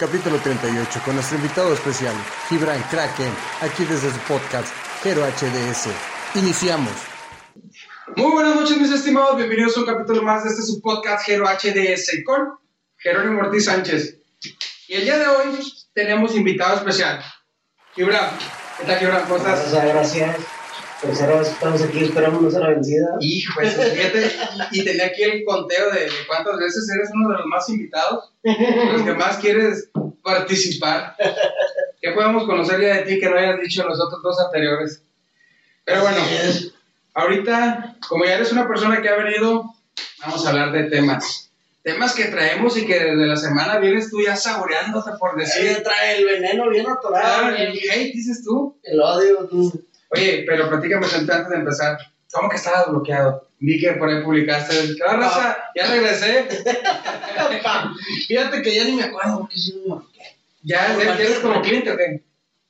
Capítulo 38 con nuestro invitado especial, Gibran Kraken, aquí desde su podcast Hero HDS. Iniciamos. Muy buenas noches, mis estimados. Bienvenidos a un capítulo más de este su podcast Hero HDS con Jerónimo Ortiz Sánchez. Y el día de hoy tenemos invitado especial, Gibran. ¿Qué tal, Gibran? ¿Cómo estás? Muchas gracias. Vez que estamos aquí, esperamos no ser la vencida. Hijo, pues, fíjate, y, y tenía aquí el conteo de, cuántas veces eres uno de los más invitados, los que más quieres participar. ¿Qué podemos conocer ya de ti que no hayas dicho los otros dos anteriores? Pero bueno, ahorita, como ya eres una persona que ha venido, vamos a hablar de temas. Temas que traemos y que desde la semana vienes tú ya saboreándote por Sí, decir. trae el veneno bien atorado. Claro, el hate, dices tú. El odio. tú. Oye, pero platícame antes de empezar. ¿Cómo que estabas bloqueado? Vi que por ahí publicaste. Ah, raza, ya regresé. Fíjate que ya ni me acuerdo porque sí me marqué. Ya, ya eres como cliente, ¿o qué?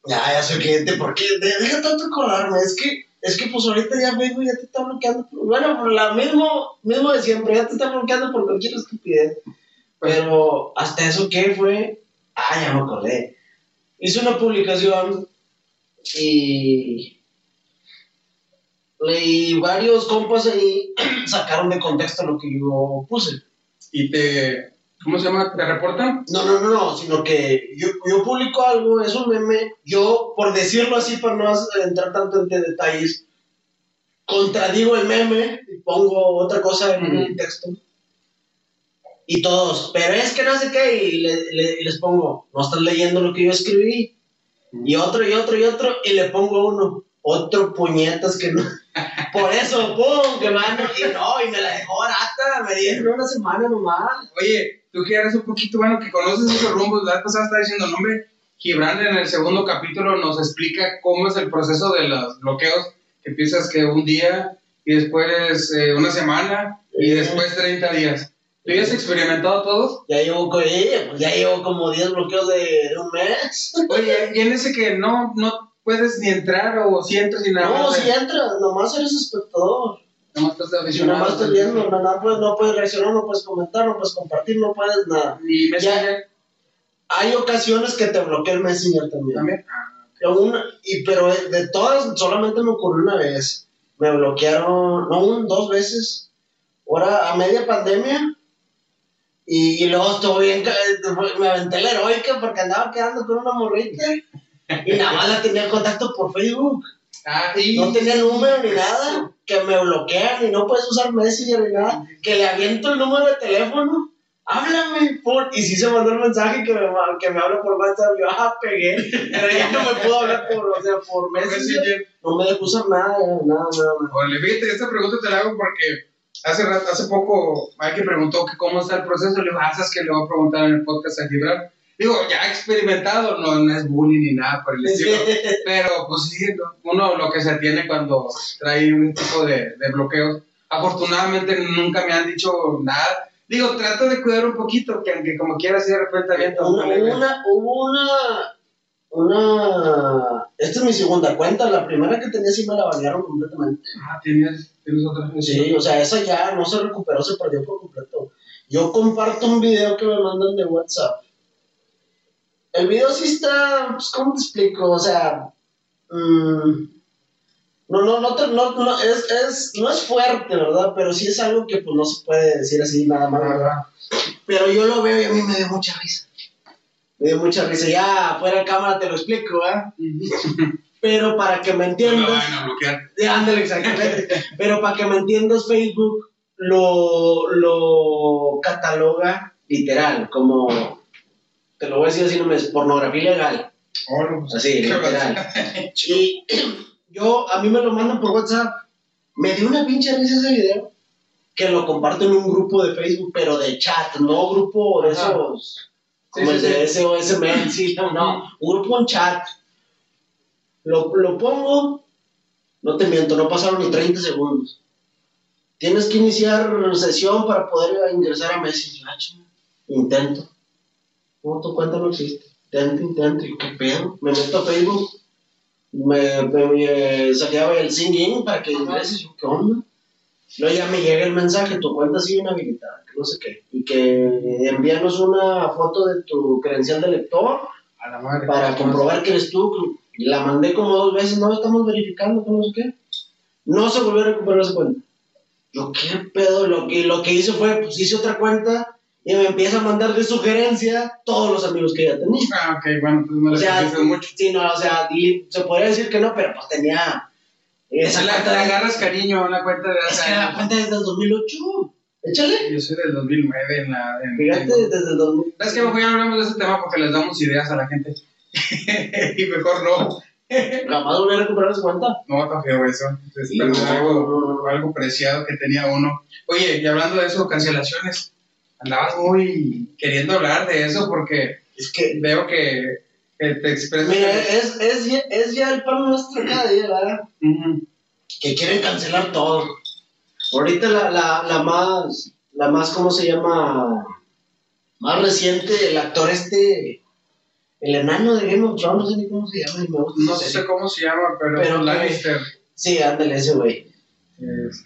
Ya, ya soy cliente, porque de- deja tanto acordarme, es que, es que pues ahorita ya Facebook ya te está bloqueando, por- bueno, por la mismo, mismo de siempre, ya te está bloqueando por cualquier estupidez, pero hasta eso que fue, ah, ya me acordé, hice una publicación y, y varios compas ahí sacaron de contexto lo que yo puse. Y te. ¿Cómo se llama? ¿Te reportan? No, no, no, no, sino que yo, yo publico algo, es un meme, yo, por decirlo así, para no entrar tanto en detalles, contradigo el meme y pongo otra cosa en el texto. Y todos, pero es que no sé qué, y, le- le- y les pongo, no estás leyendo lo que yo escribí. Y otro, y otro, y otro, y le pongo uno, otro puñetas que no. Por eso, pum, que mando, y no, y me la dejó barata, me dieron una semana nomás. Oye, tú que eres un poquito bueno, que conoces esos rumbos, la vez pasada estaba diciendo, no, hombre, Gibran en el segundo capítulo nos explica cómo es el proceso de los bloqueos, que empiezas que un día y después eh, una semana y después 30 días. ¿Tú ya has experimentado todos? Ya llevo, eh, pues ya llevo como 10 bloqueos de, de un mes. Oye, y en ese que no, no puedes ni entrar o si entras y nada No, más. si entras, nomás eres espectador. nada más estás de aficionado. nomás estás viendo, no, no puedes, no puedes reaccionar, no puedes comentar, no puedes compartir, no puedes nada. Ni Messenger Hay ocasiones que te bloquea el Messenger también. también. Ah, una- y, pero de todas, solamente me ocurrió una vez. Me bloquearon, no, un, dos veces. Ahora, a media pandemia. Y, y luego estuve bien, me aventé la heroica porque andaba quedando con una morrita. Y nada más la tenía en contacto por Facebook. Ah, No tenía número ni nada. Que me bloquean y no puedes usar Messenger ni nada. Que le aviento el número de teléfono. Háblame. Por... Y si se mandó el mensaje que me, que me habla por WhatsApp. Yo, ah, pegué. Pero ya no me puedo hablar por, o sea, por Messenger. No me usar nada, nada, nada. nada. Fíjate, esta pregunta te la hago porque hace, rato- hace poco Mike preguntó que cómo está el proceso. Le digo, ah, que le voy a preguntar en el podcast a Gibran. Digo, ya experimentado, no, no es bullying ni nada por el estilo. Pero pues sí, ¿no? uno lo que se tiene cuando trae un tipo de, de bloqueos. Afortunadamente nunca me han dicho nada. Digo, trato de cuidar un poquito, que aunque como quiera, si de repente avienta un Una, una, hubo una, una, esta es mi segunda cuenta, la primera que tenía sí me la banearon completamente. Ah, tienes, tienes otra. Sí, o sea, esa ya no se recuperó, se perdió por completo. Yo comparto un video que me mandan de WhatsApp. El video sí está, pues, ¿cómo te explico? O sea, mm, no, no, no, te- no, no, es, es, no es fuerte, ¿verdad? Pero sí es algo que pues no se puede decir así nada más, ¿verdad? Pero yo lo veo y a mí me dio mucha risa. Me dio mucha risa. Ya, fuera de cámara te lo explico, ¿verdad? Pero para que me No entiendas... lo van a bloquear. Ándale, exactamente. Pero para que me entiendas, Facebook lo, lo cataloga literal, como, te lo voy a decir así, no es pornografía legal. Órale, pues, Así, literal. Y yo, a mí me lo mandan por WhatsApp. Me dio una pinche risa ese video. Que lo comparto en un grupo de Facebook, pero de chat, no grupo de esos. Sí, Como sí, el de. SOS Men, sí, no, no. Un grupo en chat. Lo, lo pongo, no te miento, no pasaron ni 30 segundos. Tienes que iniciar sesión para poder ingresar a Messenger. Ah. Intento. No, tu cuenta no existe. Tentry, Tentry, qué pedo. Me meto a Facebook, me, me, me salía el singing para que ingreses, yo, ¿qué onda? Luego ya me llega el mensaje, tu cuenta sigue inhabilitada, que no sé qué, y que envíanos una foto de tu credencial de lector A la madre. para comprobar que eres tú. Y la mandé como dos veces, no, estamos verificando, que no sé qué. No se volvió a recuperar esa cuenta. Yo, ¿qué pedo? Lo que, lo que hice fue, pues hice otra cuenta y me empieza a mandar de sugerencia todos los amigos que ya tenía. Ah, ok, bueno, pues no O le sea, mucho. sí, no, o sea, y se podría decir que no, pero pues tenía esa le cuenta de... agarras cariño a una cuenta de Es que la cuenta es del 2008. Échale. Yo soy del 2009 en la... En, Fíjate, en- desde el 2000. Es que mejor ya hablamos de ese tema porque les damos ideas a la gente. y mejor no. Jamás volví a recuperar esa cuenta. No, tan feo eso. Es Sí, no, algo, algo preciado que tenía uno. Oye, y hablando de eso, cancelaciones. Andabas muy queriendo hablar de eso porque Es que, veo que, que te expresas. mira, es, es, ya- es ya el pan nuestro cada día, ¿verdad? Que quieren cancelar todo. Ahorita la, la, la más, la más, ¿cómo se llama? Más reciente, el actor este, el enano de Game of Thrones, no sé ni cómo se llama, No sé serie. cómo se llama, pero, Pero, Lannister. Sí, ándale ese güey.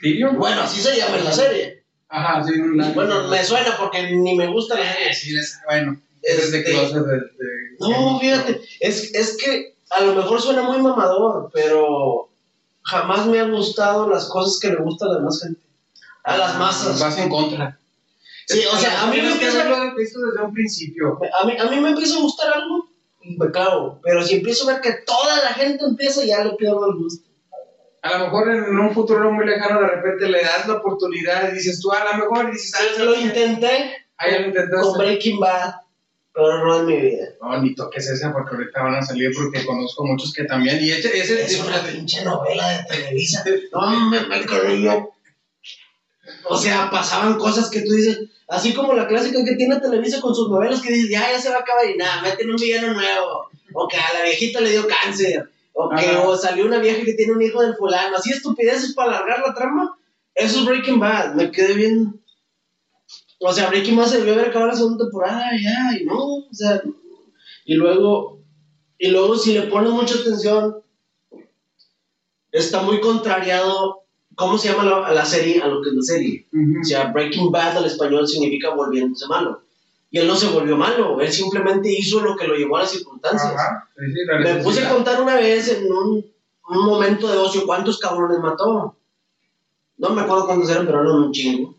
¿Tyrion? Bueno, así se llama en la serie. Ajá, sí. Bueno, me suena porque ni me gusta la serie. sí, bueno, es de Este, closet de, de- No, fíjate, es, es que a lo mejor suena muy mamador, pero jamás me han gustado las cosas que le gustan a la demás gente. A las masas. Vas en contra. Sí, o sea, a mí me empieza- haberlo visto desde un principio. A mí, a mí me empieza a gustar algo, claro, pero si empiezo a ver que toda la gente empieza, ya le pierdo el gusto. A lo mejor en un futuro no muy lejano de repente le das la oportunidad y dices tú a lo mejor y dices, ah, Lo intenté Ah, ya lo intentaste. con Breaking Bad, pero no en mi vida. No, ni toques esa porque ahorita van a salir porque conozco muchos que también. Y ese, ese Es una pinche novela de Televisa. No, me, me quedé yo. O sea, pasaban cosas que tú dices, así como la clásica que tiene Televisa con sus novelas que dices, ya, ya se va a acabar y nada, meten un villano nuevo. O que a la viejita le dio cáncer. O que Ajá. o salió una vieja que tiene un hijo del fulano. Así estupideces para alargar la trama. Eso es Breaking Bad. Me quedé bien. O sea, Breaking Bad se debió haber acabado la segunda temporada ya, y no, o sea. Y luego, y luego si le pones mucha atención, está muy contrariado. ¿Cómo se llama la, serie? A lo que es la serie. O sea, Breaking Bad al español significa volviéndose malo. Y él no se volvió malo, él simplemente hizo lo que lo llevó a las circunstancias. Ajá, sí, sí, la Me puse a contar una vez en un, un momento de ocio cuántos cabrones mató. No me acuerdo cuántos eran, pero eran un chingo.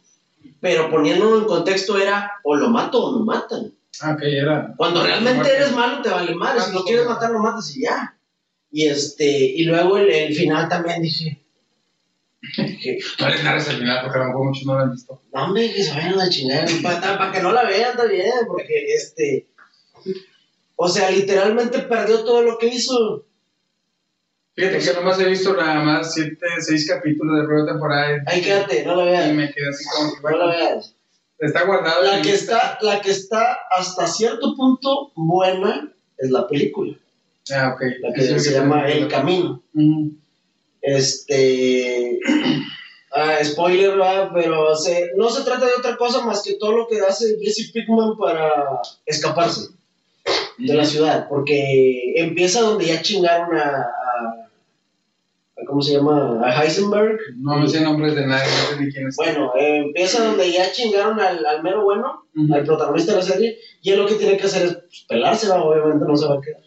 Pero poniéndolo en contexto era o lo mato o me matan. Ah, ok, era. Cuando realmente eres malo te vale madre. Si Ah, lo sí. quieres matar, lo matas y ya. Y este, y luego el, el final también dije. No les narres el final porque a lo mejor muchos no lo han visto. no, hombre, que se vayan a la chingada. Para, que no la vean también, porque este. O sea, literalmente perdió todo lo que hizo. Fíjate que nomás he visto nada más siete, seis capítulos de primera temporada. Ahí quédate, no la Y veas. me quedé así como que, No la veas. está guardado. en La que lista. está, la que está hasta cierto punto buena es la película. Ah, ok. La que se llama. El Camino. Ujú. Este. ah, spoiler, ¿verdad? Pero se- no se trata de otra cosa más que todo lo que hace Jesse Pickman para escaparse de la ciudad. Porque empieza donde ya chingaron a. a- ¿Cómo se llama? A Heisenberg. No me sé nombres de nadie, no sé ni quién es. Bueno, eh, empieza donde ya chingaron al, al mero bueno, al protagonista de la serie, y él lo que tiene que hacer es pues, pelársela, obviamente no se va a quedar.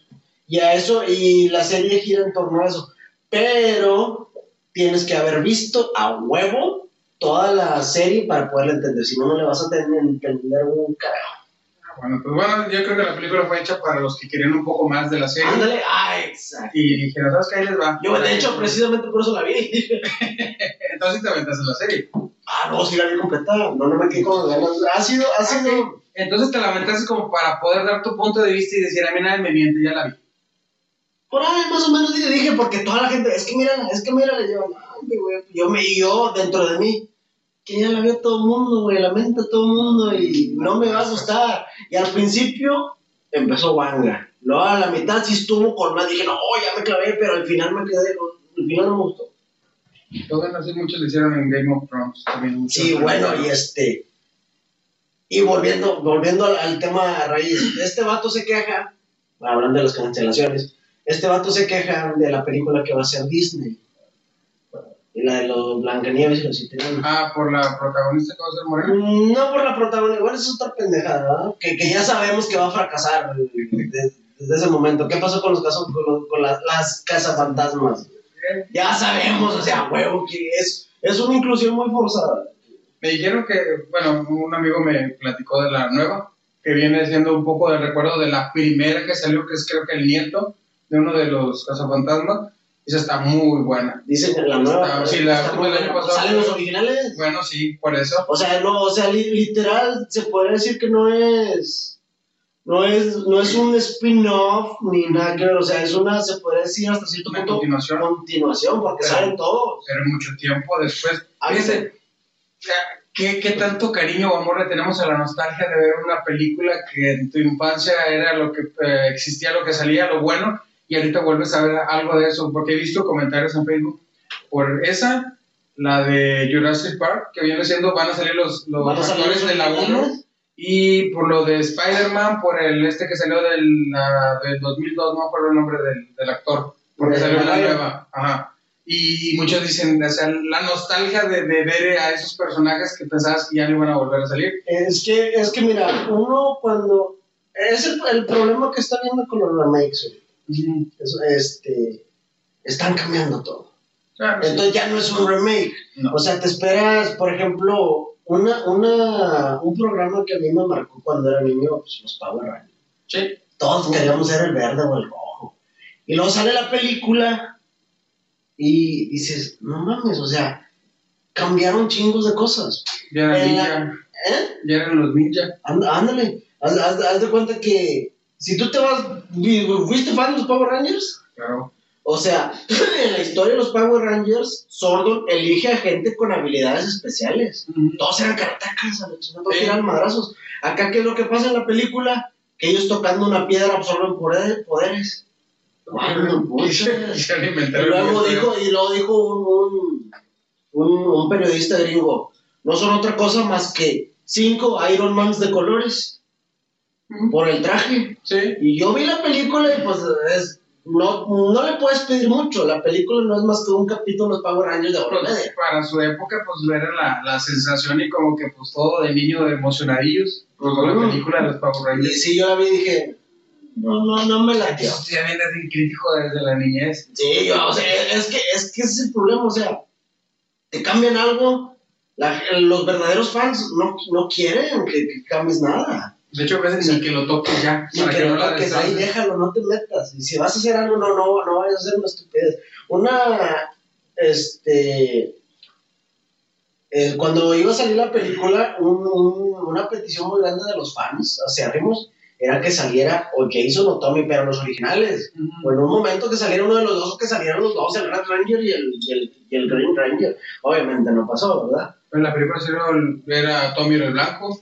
Y a eso, y la serie gira en torno a eso. Pero tienes que haber visto a huevo toda la serie para poderla entender, si no, no le vas a tener, entender un carajo. Ah, Bueno, pues bueno, yo creo que la película fue hecha para los que querían un poco más de la serie. Ándale, ah, exacto. Y dijeron, ¿sabes qué? Ahí les va. Yo, de hecho, precisamente por eso la vi. Entonces te aventaste la serie. ah, no, sí la vi completa, no, no me quedé con ganas. Ha sido, ha sido... Entonces te la aventaste como para poder dar tu punto de vista y decir, a mí nadie me miente, ya la vi. Por ahí más o menos le dije, porque toda la gente, es que mira, es que mira, le llevo, "Ay, güey", yo me, y yo dentro de mí, que ya la vio todo el mundo, güey, la mente todo el mundo y no me va a gustar. Y al principio empezó Wanga, luego a la mitad sí estuvo con más, dije, no, ya me clavé, pero al final me quedé, al final no me gustó. Todos así muchos lo hicieron en Game of Thrones también. Sí, bueno, y este, y volviendo, volviendo al, al tema raíz, este vato se queja hablan de las cancelaciones. Este vato se queja de la película que va a ser Disney. Y la de los Blancanieves y los italianos. Ah, por la protagonista que va a ser Morena. Mm, No por la protagonista, igual es otra pendejada, ¿no? que, que ya sabemos que va a fracasar desde, desde ese momento. ¿Qué pasó con los casos, con, los- con las, las cazafantasmas? Ya sabemos, o sea, huevo, que es, es una inclusión muy forzada. Me dijeron que, bueno, un amigo me platicó de la nueva, que viene siendo un poco de recuerdo de la primera que salió, que es creo que el nieto de uno de los cazafantasmas. Esa está muy buena. Dicen que la nueva. Está- sí, la está año pasado. ¿Salen los originales? Bueno, sí, por eso. O sea, no, o sea, li- literal, se puede decir que no es. No es, no es un spin-off ni nada que ver, o sea, es una, se puede decir hasta cierto punto, continuación. continuación, porque Pero- salen todos. Pero mucho tiempo después. Sea, ¿qué, ¿qué tanto cariño o amor le tenemos a la nostalgia de ver una película que en tu infancia era lo que eh, existía, lo que salía, lo bueno, y ahorita vuelves a ver algo de eso? Porque he visto comentarios en Facebook por esa, la de Jurassic Park, que viene siendo, van a salir los, los actores de la originales. 1, y por lo de Spider-Man, por el este que salió del, la- del 2002, no me acuerdo el nombre del, del actor, porque De salió una nueva. Ajá. Y muchos dicen, o sea, la nostalgia de, de ver a esos personajes que pensabas que ya no iban a volver a salir. Es que, es que mira, uno cuando. Es el, el problema que está viendo con los remakes, Es- este. Están cambiando todo. Claro, sí. Entonces ya no es un remake. No. O sea, te esperas, por ejemplo, una, una, un programa que a mí me marcó cuando era niño, pues, los Power Rangers. Sí. Todos queríamos ser el verde o el rojo. Y luego sale la película y dices, no mames, o sea, cambiaron chingos de cosas. Ya eran ¿Eh? ya eran los ninja. Ándale, haz, haz- haz de cuenta que si tú te vas, ¿fuiste fan de los Power Rangers? Claro. O sea, en la historia de los Power Rangers, Sordon elige a gente con habilidades especiales. Todos eran chingada, todos eran madrazos. Acá, ¿qué es lo que pasa en la película? Que ellos tocando una piedra absorben poder- poderes. Bueno, le Y luego dijo, y luego dijo un, un, un, un periodista gringo, no son otra cosa más que cinco Iron Mans de colores Por el traje. Sí. Y yo vi la película y pues es, no, no le puedes pedir mucho. La película no es más que un capítulo de los Power Rangers de y Pues, para su época, pues era la, la sensación y como que pues todo de niño emocionadillos. Pues con la Ujú. película de los Power Y Rangers. sí, yo la vi y dije, no, no, no me la Yo ya vienes de crítico desde la niñez. Sí, yo, o sea, es que, es que ese es el problema, o sea, te cambian algo, la- los verdaderos fans no, no quieren que, que cambies nada. De hecho, a veces ni que lo toques ya. Ni que no lo toques, ahí déjalo, no te metas. Y si vas a hacer algo, no, no, no vayas a hacer una estupidez. Una, este, eh, cuando iba a salir la película, un- un- una petición muy grande de los fans, acérrimos, era que saliera o Jason o Tommy, pero los originales. Ujú. O en un momento que saliera uno de los dos, o que salieran los dos, el Red Ranger y el, y el, y el Green Ranger. Obviamente no pasó, ¿verdad? En la película era Tommy el Blanco.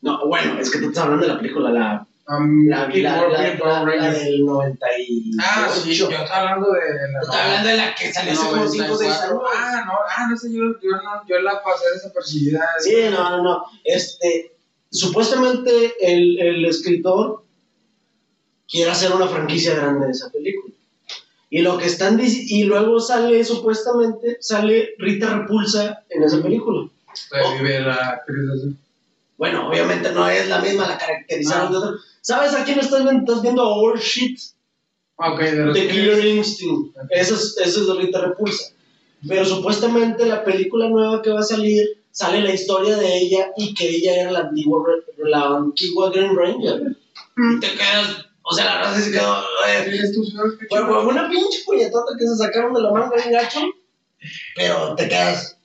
No, bueno, es que tú estás hablando de la película, la, um, la, la, la- la- del 98. Ah, sí, yo estaba hablando de la. Estaba hablando de la que salió hace como 5 o 6 años. 94. Ah, no, ah, no sé, yo, yo, no, yo la pasé desapercibida. Sí, no, no, no. Este, supuestamente el, el escritor quiere hacer una franquicia grande de esa película. Y lo que están y luego sale supuestamente sale Rita Repulsa en esa película. Revive la actriz. Bueno, obviamente no es la misma, la caracterizaron de otra. ¿Sabes a quién estás viendo? Estás viendo a All Shit Ah, ok, de los que- Killer Instinct. Esa es, esa es de Rita Repulsa. Pero supuestamente la película nueva que va a salir sale la historia de ella y que ella era la antigua, la antigua Green Ranger. Y te quedas, o sea, la raza se quedó. fue una pinche puñetota que se sacaron de la manga bien gacho, pero te quedas.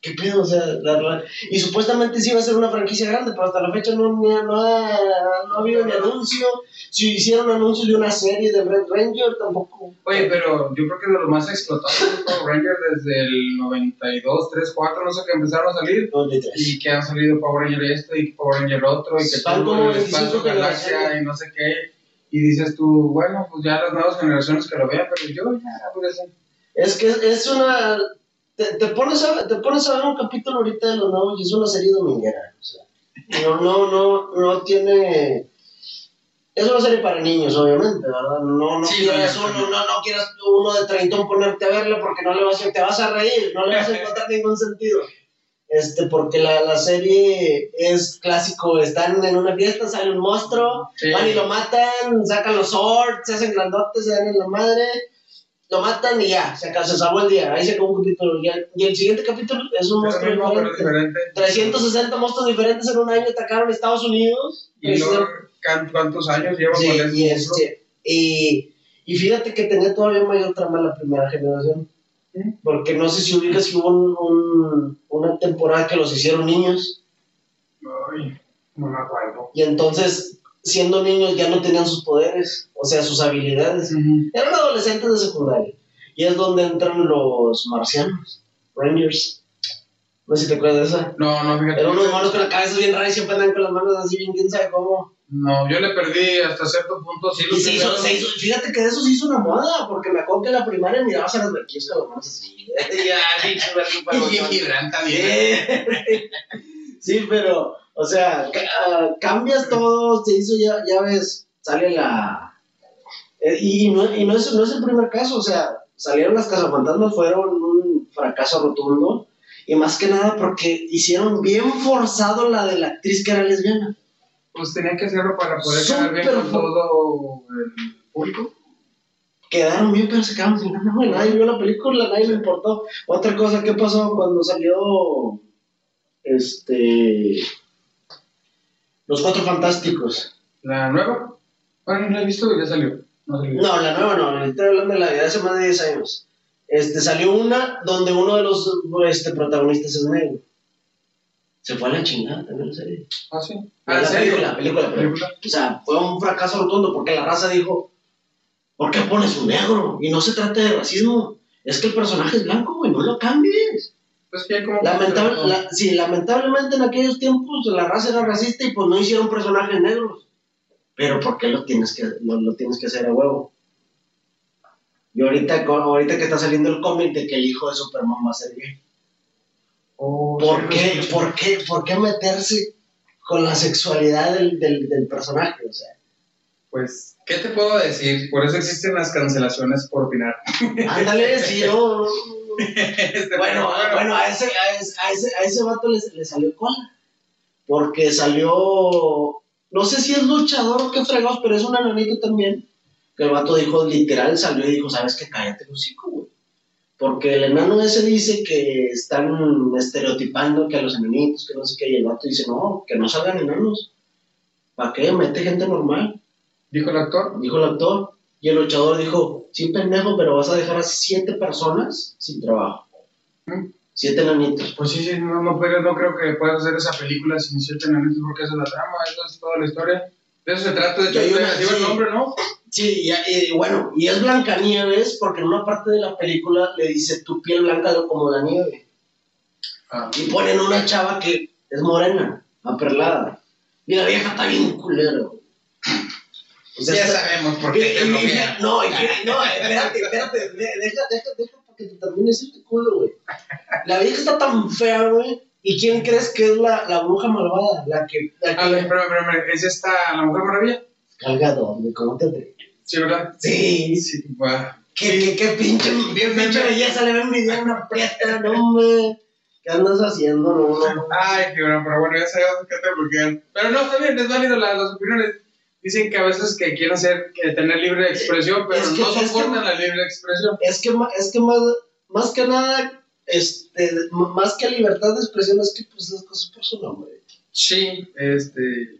¿Qué pedo? O sea, la- la- y supuestamente sí iba a ser una franquicia grande, pero hasta la fecha no, ni- no, ha, no ha habido ni anuncio. Si hicieron anuncios de una serie de Red Ranger, tampoco. Oye, pero yo creo que de los más explotados de Power Rangers desde el 92, 3, 4, no sé, que empezaron a salir. No, ni tres. Y que han salido Power Ranger esto y Power Ranger otro y que todo el espacio, 25 galaxia y no sé qué. Y dices tú, bueno, pues ya las nuevas generaciones que lo vean, pero yo ya, pues Es que es una. Te, te pones a, te pones a ver un capítulo ahorita de los nuevos y es una serie dominguera. O sea, no, no, no, no tiene. Es una serie para niños, obviamente, ¿verdad? No, no Sí, quieras uno, no, no quieras uno de treintón ponerte a verla porque no le vas a, te vas a reír, no le vas a encontrar ningún sentido. Este, porque la, la serie es clásico, están en una fiesta, sale un monstruo, van y lo matan, sacan los swords, se hacen grandotes, se dan en la madre, lo matan y ya, se, acabó, se salvó el día, ahí se acabó un capítulo. Y el, y el siguiente capítulo es un monstruo pero diferente. diferente. 360 monstruos diferentes en un año atacaron Estados Unidos. Y ¿can- ¿cuántos años lleva Sí, con eso? y, este, y, y fíjate que tenía todavía mayor trama la primera generación. Porque no sé si ubicas que hubo un- un- una temporada que los hicieron niños. Ay, no me acuerdo. Y entonces, siendo niños, ya no tenían sus poderes, o sea, sus habilidades. Eran adolescentes de secundaria. Y es donde entran los marcianos, Rangers. No sé si te acuerdas de esa. No, no, fíjate. Eran unos monos con la cabeza bien rara y siempre andan con las manos así bien, quién sabe cómo. No, yo le perdí hasta cierto punto. Sí, Y los se hizo, primeros- se hizo- fíjate que de eso se hizo una moda, porque me acuerdo que en la primaria mirabas a los berquillos con las manos así. Y Gibran también. Sí. Pero, o sea, ca- cambias todo, se hizo, ya, ya ves, sale la... eh, y, no, y no, es, no es el primer caso, o sea, salieron las cazafantasmas, fueron un fracaso rotundo, y más que nada porque hicieron bien forzado la de la actriz que era lesbiana. Pues tenía que hacerlo para poder quedar bien con todo el público. Quedaron bien, pero se quedaron sin no, güey, nadie vio la película, nadie le importó. Otra cosa, ¿qué pasó cuando salió este Los Cuatro Fantásticos? La nueva. Bueno, no la he visto, ya salió. No la nueva no, estoy hablando de la de hace más de 10 años. Este, salió una donde uno de los este, protagonistas es negro. Se fue a la chingada también la serie. Ah, sí. La Ah, ¿en serio? película, película, película. Película. O sea, fue un fracaso rotundo porque la raza dijo, ¿por qué pones un negro? Y no se trata de racismo. Es que el personaje es blanco, güey, no lo cambies. Pues que como. Lamentable, la- sí, lamentablemente en aquellos tiempos la raza era racista y pues no hicieron personajes negros. Pero ¿por qué lo tienes que, lo, lo tienes que hacer a huevo? Y ahorita, ahorita que está saliendo el cómic de que el hijo de Superman va a ser gay. Oh, ¿Por qué, por, qué, ¿Por qué meterse con la sexualidad del, del, del personaje? O sea, Pues, ¿qué te puedo decir? Por eso existen las cancelaciones por opinar. ándale, no, no. Este, Bueno, bueno, a ese, a ese, a ese, a ese vato le, le salió cola. Porque salió. No sé si es luchador o qué fregados, pero es un enanito también. Que el vato dijo, literal, salió y dijo: ¿Sabes qué? Cállate, hocico, güey. Porque el enano ese dice que están estereotipando que a los enanitos, que no sé qué. Y el vato dice: No, que no salgan enanos. ¿Para qué? Mete gente normal, Dijo el actor. dijo el actor. Y el luchador dijo: Sí, pendejo, pero vas a dejar a siete personas sin trabajo. ¿Mm? Siete enanitos. Pues sí, sí, no, no, puedes- no creo que puedas hacer esa película sin siete enanitos porque esa es la trama, esa es toda la historia. De eso se trata, de hecho, digo el sí. nombre, ¿no? Sí, y, y bueno, y es Blancanieves porque en una parte de la película le dice tu piel blanca como la nieve. Ah, Y ponen una chava que es morena, aperlada. Y la vieja está bien culero. O sea, ya está- sabemos por qué y- y- no, y- no, espérate, espérate, de- deja, deja, para que te termines este culo, güey. La vieja está tan fea, güey. ¿Y quién crees que es la, la bruja malvada? La que. La que A ver, espérame, espérame, ¿es esta la Mujer Maravilla? Calgado, ¿cómo te atreves? Sí, ¿verdad? Sí, Sí, guau. Qué, qué, qué pinche, Bien, pinche bien. belleza, le ven mi día una prieta, no hombre. ¿Qué andas haciendo? No. Ay, qué bueno, pero bueno, ya sabemos que te bloquean. Pero no, está bien, es válido la- las opiniones. Dicen que a veces que quieren hacer, que tener libre expresión, pero Es que- no que- soportan la libre expresión. Es que, es que más, más que nada, este, más que libertad de expresión, es que pues las cosas por su nombre. Sí, este,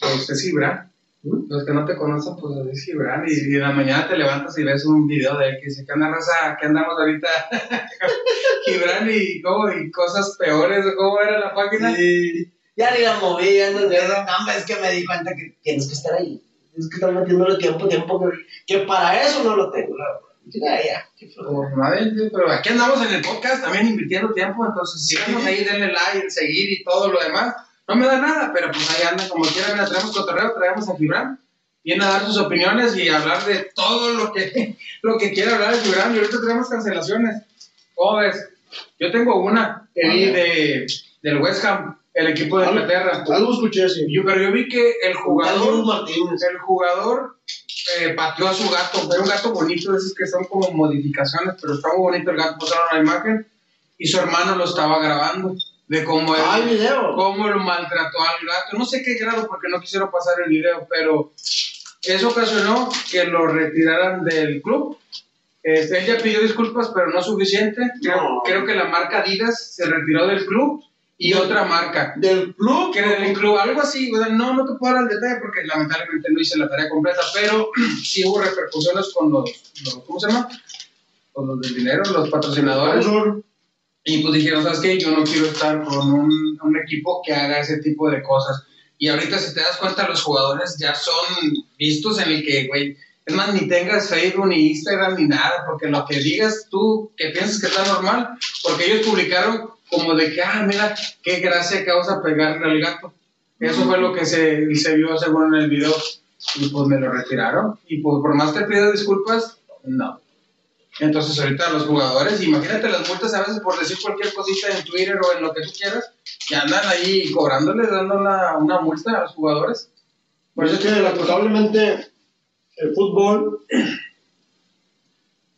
pues es Gibran. ¿Mm? Los que no te conocen, pues es Gibran. Y, y en la mañana te levantas y ves un video de él que dice, ¿qué anda raza? ¿Qué andamos ahorita? Gibran y, ¿cómo? y cosas peores, ¿cómo era la página? Ya ni la moví, ya no, no, es que me di cuenta que tienes que estar ahí. Tienes que estar metiéndole tiempo, tiempo, que, que para eso no lo tengo. Ya, ya, pero aquí andamos en el podcast también invirtiendo tiempo, entonces síganos ahí, denle like, seguir y todo lo demás. No me da nada, pero pues ahí anda como quiera, mira, traemos cotorreo, traemos a Gibran, viene a dar sus opiniones y hablar de todo lo que, lo que quiera hablar de Gibran, y ahorita tenemos cancelaciones. ¿Cómo ves? Yo tengo una que vi de, del West Ham, el equipo de Algo- Inglaterra. Algo escuché así. Yo, pero yo vi que el jugador, el jugador eh, pateó a su gato. Era un gato bonito, esos que son como modificaciones, pero está muy bonito el gato. Pasaron la imagen y su hermano lo estaba grabando de cómo él, Ah, el video. cómo lo maltrató al gato. No sé qué grado porque no quisieron pasar el video, pero eso ocasionó que lo retiraran del club. Este, él ya pidió disculpas, pero no suficiente. Creo, No. creo que la marca Adidas se retiró del club y otra marca. Del club. Que del club, algo así, o sea, no, no te puedo dar el detalle porque lamentablemente no hice la tarea completa, pero sí hubo repercusiones con los, los- ¿cómo se llama? Con los del dinero, los patrocinadores. Y pues dijeron, ¿sabes qué? Yo no quiero estar con un, un equipo que haga ese tipo de cosas. Y ahorita, si te das cuenta, los jugadores ya son vistos en el que, güey, es más, ni tengas Facebook, ni Instagram, ni nada, porque lo que digas tú, que piensas que está normal, porque ellos publicaron como de que, ah, mira, qué gracia causa pegarle al gato. Eso fue lo que se, se vio según en el video. Y pues me lo retiraron. Y pues por más que pido disculpas, no. Entonces ahorita los jugadores, imagínate las multas a veces por decir cualquier cosita en Twitter o en lo que tú quieras, y andan ahí cobrándoles, dando una, una multa a los jugadores. Por eso es que lamentablemente el fútbol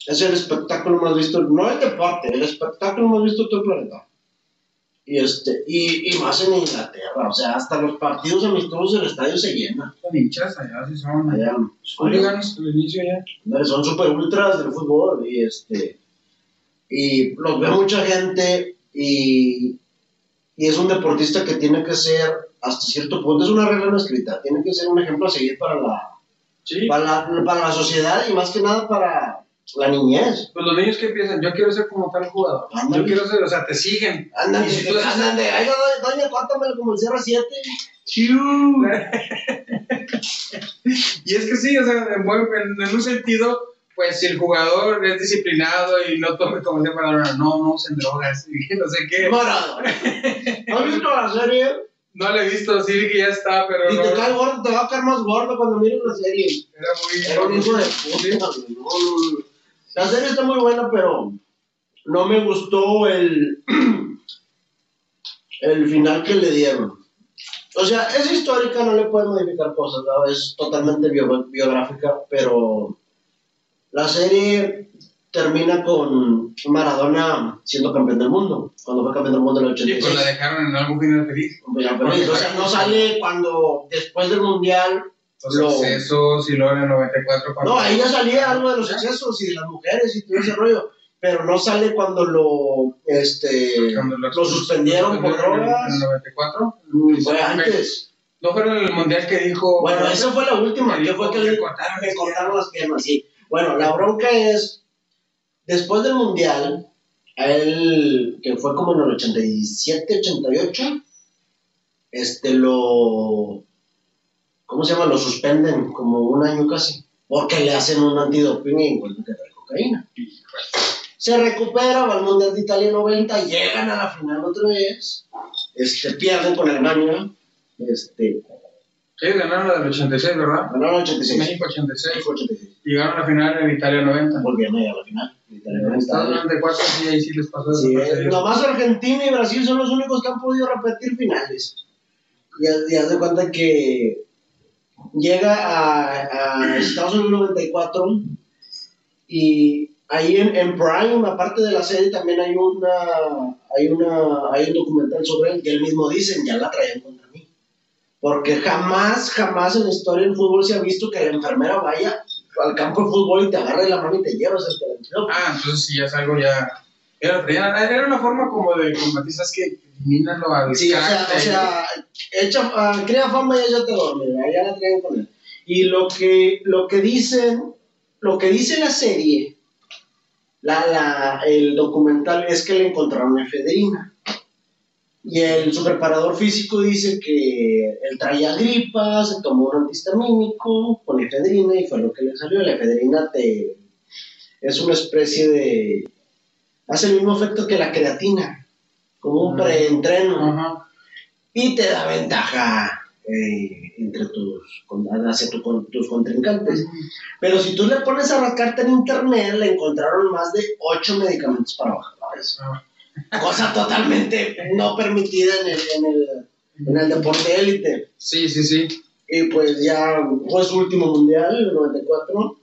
es el espectáculo más visto, no el deporte, el espectáculo más visto de todo el planeta. Y, este, y, y más en Inglaterra, o sea, hasta los partidos amistosos del estadio se llenan. Son hinchas allá, sí son. Allá, Hooligans al inicio ya. son super ultras del fútbol y este y los ve mucha gente y, y es un deportista que tiene que ser hasta cierto punto es una regla no escrita tiene que ser un ejemplo a seguir para la Sí. para la, para la sociedad y más que nada para la niñez Pues los niños que empiezan, yo quiero ser como tal jugador. Ándale. Yo quiero ser, o sea, te siguen. andan Y si tú haces- andan de ay doña, córtamelo como el Sierra 7 Y es que sí, o sea, en, buen- en- en un sentido, pues si el jugador es disciplinado y no tome como se para no, no usen drogas y no sé qué. morado ¿no has visto la serie? No lo he visto, sí que ya está, pero y no, te cae gordo te va a caer más gordo cuando mires la serie era muy... Era un hijo de puta, no. La serie está muy buena, pero no me gustó el, el final que le dieron. O sea, es histórica, no le pueden modificar cosas, ¿no? es totalmente bio- biográfica, pero la serie termina con Maradona siendo campeón del mundo, cuando fue campeón del mundo en el Sí, 86. pues la dejaron en algún final feliz. Final feliz. O sea, no sale cuando después del mundial Los Lo- excesos y luego en el 94 cuando... No, ahí ya salía algo de los excesos y de las mujeres y todo ese rollo. Pero no sale cuando lo, este, Cuando lo suspendieron por el- En drogas. el 94. Mm, Fue antes. No fueron en el mundial que dijo... Bueno, esa fue la última, que fue que le cortaron, cortaron las piernas, sí. Bueno, la bronca es, después del mundial, a él, que fue como en el 87, 88, este, lo, ¿cómo se llama? Lo suspenden como un año casi, porque le hacen un antidoping y encuentran que trae cocaína. Se recupera, va al Mundial de Italia 90, llegan a la final otra vez, este, pierden con Alemania, este, Sí, ganaron la del 86, ¿verdad? ganaron 86. México 86. México 86. Y llegaron a la final en Italia 90. volvieron a a la final. Italia En 90. Estados 94 sí, ahí sí les pasó Sí, desapercibido. nomás Argentina y Brasil son los únicos que han podido repetir finales. Y haz- y haz de cuenta que llega a, a Estados Unidos 94 y ahí en, en Prime, aparte de la serie, también hay una hay una hay un documental sobre él que él mismo dice, ya la traían contra mí. Porque jamás, jamás en la historia del fútbol se ha visto que la enfermera vaya al campo de fútbol y te agarre la mano y te lleva a hacerte el antídoto. Ah, entonces sí, ya es algo ya. Era, era, una forma como de combatir, ¿sabes que Elimínalo al Sí, o sea, o sea echa, ah, crea fama y ella te duerme, ya la traen con él. Y lo que, lo que dicen, lo que dice la serie, la, la, el documental, es que le encontraron efedrina. Y el superparador físico dice que él traía gripa, se tomó un antihistamínico con efedrina y fue lo que le salió. La efedrina te, es una especie de... hace el mismo efecto que la creatina, como un preentreno y te da ventaja eh, entre tus, hacia tu- con tus contrincantes. Pero si tú le pones a rascarte en internet, le encontraron más de 8 medicamentos para bajar. Ah. Cosa totalmente no permitida en el, en el, en el deporte élite. Sí, sí, sí. Y pues ya fue su último mundial, el 94.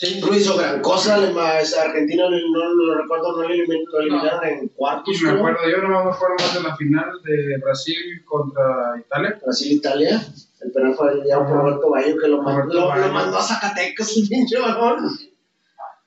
Sí. No hizo gran cosa, además Argentina no, no lo recuerdo, no lo elimin- lo eliminaron en cuartos. Me acuerdo, yo no me acuerdo más de la final de Brasil contra Italia. Brasil-Italia. El penal fue ya por Roberto Bayo que lo, mandó- lo, mandó a Zacatecas el pinche balón.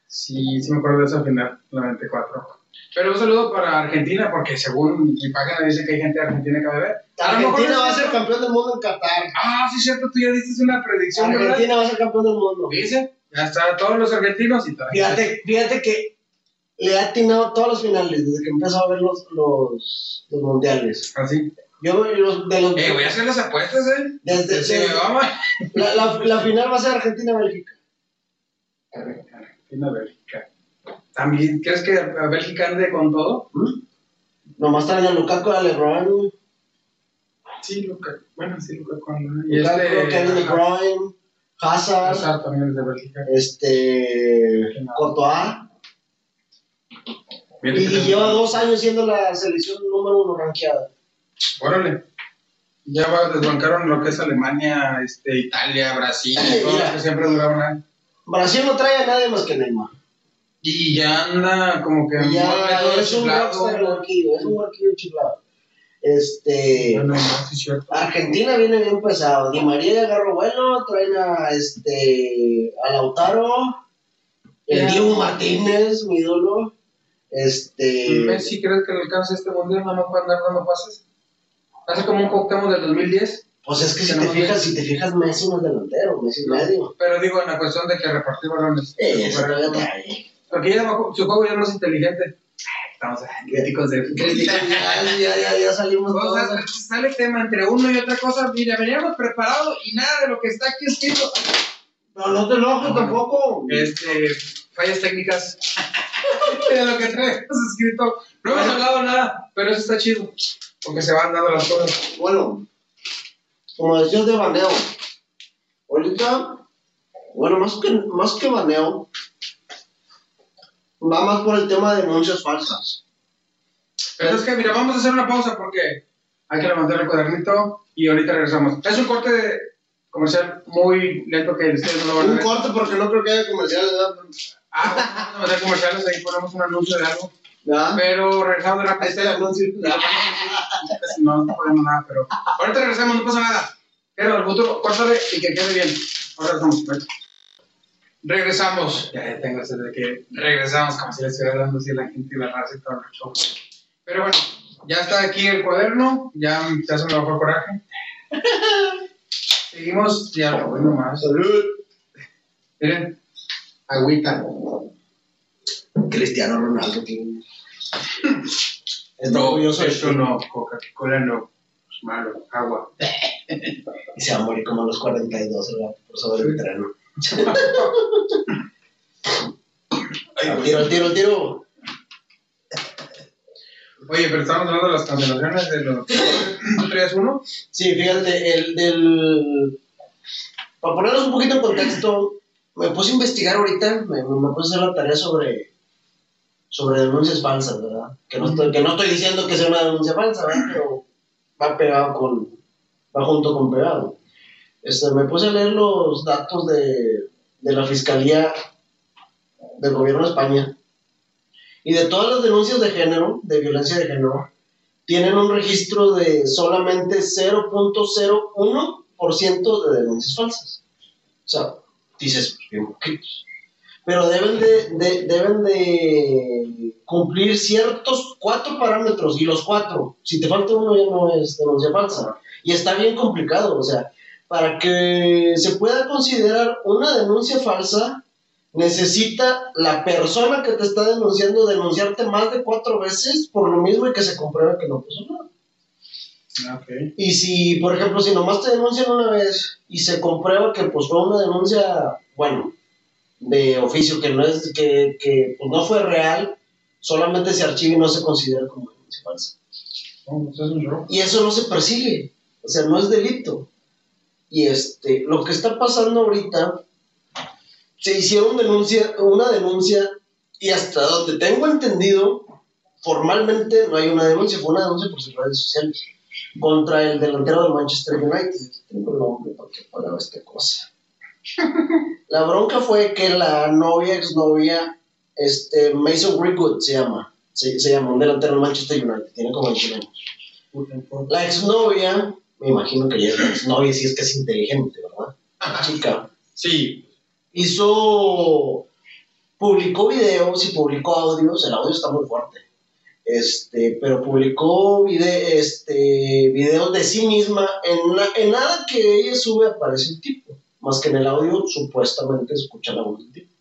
Sí, sí me acuerdo de esa final, la 94. Pero un saludo para Argentina, porque según mi página dice que hay gente de Argentina que va a ver. A lo mejor Argentina va a ser campeón del mundo en Qatar. Ah, sí, cierto, tú ya diste una predicción, ¿verdad? Argentina va a ser campeón del mundo. Dice, ya está, todos los argentinos y también. Fíjate, fíjate que le ha atinado todos los finales desde que empezó a ver los, los, los mundiales. Así. Yo los, de los, Eh, voy a hacer las apuestas, eh. desde, desde- mal. la, la, la final va a ser Argentina-Bélgica. Argentina, Bélgica. ¿También crees que a Bélgica ande con todo? ¿Mm? Nomás traen a Lukaku, a LeBron, Sí, Luca. Bueno, sí. Y Lukaku, Kevin De este. Bruyne, Hazard, Hazard también es de Bélgica. este, Courtois. Y, lleva dos años siendo la selección número uno rankeada. Órale. Ya va, desbancaron lo que es Alemania, este, Italia, Brasil, todos los que siempre duraron ahí. Brasil no trae a nadie más que Neymar. Y ya anda como que Y ya mueve todo es un chiflado. rockstar huarquillo, es un huarquillo chiflado. Este, Bueno, no. Argentina viene bien pesado. Di María agarró vuelo, traen a este a Lautaro, el. Diego Martínez, mi ídolo. Este Messi, ¿crees que le alcance este mundial? No me puede andar dando pases. Hace como un Cuauhtémoc del 2010. pues es que si te fijas, si te fijas, Messi no es delantero, Messi es medio. Pero digo, en la cuestión de que repartir balones. Eh, eso. Porque ya su juego ya es más inteligente. Estamos críticos de Ya, ya, ya, ya salimos O todos. sea, sale tema entre uno y otra cosa. Mira, veníamos preparados y nada de lo que está aquí escrito. Pero no te enojes tampoco. Este, fallas técnicas. de lo que traemos escrito. No hemos hablado nada, pero eso está chido. Porque se van dando las cosas. Bueno, como decías de baneo, ahorita, bueno, más que, más que baneo, va más por el tema de denuncias falsas. Pero es que, mira, vamos a hacer una pausa porque hay que levantar el cuadernito y ahorita regresamos. Es un corte comercial muy lento que ustedes no lo van a Un corte porque no creo que haya comerciales, ¿verdad? Ah, vamos a hacer comerciales, ahí ponemos un anuncio de algo. Pero regresamos de está el anuncio. No, no poniendo nada, pero ahorita regresamos, no pasa nada. Pero el futuro, córtale y que quede bien. Ahora regresamos. ven. Regresamos. Ya, tengo ese de que regresamos, como si le estuviera dando así la gente y la raza y todo el show. Pero bueno, ya está aquí el cuaderno, ya, ya se me bajó el coraje. Seguimos, ya lo más. Salud. Miren, agüita. Cristiano Ronaldo. Está No, de eso ti. no, Coca-Cola no. Es malo, agua. Y se va a morir como a los 42, ¿verdad? Por sobre el tren. Al tiro, al tiro, al tiro. Oye, pero estamos hablando de las cancelaciones de los. ¿Tú traías uno? Sí, fíjate, el del... Para ponerlos un poquito en contexto, me puse a investigar ahorita, me, me puse a hacer la tarea sobre, sobre denuncias falsas, ¿verdad? Que no, estoy, que no estoy diciendo que sea una denuncia falsa, ¿verdad? Pero va pegado con... va junto con pegado. Este, me puse a leer los datos de, de la Fiscalía del Gobierno de España y de todas las denuncias de género, de violencia de género, tienen un registro de solamente 0.01% de denuncias falsas. O sea, dices, bien poquitos. Pero deben de, de- deben de cumplir ciertos cuatro parámetros, y los cuatro, si te falta uno ya no es denuncia falsa. Y está bien complicado, o sea, para que se pueda considerar una denuncia falsa, necesita la persona que te está denunciando denunciarte más de cuatro veces por lo mismo y que se compruebe que no pasó nada. Ok. Y si, por ejemplo, si nomás te denuncian una vez y se comprueba que pues fue una denuncia, bueno, de oficio, que no es, que, que pues, no fue real, solamente se archiva y no se considera como denuncia falsa. Robo. Y eso no se persigue, o sea, no es delito. Y este, lo que está pasando ahorita, se hicieron denuncia, una denuncia y hasta donde tengo entendido, formalmente no hay una denuncia, fue una denuncia por sus redes sociales. contra el delantero del Manchester United. Tengo el nombre para que pueda ver esta cosa. La bronca fue que la novia, exnovia, este, Mason Greenwood se llama, se, se llama, un delantero del Manchester United, tiene como 20 años. La exnovia, me imagino que ella es la exnovia, si es que es inteligente, ¿verdad? Chica, Sí. hizo, publicó videos y publicó audios, el audio está muy fuerte, este, pero publicó vide, este, videos de sí misma, en, en nada que ella sube aparece un tipo, más que en el audio supuestamente escucha la voz del tipo,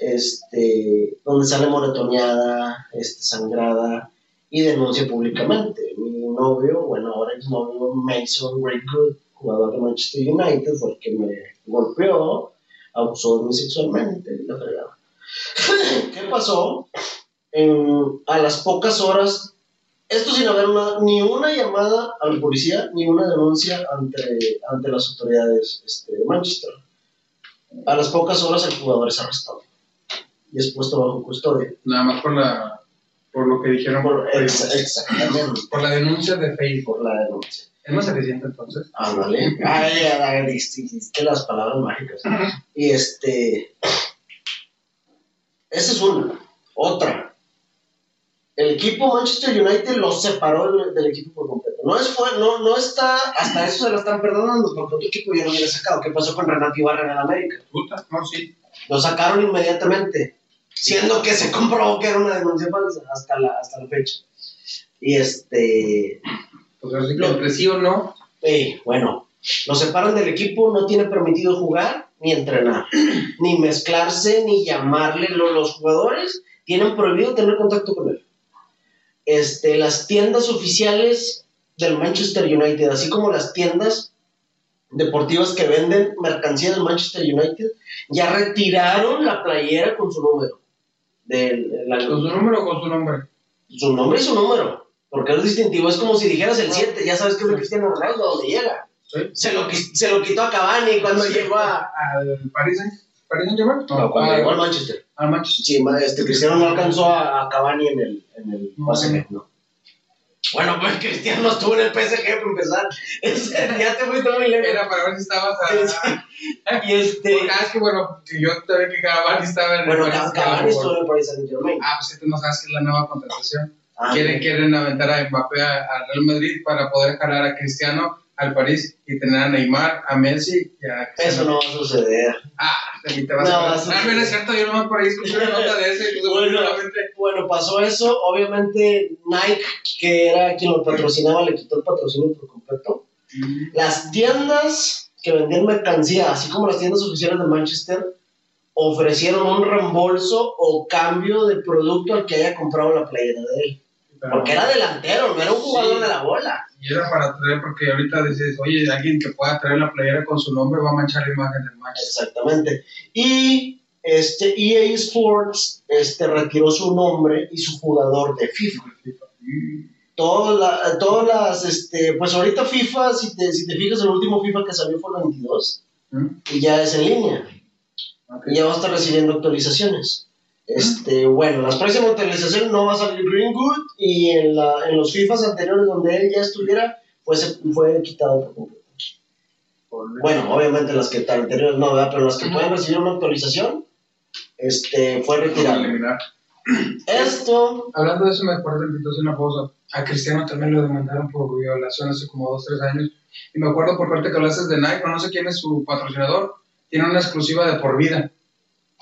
este, donde sale moretoneada, este, sangrada, y denuncia públicamente. Mi novio, bueno, ahora ex novio Mason Greenwood, jugador de Manchester United, fue el que me golpeó, abusó de mí sexualmente, la fregada. ¿Qué pasó? En- a las pocas horas, esto sin haber una- ni una llamada al policía, ni una denuncia ante, ante las autoridades este, de Manchester. A las pocas horas el jugador es arrestado y es puesto bajo custodia. Nada más por la por lo que dijeron Por, ex- exactamente, por la denuncia de Facebook. por la denuncia. Es más eficiente entonces. Ándale. Ay, ay, ay, dijiste las palabras mágicas. Y este. Esa es una. Otra. El equipo Manchester United lo separó del, del equipo por completo. No, es, fue, no, no está. Hasta eso se lo están perdonando porque otro equipo ya lo hubiera sacado. ¿Qué pasó con Renato Ibarra en el América? Puta, no, sí. Lo sacaron inmediatamente. Siendo que se comprobó que era una denuncia falsa hasta la, hasta la fecha. Y este. Pues así que entre sí o no. Bueno, lo separan del equipo, no tiene permitido jugar ni entrenar, ni mezclarse, ni llamarle. Lo- Los jugadores tienen prohibido tener contacto con él. Este, las tiendas oficiales del Manchester United, así como las tiendas deportivas que venden mercancía del Manchester United, ya retiraron la playera con su número. Del, la- ¿Con su número o con su nombre? su nombre y su número. Porque es distintivo, es como si dijeras el 7, ya sabes que es de Cristiano Ronaldo, donde llega. Sí. Se lo, se lo quitó a Cavani cuando llegó a, ¿Al Paris Saint- Paris Saint-Germain? no, cuando llegó al Manchester. al Manchester. Sí, este, Cristiano no alcanzó a, a Cavani en el, en el No. PSG, no. Bueno, pues Cristiano estuvo en el PSG para empezar. Ya te fuiste muy lejos. Era para ver si estabas a... Y este. Porque, ah, es que bueno, que yo sabía que Cavani estaba en el Bueno, Ca- Saint-Germain. Cavani estuvo en el Paris Saint Germain. Ah, pues tú no sabes que es la nueva contratación. Ah, quieren, quieren aventar a Mbappé a- al Real Madrid para poder jalar a Cristiano al París y tener a Neymar, a Messi y a Eso no va a suceder. Ah, mí te vas No, a Ah, no, no es cierto, yo nomás por ahí escuché una nota de ese Bueno. Bueno, pasó eso. Obviamente, Nike, que era quien lo patrocinaba, le quitó el patrocinio por completo. Las tiendas que vendían mercancía, así como las tiendas oficiales de Manchester, ofrecieron un reembolso o cambio de producto al que haya comprado la playera de él. Porque era delantero, no era un jugador Sí. de la bola. Y era para traer, porque ahorita dices, oye, alguien que pueda traer la playera con su nombre va a manchar la imagen del Manchester. Exactamente. Y este EA Sports este, retiró su nombre y su jugador de FIFA. Todas, la- todas las, este, pues ahorita FIFA, si te, si te fijas, el último FIFA que salió fue el 22 ¿Mm? y ya es en línea. Y ya va a estar recibiendo actualizaciones. Este, bueno, las próximas actualizaciones no va a salir Greenwood y en, la, en los FIFAs anteriores donde él ya estuviera, pues fue quitado por completo. Bueno, obviamente las que tan anteriores no, ¿verdad? pero las que pueden recibir una actualización, este, fue retirado. Esto, Hablando de eso, me acuerdo que entonces una pausa. A Cristiano también lo demandaron por violación hace como dos, tres años. Y me acuerdo por parte que hablaste de Nike, no sé quién es su patrocinador, tiene una exclusiva de por vida.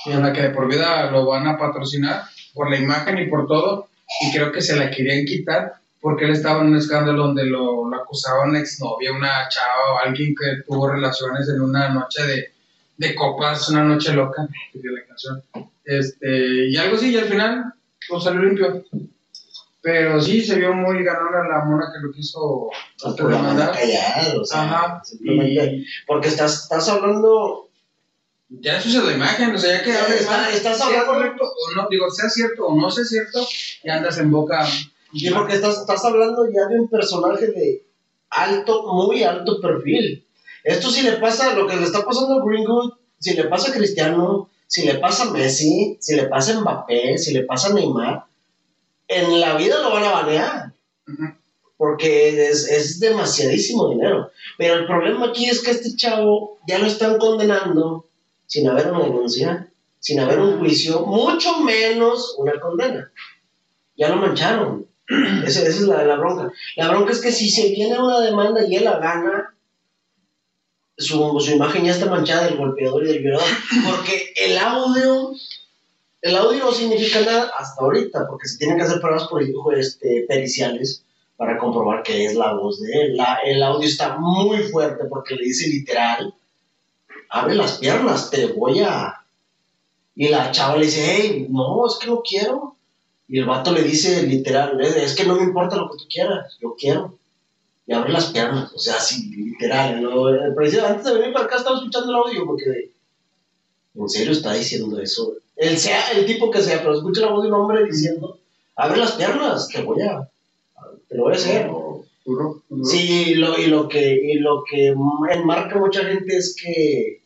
Y en la que de por vida lo van a patrocinar por la imagen y por todo. Y creo que se la querían quitar porque él estaba en un escándalo donde lo, lo acusaba una exnovia, una chava o alguien que tuvo relaciones en una noche de, de copas, una noche loca, de la canción. Este, y algo así, y al final pues salió limpio. Pero sí se vio muy ganona la mona que lo quiso este, por la callar, o sea, Ajá. Y porque estás, estás hablando, ya eso es la imagen, o sea, ya que hables Está- mal, estás hablando- correcto o no, digo, sea cierto o no sea cierto, ya andas en boca. y porque estás, estás hablando ya de un personaje de alto, muy alto perfil. Esto si le pasa, lo que le está pasando a Greenwood, si le pasa a Cristiano, si le pasa a Messi, si le pasa a Mbappé, si le pasa a Neymar, en la vida lo van a banear. Porque es, es demasiadísimo dinero. Pero el problema aquí es que este chavo ya lo están condenando sin haber una denuncia, sin haber un juicio, mucho menos una condena. Ya lo mancharon. Esa, esa es la, la bronca. La bronca es que si se viene una demanda y él la gana, su, su imagen ya está manchada del golpeador y del violador. Porque el audio, el audio no significa nada hasta ahorita, porque se tienen que hacer pruebas por este, periciales para comprobar que es la voz de él. El audio está muy fuerte porque le dice literal, abre las piernas, te voy a... Y la chava le dice, hey, no, es que no quiero. Y el vato le dice literal, "Eh, es que no me importa lo que tú quieras, yo quiero. Y abre las piernas, o sea, así, literal. ¿no? Antes de venir para acá estaba escuchando el audio porque, ¿en serio está diciendo eso? El, sea, el tipo que sea, pero escucha la voz de un hombre diciendo, abre las piernas, te voy a, te lo voy a hacer. Sí, y lo, y lo que, y lo que enmarca mucha gente es que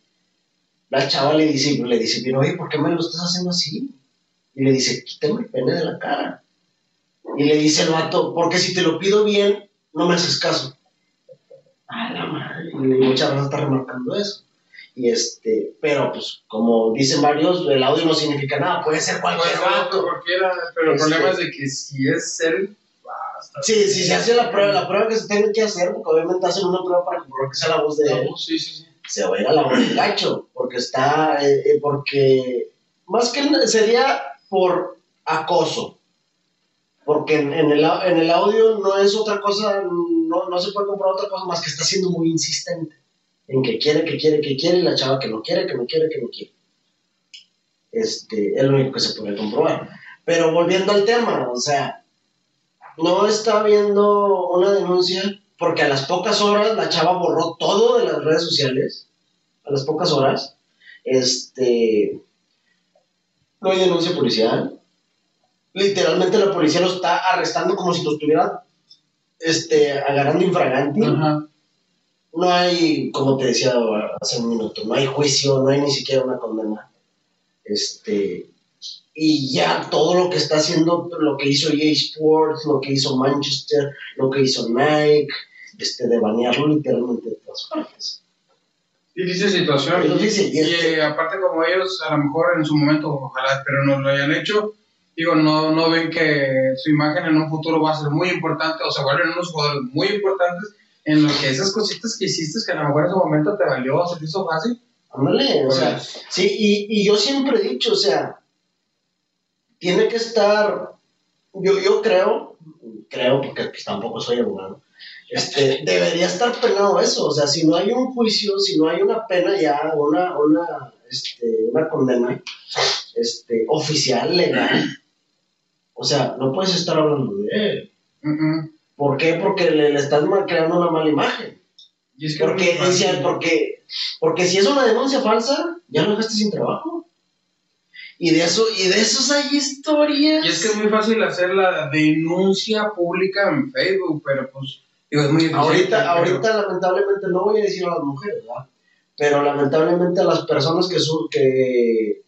la chava le dice, le dice, pero oye, ¿por qué me lo estás haciendo así? Y le dice, quítame el pene de la cara. Y le dice el vato, porque si te lo pido bien, no me haces caso. A la madre. Y mucha raza está remarcando eso. Y este, pero pues, como dicen varios, el audio no significa nada, puede ser cualquier vato. cualquiera, pero el Este- problema es de que si es él, ah, Sí, sí, se hace la prueba, la prueba que se tiene que hacer, porque obviamente hacen una prueba para comprobar que sea la voz de él. Sí, sí, sí. se va a ir a la voz del gacho, está, eh, eh, porque más que sería por acoso, porque en, el, en el audio no es otra cosa, no, no se puede comprobar otra cosa más que está siendo muy insistente en que quiere, que quiere, que quiere, y la chava que no quiere, que no quiere, que no quiere. Este, es lo único que se puede comprobar. Pero volviendo al tema, o sea, no está habiendo una denuncia porque a las pocas horas la chava borró todo de las redes sociales. A las pocas horas. Este. No hay denuncia policial. Literalmente la policía lo está arrestando como si lo estuviera este, agarrando infragante. Ajá. No hay, como te decía hace un minuto, no hay juicio, no hay ni siquiera una condena. Este, y ya todo lo que está haciendo, lo que hizo EA Sports, lo que hizo Manchester, lo que hizo Nike, este, de banearlo literalmente de todas partes. Difícil situación. Difícil, y Y, eh, aparte como ellos a lo mejor en su momento, ojalá, pero no lo hayan hecho, digo, no, no ven que su imagen en un futuro va a ser muy importante o se vuelven unos jugadores muy importantes en lo que esas cositas que hiciste que a lo mejor en ese momento te valió, se te hizo fácil. Ándale, o sea, Pues, sí, y, y yo siempre he dicho, o sea, tiene que estar, yo, yo creo, creo, porque pues, tampoco soy abogado, este, debería estar penado eso, o sea, si no hay un juicio, si no hay una pena ya, una, una, este, una condena, este, oficial, legal, o sea, no puedes estar hablando de él. mm. ¿Por qué? Porque le, le estás creando una mala imagen. Y es que Porque, decía, porque, porque si es una denuncia falsa, ya lo dejaste sin trabajo. Y de eso, y de esos hay historias. Y es que es muy fácil hacer la denuncia pública en Facebook, pero pues, digo, es muy difícil. ahorita, pero- ahorita lamentablemente, no voy a decir a las mujeres, ¿verdad? Pero lamentablemente a las personas que, su- que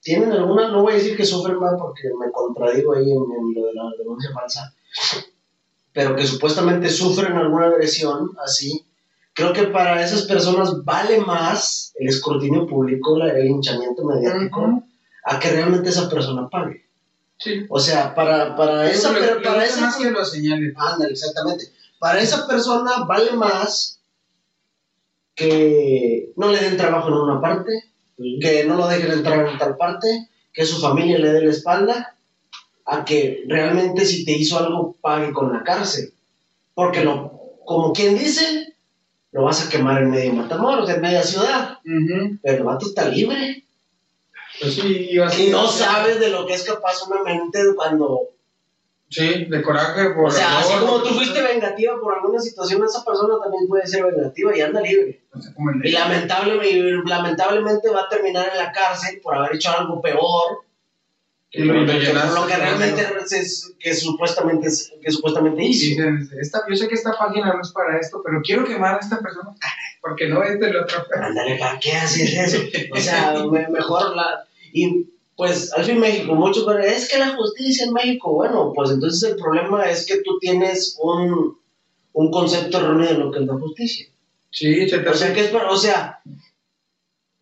tienen alguna, no voy a decir que sufren más porque me contradigo ahí en, en lo de la denuncia falsa, pero que supuestamente sufren alguna agresión así, creo que para esas personas vale más el escrutinio público, el hinchamiento mediático, Ujú. a que realmente esa persona pague. Sí. O sea, para, para esa, para esa más que lo señalen. Ándale, exactamente. Para esa persona vale más que no le den trabajo en una parte, que no lo dejen entrar en tal parte, que su familia le dé la espalda, a que realmente si te hizo algo pague con la cárcel. Porque lo, como quien dice, lo vas a quemar en medio de Matamoros, en media ciudad, pero el vato está libre. Pues sí, Y no sabes de lo que es capaz una mente cuando Sí, de coraje por O sea, así como tú fuiste vengativa por alguna situación, esa persona también puede ser vengativa y anda libre. el- Y lamentablemente, lamentablemente va a terminar en la cárcel por haber hecho algo peor Y lo, que llenaste lo que de- realmente es- que supuestamente es- que supuestamente hizo. esta, yo sé que esta página no es para esto, pero quiero quemar a esta persona porque no es del otro. Ándale, ¿para qué haces eso? O sea, me- mejor la y pues al fin México, muchos pero es que la justicia en México, bueno, pues entonces el problema es que tú tienes un un concepto erróneo de lo que es la justicia. Sí, se te O sea, que es para- o sea,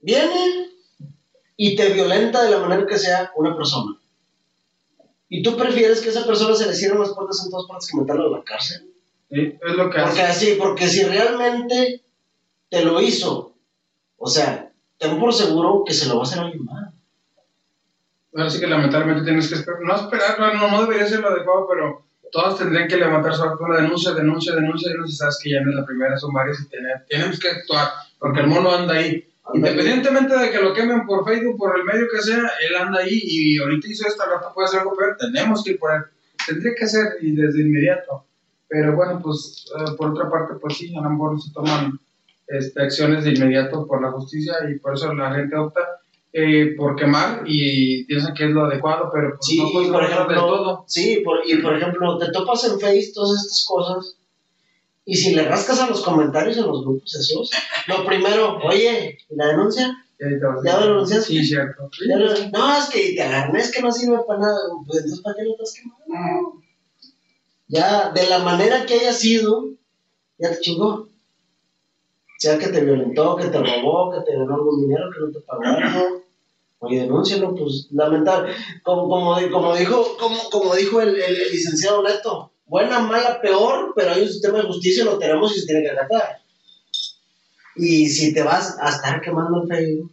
viene y te violenta de la manera que sea una persona. Y tú prefieres que a esa persona se le cierren las puertas en todas partes que meterlo a la cárcel. Sí, es lo que Porque hace. así, porque si realmente te lo hizo, o sea, ten por seguro que se lo va a hacer alguien más. Ahora sí que lamentablemente tienes que esperar. No esperar, no, no debería ser lo adecuado, pero todos tendrían que levantar su acto, denuncia, denuncia, denuncia, denuncia. Sabes que ya no es la primera, son varias y tiene- tenemos que actuar, porque el mono anda ahí. Independientemente de que lo quemen por Facebook, por el medio que sea, él anda ahí y ahorita hizo esto, al rato puede hacer algo peor, tenemos que ir por él. Tendría que ser y desde inmediato. Pero bueno, pues eh, por otra parte, pues sí, a lo mejor se toman este, acciones de inmediato por la justicia y por eso la gente opta eh, por quemar y piensan que es lo adecuado, pero pues Sí, no puedes por del ejemplo, todo. sí, por, y por ejemplo, te topas en Face todas estas cosas, y si le rascas a los comentarios en los grupos esos, lo primero, oye, ¿y la denuncia? ¿Ya lo denunciaste? Sí, cierto. Sí. Ya lo- no, es que te agarran, es que no sirve para nada, pues entonces ¿para qué lo estás quemando? Ya, de la manera que haya sido, ya te chingó. Sea que te violentó, que te robó, que te ganó algún dinero, que no te pagó. Oye, denúncialo, pues, lamentable. Como, como, di- como dijo, como, como dijo el, el- el licenciado Neto, buena, mala, peor, pero hay un sistema de justicia, lo tenemos y se tiene que acatar. Y si te vas a estar quemando el Facebook,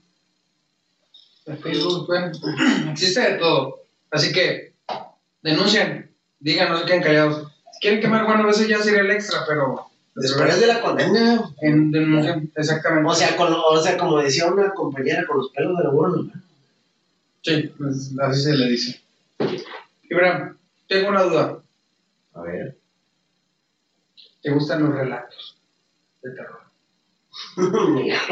En Facebook, bueno, existe de todo. Así que denuncien, digan, no se queden callados. Si quieren quemar, bueno, eso ya sería el extra, pero después de la condena, en exactamente. o sea, con, o sea, como decía una compañera, con los pelos de la burra, ¿no? sí, pues, así se le dice. Ibrahim, tengo una duda. A ver. ¿Te gustan los relatos de terror?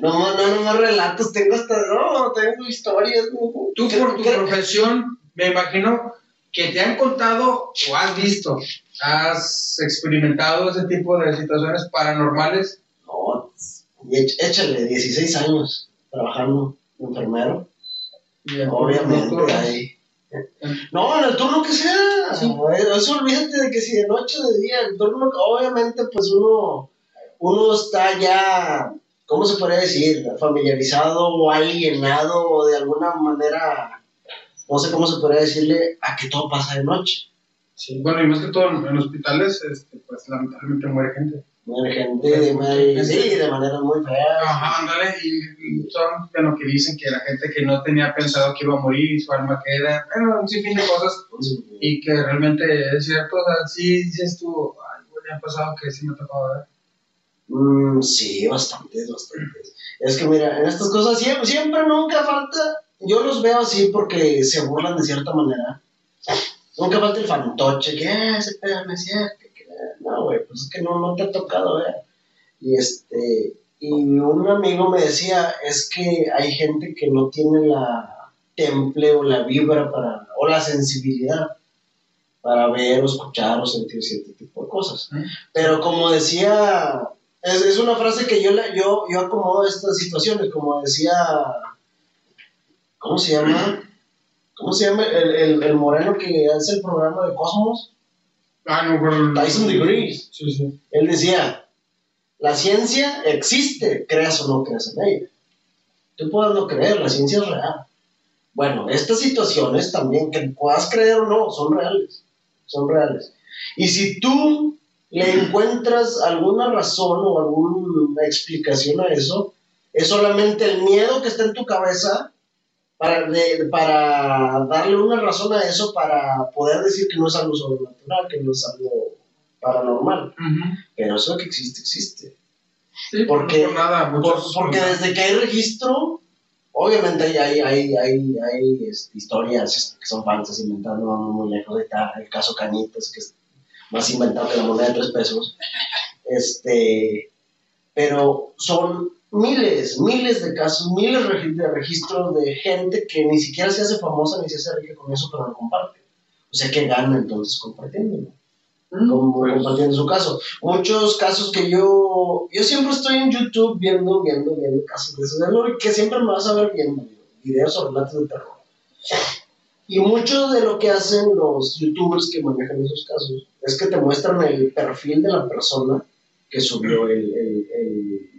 No, no, no más relatos, tengo hasta, no, tengo historias. ¿no? Tú ¿Qué- por tu qué- profesión, me imagino que te han contado o has visto, has experimentado ese tipo de situaciones paranormales. No, échale 16 años trabajando enfermero. Obviamente, ahí. No, en el turno que sea. Sí. Eso olvídate de que si de noche o de día, el turno, obviamente, pues uno, uno está ya, ¿cómo se podría decir? Familiarizado o alienado o de alguna manera, no sé cómo se podría decirle, a que todo pasa de noche. Sí, bueno, y más que todo en, en hospitales, este, pues lamentablemente muere gente. Muere gente manera- sí, de manera muy fea. Ajá, ándale, y, y son bueno, que dicen que la gente que no tenía pensado que iba a morir, su alma queda, bueno, un sinfín de cosas, y que realmente es cierto, o sea, sí dices tú, ay, me ha pasado que sí me ha tocado ver. Mm, sí, bastantes, bastantes. Es que mira, en estas cosas siempre, siempre nunca falta, yo los veo así porque se burlan de cierta manera. Nunca falta el fantoche, que "Ah, ese pedo no es cierto. que, ah". no, güey, pues es que no, no te ha tocado ver. Y este, y un amigo me decía, es que hay gente que no tiene la temple o la vibra para, o la sensibilidad para ver o escuchar o sentir cierto tipo de cosas. ¿eh? Pero como decía, es, es una frase que yo, la- yo, yo acomodo estas situaciones, como decía, ¿cómo se llama? ¿Cómo se llama el, el, el moreno que hace el programa de Cosmos? Ah, no, pero... Tyson Degrees. Sí, sí. Él decía, la ciencia existe, creas o no creas en ella. Tú puedes no creer, la ciencia es real. Bueno, estas situaciones también, que puedas creer o no, son reales. Son reales. Y si tú le encuentras alguna razón o alguna explicación a eso, es solamente el miedo que está en tu cabeza para, de- para darle una razón a eso para poder decir que no es algo sobrenatural, que no es algo paranormal. Pero eso que existe, existe. Sí, Porque- por nada, Por- porque desde que hay registro, obviamente hay, hay, hay, hay, hay, este, historias que son falsas, inventando, vamos muy lejos. Ahí está el caso Cañitas, que es más inventado que la moneda de tres pesos. Este, pero son miles, miles de casos, miles de registros de gente que ni siquiera se hace famosa ni se hace rica con eso, pero lo comparte. O sea, que gana entonces compartiéndolo como Pues, compartiendo su caso. Muchos casos que yo, yo siempre estoy en YouTube viendo, viendo, viendo casos de eso. Es lo que siempre me vas a ver viendo, videos o relatos de terror. Y mucho de lo que hacen los youtubers que manejan esos casos es que te muestran el perfil de la persona que subió el, el, el,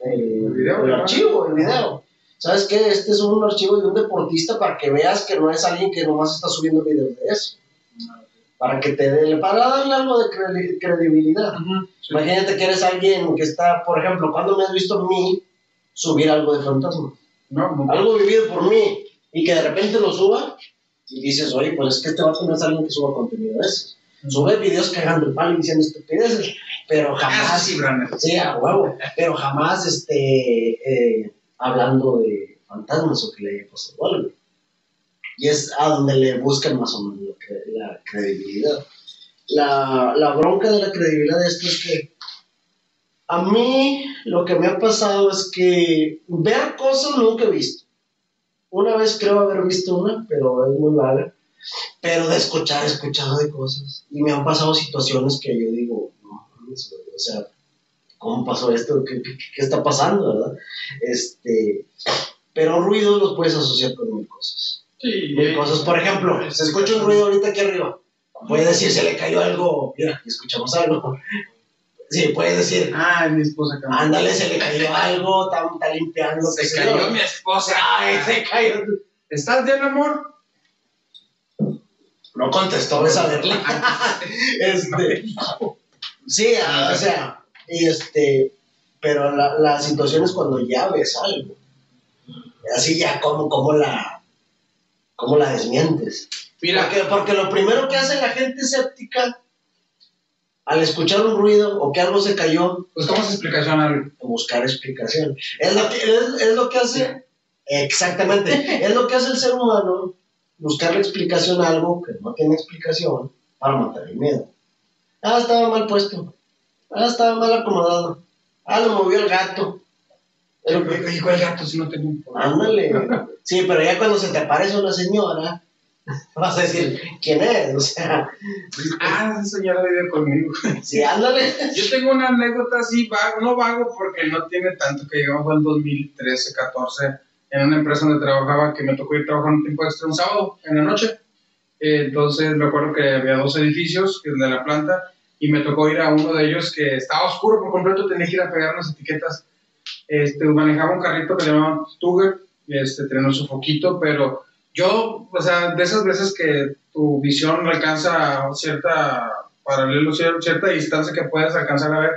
el- El video, el ¿no? archivo, el video. ¿Sabes qué? Este es un archivo de un deportista para que veas que no es alguien que nomás está subiendo videos de eso. Para que te dé, para darle algo de credi- credibilidad. Sí. Imagínate que eres alguien que está, por ejemplo, cuando me has visto a mí subir algo de fantasma? No, no. Algo vivido por mí y que de repente lo suba y dices, oye, pues es que este vato no es alguien que suba contenido de eso. Sube videos cagando el palo y diciendo estupideces, pero Ah, jamás, sí, sí, a huevo, pero jamás este, eh, hablando de fantasmas o que le haya pasado algo. Y es a donde le buscan más o menos la, cre- la credibilidad. La, la bronca de la credibilidad de esto es que a mí lo que me ha pasado es que ver cosas nunca he visto. Una vez creo haber visto una, pero es muy vaga. Pero de escuchar, he escuchado de cosas. Y me han pasado situaciones que yo digo, no, güey, o sea, ¿cómo pasó esto? ¿Qué, qué- qué está pasando, verdad? Este, pero ruidos los puedes asociar con mil cosas. Sí, Mil cosas. Por ejemplo, se escucha un ruido ahorita aquí arriba. Puede decir, se le cayó algo. Mira, escuchamos algo. Sí, puedes decir, Ay, mi esposa cambió. ándale, se le cayó algo, está, está limpiando. Se cayó mi esposa. Ay, se cayó. ¿Estás bien, amor? No contestó esa verle. este, sí, o sea, y este, pero la, la situación es cuando ya ves algo. Así ya, como, como la, como la desmientes. Mira, Porque, porque lo primero que hace la gente escéptica al escuchar un ruido o que algo se cayó, buscamos explicación al. buscar explicación. Es lo que, es, es lo que hace, exactamente, es lo que hace el ser humano, buscarle explicación a algo que no tiene explicación para matar el miedo. Ah, estaba mal puesto. Ah, estaba mal acomodado. Ah, lo movió el gato. Pero, ¿y cuál gato si no tengo un problema? Ándale. Sí, pero ya cuando se te aparece una señora, vas a decir, ¿quién es? O sea, Ah, esa señora vive conmigo. sí, ándale. Yo tengo una anécdota así, vago, no vago porque no tiene tanto, que llegamos en 2013, 14, en una empresa donde trabajaba, que me tocó ir trabajando un tiempo extra un sábado en la noche. Eh, entonces me acuerdo que había dos edificios de la planta y me tocó ir a uno de ellos que estaba oscuro por completo, tenía que ir a pegar unas etiquetas. Este, manejaba un carrito que se llamaba Tuger, este, tenía su foquito, pero yo, o sea, de esas veces que tu visión alcanza cierta paralelo, cier- cierta distancia que puedes alcanzar a ver,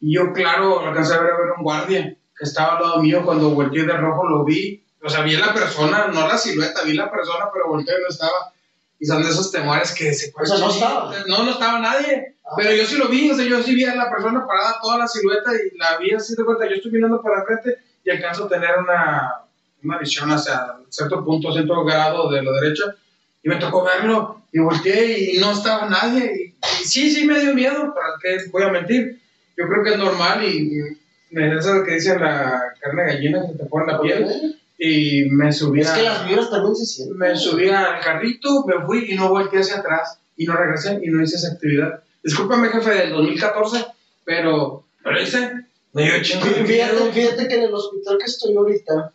y yo, claro, alcancé a ver, a ver un guardia estaba al lado mío, cuando volteé de rojo lo vi, o sea, vi a la persona, no la silueta, vi la persona, pero volteé y no estaba. Y son de esos temores que se O sea, no estaba. No, no estaba nadie. Ah. Pero yo sí lo vi, o sea, yo sí vi a la persona parada, toda la silueta, y la vi así de cuenta. Yo estoy mirando para frente y alcanzo a tener una, una visión hacia cierto punto, cierto grado de la derecha. Y me tocó verlo, y volteé y no estaba nadie. Y, y sí, sí me dio miedo, ¿para qué voy a mentir? Yo creo que es normal y, me eso que dicen la carne de gallina que te pone la piel. Y me subí Es a- que las vibras también se sienten. me subí al carrito, me fui y no volteé hacia atrás y no regresé y no hice esa actividad. Discúlpame, jefe, del 2014, pero lo hice. Me dio chingo Fíjate, fíjate que en el hospital que estoy ahorita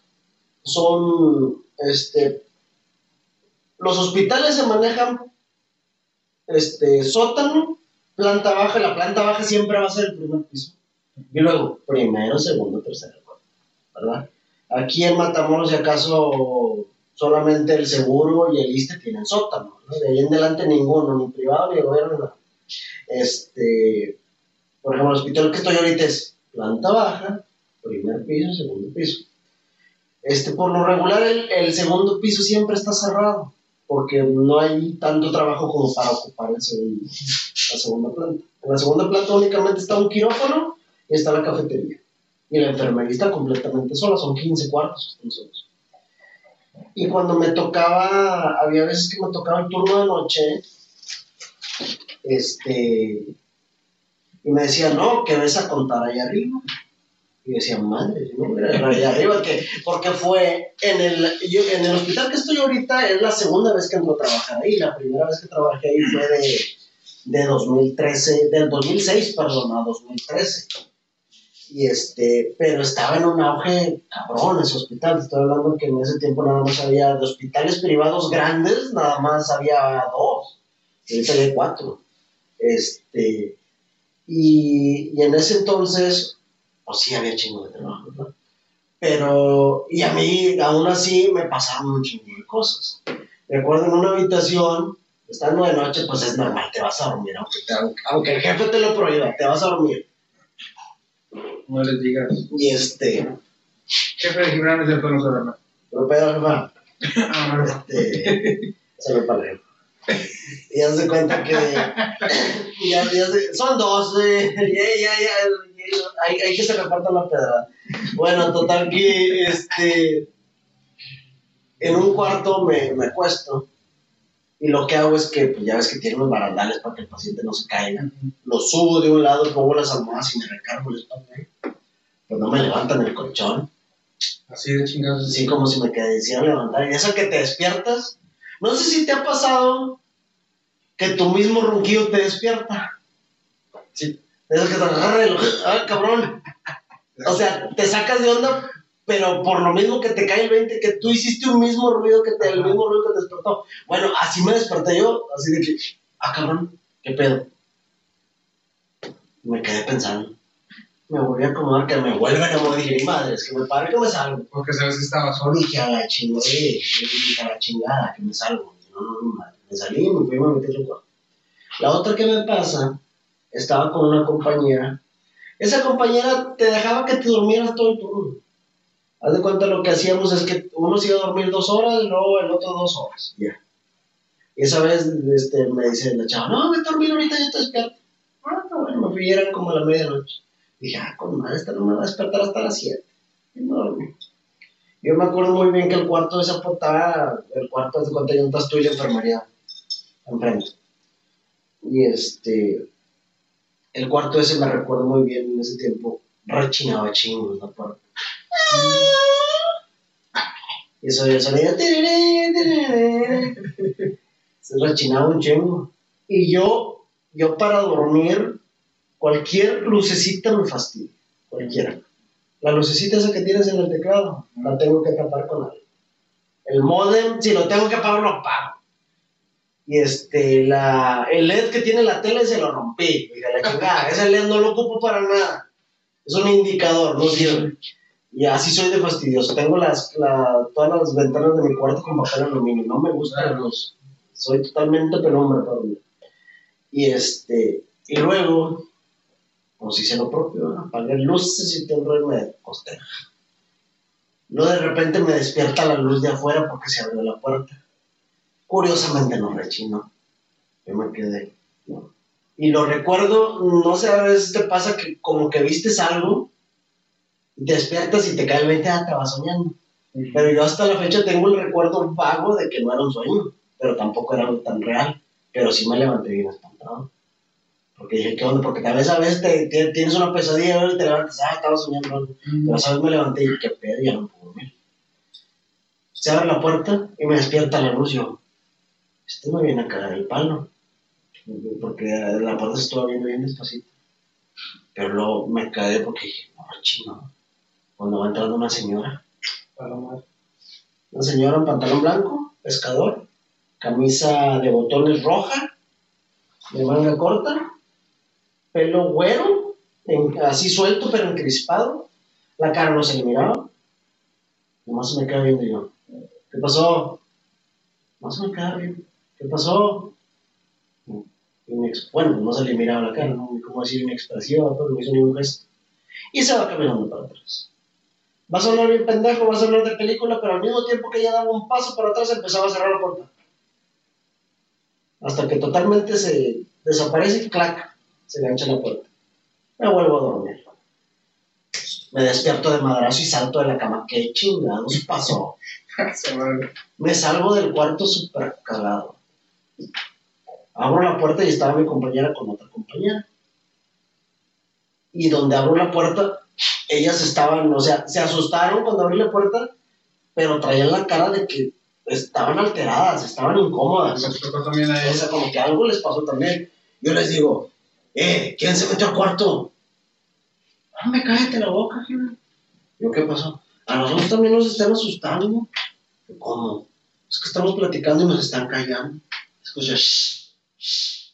son, este, los hospitales se manejan, este, sótano, planta baja, la planta baja siempre va a ser el primer piso. Y luego, primero, segundo, tercero, ¿verdad? Aquí en Matamoros, si acaso, solamente el seguro y el ISTE tienen sótano, ¿no? De ahí en adelante ninguno, ni privado, ni gobierno. Este, por ejemplo, el hospital que estoy ahorita es planta baja, primer piso, segundo piso. Este, por lo regular, el, el segundo piso siempre está cerrado, porque no hay tanto trabajo como para ocupar el segundo, la segunda planta. En la segunda planta únicamente está un quirófano está la cafetería. Y la enfermería está completamente sola, son 15 cuartos, están solos. Y cuando me tocaba, había veces que me tocaba el turno de noche, este, y me decía, no, que ves a contar allá arriba. Y decía, madre, no, era allá arriba, que, porque fue en el, yo- en el hospital que estoy ahorita, es la segunda vez que entro a trabajar ahí. La primera vez que trabajé ahí fue de, de 2013, del 2006, perdón, a 2013. Y este, pero estaba en un auge cabrón ese hospital. Estoy hablando que en ese tiempo nada más había de hospitales privados grandes, nada más había dos. Y ahorita hay cuatro. Este, y, y en ese entonces, pues sí había chingo de trabajo, ¿no? Pero, y a mí, aún así, me pasaron un chingo de cosas. Recuerdo en una habitación, estando de noche, pues es normal, te vas a dormir, aunque, aunque el jefe te lo prohíba, te vas a dormir. No les digas. Y este, Jefe de Gibran es de tono Sorana. pero pero, jefa, Ah, no. este, se paré. Y ya se cuenta que, ya, ya se- son dos, eh, ya, ya, ya, hay, hay que se repartan la pedra. Bueno, total que, este, en un cuarto me, me acuesto y lo que hago es que, pues ya ves que tiene unos barandales para que el paciente no se caiga. Lo subo de un lado, pongo las almohadas y me recargo el espalda. Pues no me levantan el colchón. Así de chingados. Así como si me quisieran levantar. Y eso que te despiertas. No sé si te ha pasado que tu mismo ronquido te despierta. Sí. Eso que te agarra el... ¡Ah, cabrón! O sea, te sacas de onda, pero por lo mismo que te cae el 20, que tú hiciste un mismo ruido que te, el mismo ruido que te despertó. Bueno, así me desperté yo, así de que, ah, cabrón, ¿qué pedo? Me quedé pensando. Me volví a acomodar, que me vuelven a mover. Dije, madre, es que me paro que me salgo. Porque sabes que estaba solo. Dije a la chingada, dije a la chingada, que me salgo. No, no, no, madre. Me salí y me fui y me metí en el cuarto. La otra que me pasa, estaba con una compañera. Esa compañera te dejaba que te durmieras todo el turno. Haz de cuenta lo que hacíamos es que uno se iba a dormir dos horas y luego el otro dos horas. Ya. Y esa vez este, me dice la chava, no, a dormir ahorita, ya te despierto. Ah, bueno, me fui y eran como a la medianoche. Dije, ah, con madre, esta no me va a despertar hasta las 7. Y me dormí. Yo me acuerdo muy bien que el cuarto de esa portada, el cuarto de cuenta yo tú y la enfermería enfrente. Y este, el cuarto ese me recuerdo muy bien en ese tiempo, rechinaba chingos la puerta. Y eso el sonido, se rechinaba un chingo. Y yo, yo para dormir, cualquier lucecita me fastidia, cualquiera. La lucecita esa que tienes en el teclado, la tengo que tapar con algo. El modem, si lo tengo que apagar, lo apago. Y este, la, el LED que tiene la tele se lo rompí. Dije, la chingada, ese LED no lo ocupo para nada. Es un indicador, no sirve. Y así soy de fastidioso. Tengo las, la- todas las ventanas de mi cuarto con papel aluminio. No me gusta la luz. Soy totalmente pelumbre para dormir. Y este, y luego, pues hice lo propio, apagué luces y tengo y me. Luego de repente me despierta la luz de afuera porque se abrió la puerta. Curiosamente no rechinó. Yo me quedé. ¿no? Y lo recuerdo, no sé, a veces te pasa que como que vistes algo, despiertas y te cae el 20, ah, te vas soñando. Pero yo hasta la fecha tengo el recuerdo vago de que no era un sueño, pero tampoco era algo tan real. Pero sí me levanté bien espantado. Porque dije, ¿qué onda? Porque tal vez a veces te, te- tienes una pesadilla y te levantas, ah, estaba soñando algo. Pero esa vez me levanté y qué pedo, ya no puedo dormir. Se abre la puerta y me despierta la luz. Yo, este me viene a cagar el palo. Porque la puerta se estuvo abriendo bien despacito. Pero luego me caí porque dije, no, chino. Cuando va entrando una señora, una señora en pantalón blanco, pescador, camisa de botones roja, de manga corta, pelo güero, así suelto pero encrispado, la cara no se le miraba. Nomás me queda viendo yo. ¿Qué pasó? No se me queda viendo. ¿Qué pasó? Bueno, no se le miraba la cara, no cómo decir inexpresiva, pero no hizo ningún gesto. Y se va caminando para atrás. Va a sonar bien pendejo, va a sonar de película, pero al mismo tiempo que ella daba un paso para atrás empezaba a cerrar la puerta. Hasta que totalmente se desaparece y clac, se engancha la puerta. Me vuelvo a dormir. Me despierto de madrazo y salto de la cama. ¿Qué chingados pasó? Me salgo del cuarto súper cagado. Abro la puerta y estaba mi compañera con otra compañera. Y donde abro la puerta, ellas estaban, o sea, se asustaron cuando abrí la puerta, pero traían la cara de que estaban alteradas, estaban incómodas. También a O sea, como que algo les pasó también. Yo les digo, eh, ¿quién se metió al cuarto? Hombre, cállate la boca, jefe. Yo, ¿qué pasó? A nosotros también nos están asustando. ¿Cómo? Es que estamos platicando y nos están callando. Escucha, shh, shh.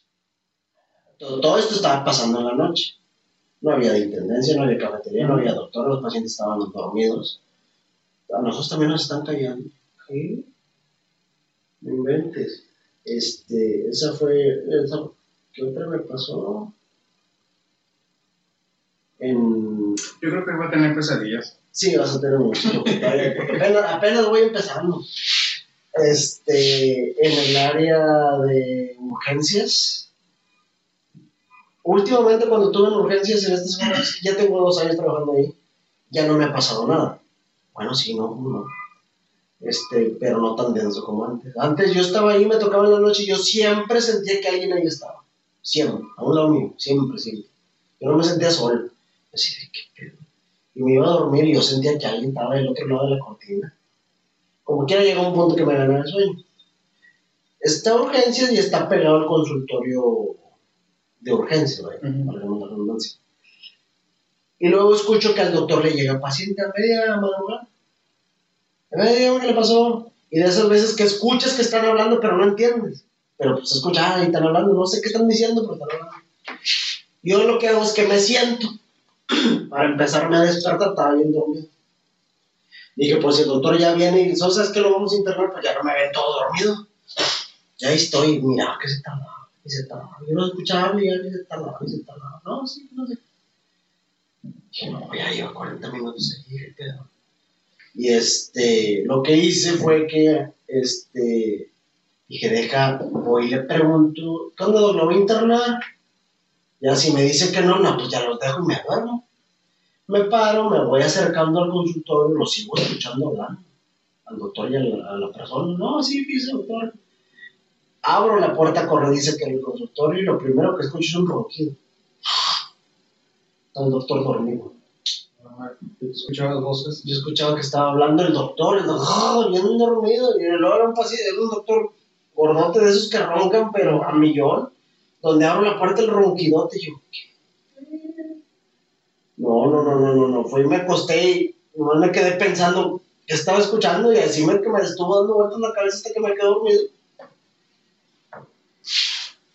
Todo, todo esto estaba pasando en la noche. No había de intendencia, no había cafetería, no había doctor, los pacientes estaban dormidos. A nosotros también nos están callando. ¿Qué? No inventes. Este, esa fue. Esa, ¿Qué otra me pasó? En. Yo creo que va a tener pesadillas. Sí, vas a tener mucho. apenas, apenas voy empezando. Este, en el área de urgencias. Últimamente, cuando tuve en urgencias en estas horas, ya tengo dos años trabajando ahí, ya no me ha pasado nada. Bueno, sí, no, no. Este, pero no tan denso como antes. Antes yo estaba ahí, me tocaba en la noche y yo siempre sentía que alguien ahí estaba. Siempre, a un lado mío, siempre, siempre. Yo no me sentía solo. Así de, ¿qué pedo? y me iba a dormir y yo sentía que alguien estaba del otro lado de la cortina. Como quiera llegó un punto que me ganaba el sueño. Está urgencias y está pegado al consultorio de urgencia, ¿vale? La redundancia. Y luego escucho que al doctor le llega paciente a media madrugada. A ver, dígame qué le pasó. Y de esas veces que escuchas que están hablando, pero no entiendes. Pero pues escucha, ah, y están hablando, no sé qué están diciendo, pero están hablando. Yo lo que hago es que me siento para empezarme a despertar, estaba bien dormido. Dije, pues si el doctor ya viene y dice, ¿sabes que lo vamos a internar? Pues ya no me ven todo dormido. Ya ahí estoy, mira, que se tardaba, y se tardaba. Yo no escuchaba y ya y se tardaba, y se tardaba. No, sí, no sé. Dije, no, ya lleva 40 minutos ahí, qué pedo. Y este, lo que hice fue que, este, dije, deja, voy y le pregunto, ¿qué onda, doc? ¿Lo voy a internar? Ya si me dice que no, no, pues ya los dejo y me duermo. Me paro, me voy acercando al consultorio, lo sigo escuchando hablar al doctor y a la, a persona. No, sí, dice doctor. Abro la puerta corrediza que era el consultorio y lo primero que escucho es un ronquido. Está el doctor dormido. Escuchaba voces. Yo escuchaba que estaba hablando el doctor, el doctor, bien dormido, y luego era un paciente, era un doctor gordote de esos que roncan, pero a millón, donde abro la puerta el ronquidote, y yo, ¿qué? No, no, no, no, no, no, fue y me acosté y nomás me quedé pensando que estaba escuchando y así me, que me estuvo dando vueltas la cabeza hasta que me quedé dormido.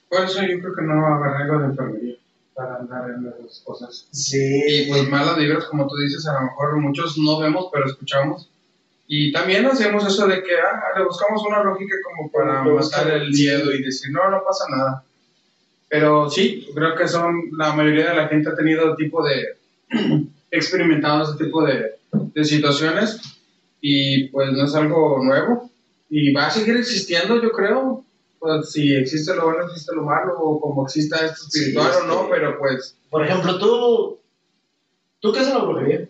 Por eso yo creo que no agarré algo de enfermería para andar en esas cosas. Sí. Y pues malas vibras, como tú dices, a lo mejor muchos no vemos, pero escuchamos. Y también hacemos eso de que ah, le buscamos una lógica como para matar buscar- el miedo y decir, no, no pasa nada. Pero sí, creo que son, la mayoría de la gente ha tenido tipo de, experimentado ese tipo de, de situaciones y pues no es algo nuevo y va a seguir existiendo, yo creo. Pues si existe lo bueno, existe lo malo, o como exista esto espiritual Sí, o no, este- pero pues Por ejemplo, tú, ¿tú qué es la brujería?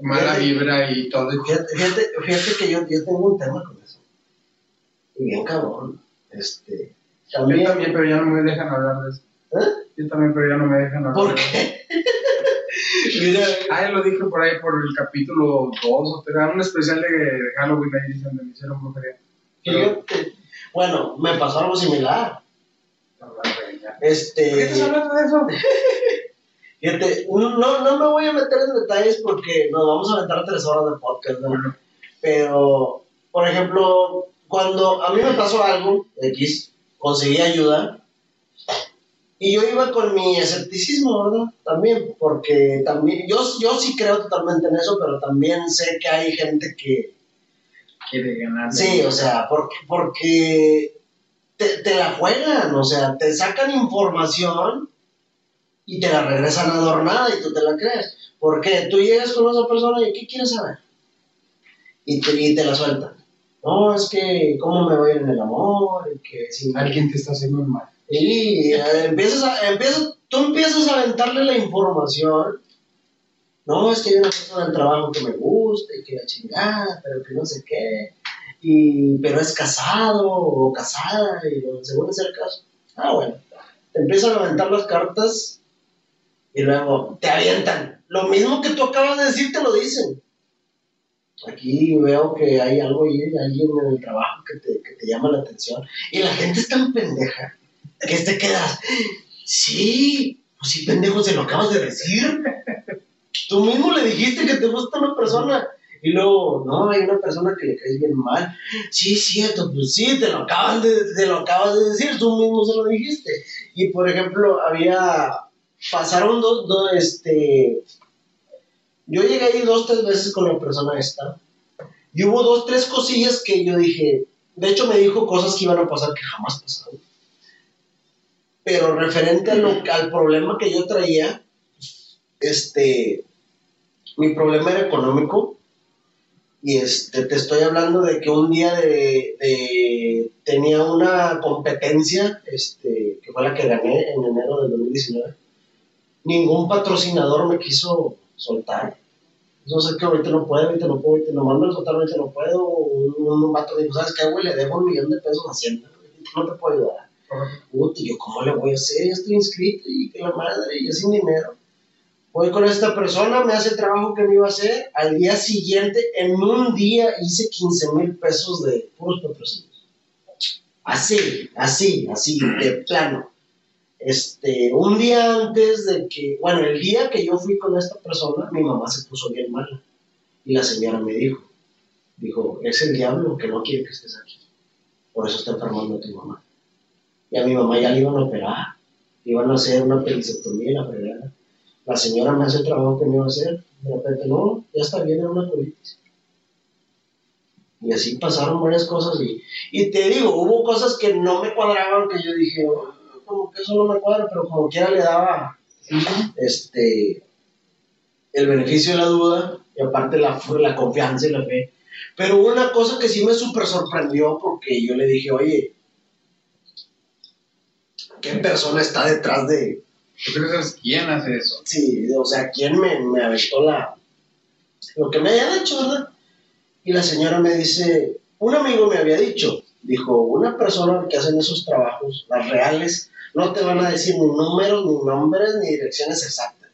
mala Fíjate- vibra y todo. Fíjate, fíjate, fíjate que yo, yo tengo un tema con eso. Y bien cabrón. Este, Yo también, también, pero ya no me dejan hablar de eso. ¿Eh? Yo también, pero ya no me dejan hablar. ¿Por de qué? Mira, Ah, lo dije por ahí por el capítulo 2 o 3, un especial de Halloween ahí dicen donde me hicieron brujería. Bueno, me pasó algo similar. ¿Por qué Este, estás hablando de eso? fíjate, no, no me voy a meter en detalles porque nos vamos a aventar tres horas de podcast, Pero, por ejemplo, cuando a mí me pasó algo, X, conseguí ayuda, y yo iba con mi escepticismo, ¿verdad? También, porque también, yo, yo sí creo totalmente en eso, pero también sé que hay gente que, quiere ganar. sí, o sea, porque, porque te, te la juegan, o sea, te sacan información y te la regresan adornada y tú te la crees. Porque tú llegas con esa persona y ¿qué quieres saber? Y te, y te la sueltan. No, es que cómo me voy en el amor, y que si Alguien te está haciendo mal. y eh, empiezas a, empiezas, tú empiezas a aventarle la información. No, es que hay una persona del trabajo que me gusta y que la chingada, pero que no sé qué. Y, pero es casado o casada, y según es el caso. Ah, bueno. Te empiezan a aventar las cartas y luego te avientan. Lo mismo que tú acabas de decir, te lo dicen. Aquí veo que hay algo ahí, alguien en el trabajo que te, que te llama la atención. Y la gente es tan pendeja que te quedas, sí, Pues sí, pendejo, se lo acabas de decir. Tú mismo le dijiste que te gusta una persona. Y luego, no, hay una persona que le caes bien mal. Sí, cierto, pues sí, te lo, acaban de, te lo acabas de decir, tú mismo se lo dijiste. Y por ejemplo, había, pasaron dos, dos, este, yo llegué ahí dos, tres veces con la persona esta. Y hubo dos, tres cosillas que yo dije, de hecho me dijo cosas que iban a pasar que jamás pasaron. Pero referente a lo- al problema que yo traía, este, mi problema era económico. Y este, te estoy hablando de que un día de, de- tenía una competencia, este, que fue la que gané en enero del 2019. Ningún patrocinador me quiso soltar. No sé que ahorita no puedo, ahorita no puedo, ahorita no mando a soltar, ahorita no puedo. Un, un vato dijo, ¿sabes qué, güey? Le debo un millón de pesos a Hacienda, no te puedo ayudar. Puta, y yo, ¿cómo le voy a hacer? Ya estoy inscrito y que la madre, y yo sin dinero. Voy con esta persona, me hace el trabajo que me iba a hacer. Al día siguiente, en un día, hice 15 mil pesos de puros patrocinios. Así, así, así, de plano. Este, un día antes de que, bueno, el día que yo fui con esta persona, mi mamá se puso bien mala. Y la señora me dijo, dijo, es el diablo que no quiere que estés aquí. Por eso está enfermando a tu mamá. Y a mi mamá ya le iban a operar. Iban a hacer una perisectomía y la fregada. La señora me hace el trabajo que me iba a hacer. De repente, no, ya está bien, era una colitis. Y así pasaron varias cosas. Y, y te digo, hubo cosas que no me cuadraban, que yo dije, "Oh, como que eso no me cuadra, pero como quiera le daba este, el beneficio de la duda y aparte la, la confianza y la fe. Pero hubo una cosa que sí me súper sorprendió porque yo le dije, oye, ¿qué persona está detrás de, ¿Tú crees quién hace eso? Sí, o sea, ¿quién me, me aventó la... lo que me habían hecho, verdad? Y la señora me dice, un amigo me había dicho, dijo, una persona que hacen esos trabajos, las reales, no te van a decir ni números, ni nombres, ni direcciones exactas.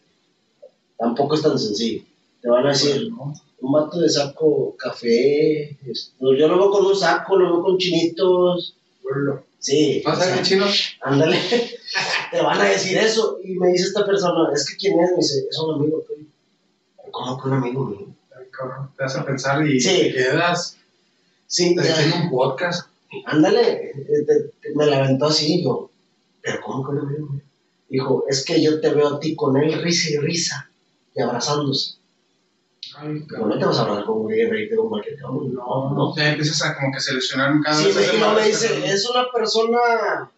Tampoco es tan sencillo. Te van a decir, un vato de saco café, yo lo veo con un saco, lo veo con chinitos. Sí. ¿Vas a ver chino? Ándale, te van a decir eso. Y me dice esta persona, es que quién es, me dice, es un amigo tuyo. ¿Cómo que un amigo mío? Te vas a pensar y Sí. te quedas Sí, te haciendo un podcast. ándale, eh, me la aventó así, yo, pero ¿cómo que un amigo mío? Dijo, es que yo te veo a ti con él risa y risa, y abrazándose. Ay, no te vas a hablar con un güey, reírte con cualquier cabrón, no, no. O sea, empiezas a como que seleccionar cada Sí, vez. me, me dice, es una persona,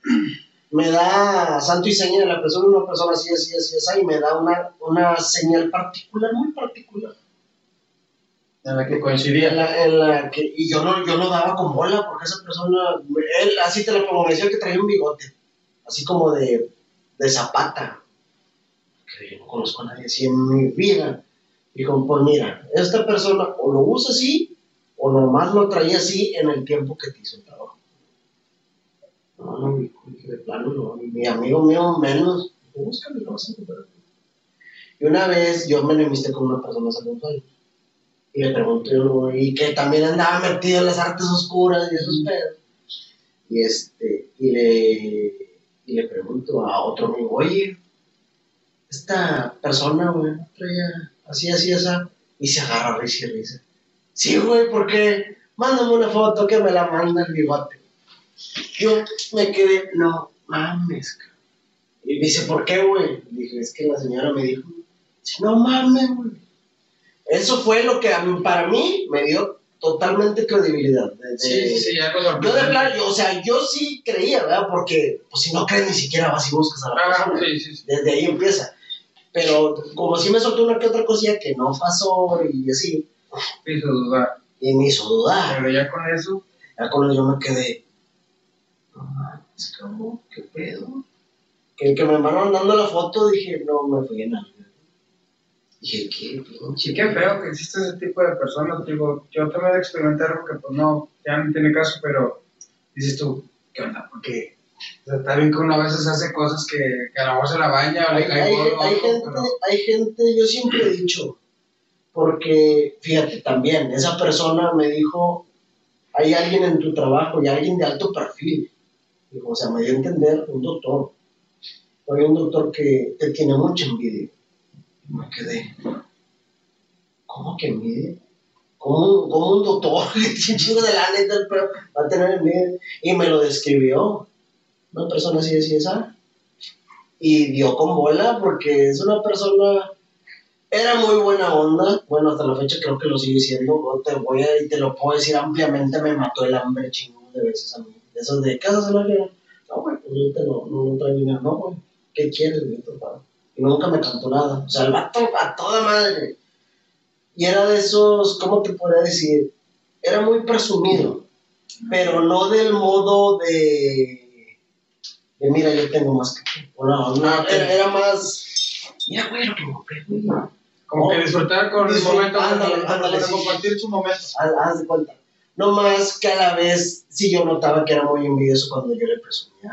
me da santo y seña de la persona, una persona así, así, así, así, y me da una, una señal particular, muy particular. En la que En coincidía. la, en la que, y yo no, yo no daba con bola, porque esa persona, él, así te lo pongo, me decía que traía un bigote, así como de, de zapata, que yo no conozco a nadie así en mi vida. Dijo, pues mira, esta persona o lo usa así, o nomás lo traía así en el tiempo que te hizo el trabajo. No, no, de plano no, mi amigo mío menos, búscame, lo vas a encontrar. Y una vez yo me enemisté con una persona hace unos años. Y le pregunté, y que también andaba metido en las artes oscuras y esos pedos. Y, este, y, le, y le pregunto a otro amigo, oye, esta persona, güey, traía así, así, así, y se agarra risa y risa. Sí, güey, porque mándame una foto que me la manda el bigote. Yo me quedé, no mames, cabrón. Y me dice, ¿por qué, güey? Dije, es que la señora me dijo, no mames, güey. Eso fue lo que a mí- para mí me dio totalmente credibilidad. de- de- Sí, sí, sí, ya lo Yo de plan, yo, o sea, yo sí creía, ¿verdad? Porque pues, si no crees ni siquiera vas y buscas a la Ah, persona. sí, sí, sí. Desde ahí empieza. Pero como sí me soltó una que otra cosilla que no pasó y así, Me hizo dudar. y me hizo dudar. Pero ya con eso, Ya con eso yo me quedé. No mames, cabrón, qué pedo. Que, que me van mandando la foto, dije, no, me fui en algo. Dije, qué pinche. sí, qué feo que existe ese tipo de personas. Digo, yo también he experimentado porque, pues no, ya no tiene caso, pero dices tú, ¿qué onda? Porque o sea, está bien que uno a veces hace cosas que, que a lo mejor se la baña o Hay, le cae hay- gordo o hay gente, pero hay gente, yo siempre he dicho, porque fíjate también, esa persona me dijo, hay alguien en tu trabajo y alguien de alto perfil. Dijo, o sea, me dio a entender un doctor. Hay un doctor que te tiene mucha envidia. Me quedé, ¿cómo que envidia? ¿Cómo, cómo un doctor que tiene de tal, pero va a tener envidia? Y me lo describió. Una persona así, así, esa. Y dio con bola porque es una persona era muy buena onda. Bueno, hasta la fecha creo que lo sigue siendo. Te voy a, y te lo puedo decir ampliamente, me mató el hambre chingón de veces a mí. De esos de casa se lo No, güey, pues yo te lo, no, no traigo. No, güey, ¿qué quieres, güey? Y nunca me cantó nada. O sea, el vato a toda madre. Y era de esos, ¿cómo te podría decir? Era muy presumido. Pero no del modo de. De mira, yo tengo más que tú. No, no, era, era más. Mira, güey, lo que me compré, güey. Como que disfrutar con el momento, ándale, ándale, sí. compartir su momento. Haz, de cuenta. No más que a la vez, sí yo notaba que era muy envidioso cuando yo le presumía.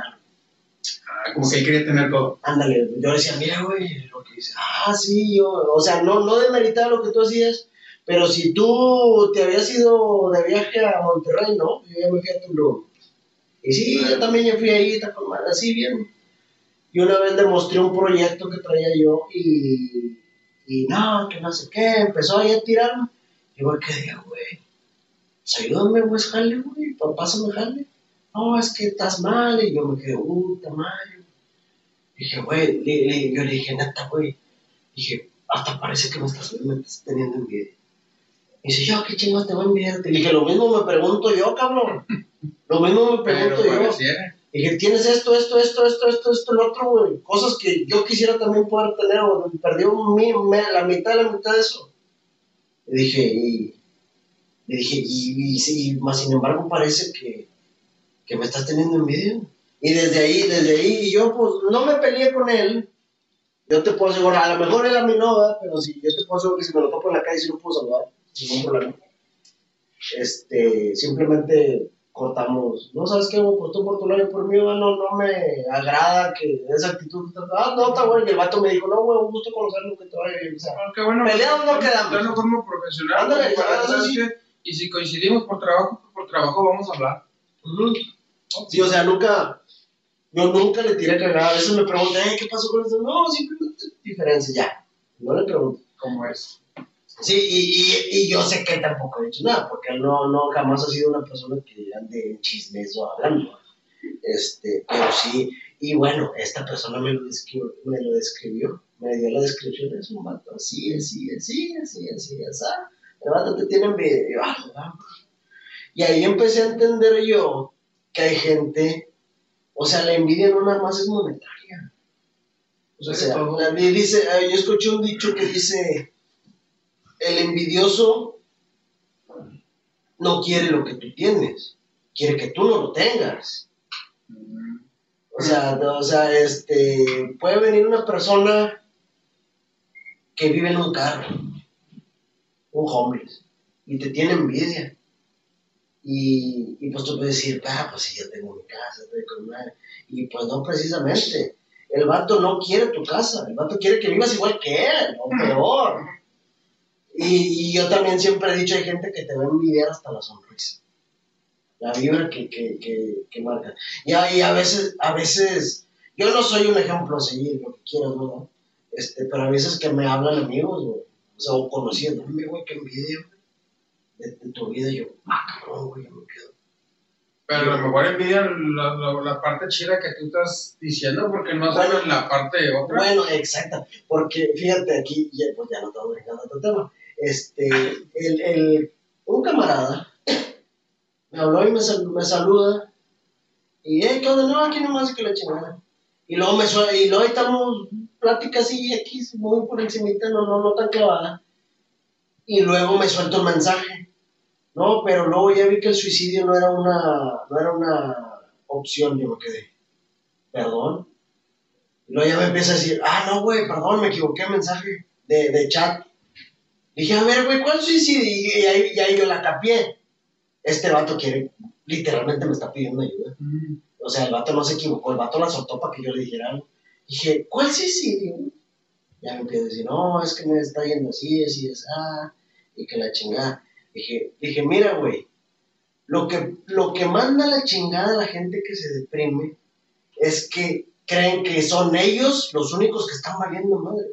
Ah, como que él quería tener todo. Ándale, yo decía, mira, güey, lo que dice, ah, sí, yo, o sea, no, no demeritar lo que tú hacías, pero si tú te habías ido de viaje a Monterrey, ¿no? Yo ya me fui a Tulum. Y sí, yo también ya fui ahí, está con madre, así bien. Y una vez le mostré un proyecto que traía yo y, y no, que no sé qué, empezó ahí a tirarme. Y yo me quedé, güey, pues ayúdame, güey, jale, güey, pa- pásame jale. No, es que estás mal. Y yo me quedé, puta madre. Dije, güey, yo le dije, neta, güey. Dije, hasta parece que me estás, me estás teniendo envidia. Y dice, yo, qué chingados te voy a envidiar. Le dije, lo mismo me pregunto yo, cabrón. Lo mismo me Pero pregunto yo. pareciera. Dije, tienes esto, esto, esto, esto, esto, esto, lo otro, güey. Cosas que yo quisiera también poder tener, güey. Perdí un mi- me- la mitad la mitad de eso. Le dije, y. Le dije, y, y, sí, más sin embargo parece que, que me estás teniendo envidia. Y desde ahí, desde ahí, yo pues no me peleé con él. Yo te puedo asegurar, a lo mejor él a mí no, ¿verdad? pero sí, yo te puedo asegurar que si me lo topo en la calle sí lo puedo saludar, sin ningún problema. Este, simplemente cortamos, no sabes qué, pues tú por tu lado y por mí, güey, no, me agrada que esa actitud, ah, no, está bueno, y el vato me dijo, no, güey, un gusto conocerlo, que te vaya bien, o sea, Ah, qué bueno. Peleados no quedamos. De una forma profesional. Ándale, para, ah, ¿sabes sí. qué? Y si coincidimos por trabajo, pues por trabajo vamos a hablar. Sí, o sea, nunca, yo nunca le tiré cagada. A veces me preguntan, "Ey, ¿qué pasó con eso? No, simplemente diferencia, ya. No le pregunto. Como es. Sí, y, y, y yo sé que él tampoco ha dicho nada, porque él no, no jamás ha sido una persona que ande en chismes o hablando. Este, pero sí, y bueno, esta persona me lo describió, me lo describió, me dio la descripción, es un vato así, así, así, así, así, así. El vato te tiene envidia. Y yo, "Ah, no". Y ahí empecé a entender yo que hay gente, o sea, la envidia no nada más es monetaria. O De sea, la- y dice, yo escuché un dicho que dice, el envidioso no quiere lo que tú tienes, quiere que tú no lo tengas. O sea, o sea, este, puede venir una persona que vive en un carro, un homeless, y te tiene envidia. Y, y pues tú puedes decir, ah, pues si yo tengo mi casa, estoy con madre. Y pues no precisamente. El vato no quiere tu casa, el vato quiere que vivas igual que él, o peor. Y, y yo también siempre he dicho, hay gente que te va a envidiar hasta la sonrisa. La vibra que, que, que, que marca. Y a, y a veces, a veces, yo no soy un ejemplo a seguir, lo que quieras, ¿no? Este, pero a veces que me hablan amigos, güey, o sea, o conocidos, "Hombre, güey, qué envidia, güey, de, de tu vida, yo, ah, cabrón, güey, yo me quedo. Pero a lo mejor envidian la, la, la parte chida que tú estás diciendo porque no Bueno. saben la parte otra. Bueno, exacto, porque fíjate aquí, ya, pues ya no estamos brincando a otro tema. Este, el, el, un camarada me habló y me, me saluda, y, eh, ¿qué onda? No, aquí nomás que la chingada. Y luego me suena, y luego estamos, plática así, aquí, muy por encimita, no, no, no tan clavada. Y luego me suelta un mensaje. No, pero luego ya vi que el suicidio no era una, no era una opción, yo me quedé. ¿Perdón? Y luego ya me empieza a decir, ah, no, güey, perdón, me equivoqué mensaje de, de chat. Dije, a ver, güey, ¿cuál suicidio? Y, ahí, y ahí yo la capié. Este vato quiere, literalmente me está pidiendo ayuda. Mm. O sea, el vato no se equivocó, el vato la soltó para que yo le dijera algo. Dije, ¿cuál suicidio? Ya me empieza a decir, no, es que me está yendo así, así, así, ah, y que la chingada. Dije, dije, mira, güey, lo que, lo que manda la chingada a la gente que se deprime es que creen que son ellos los únicos que están valiendo madre.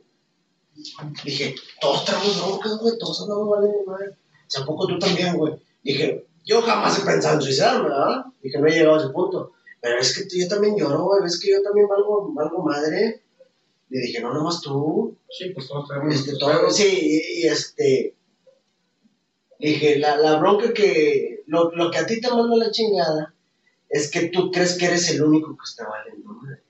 Dije, todos tenemos broncas, güey, todos andamos valiendo madre. O sea, ¿a poco tú también, güey? Dije, yo jamás he pensado en suicidarme, ¿verdad? Dije, no he llegado a ese punto. Pero es que yo también lloro, güey, ves que yo también valgo, valgo madre. Y dije, no, nomás tú. Sí, pues todos tenemos. Este, todo, sí, y, y este. Dije, la, la bronca que. Lo, lo que a ti te manda la chingada es que tú crees que eres el único que está valiendo, madre.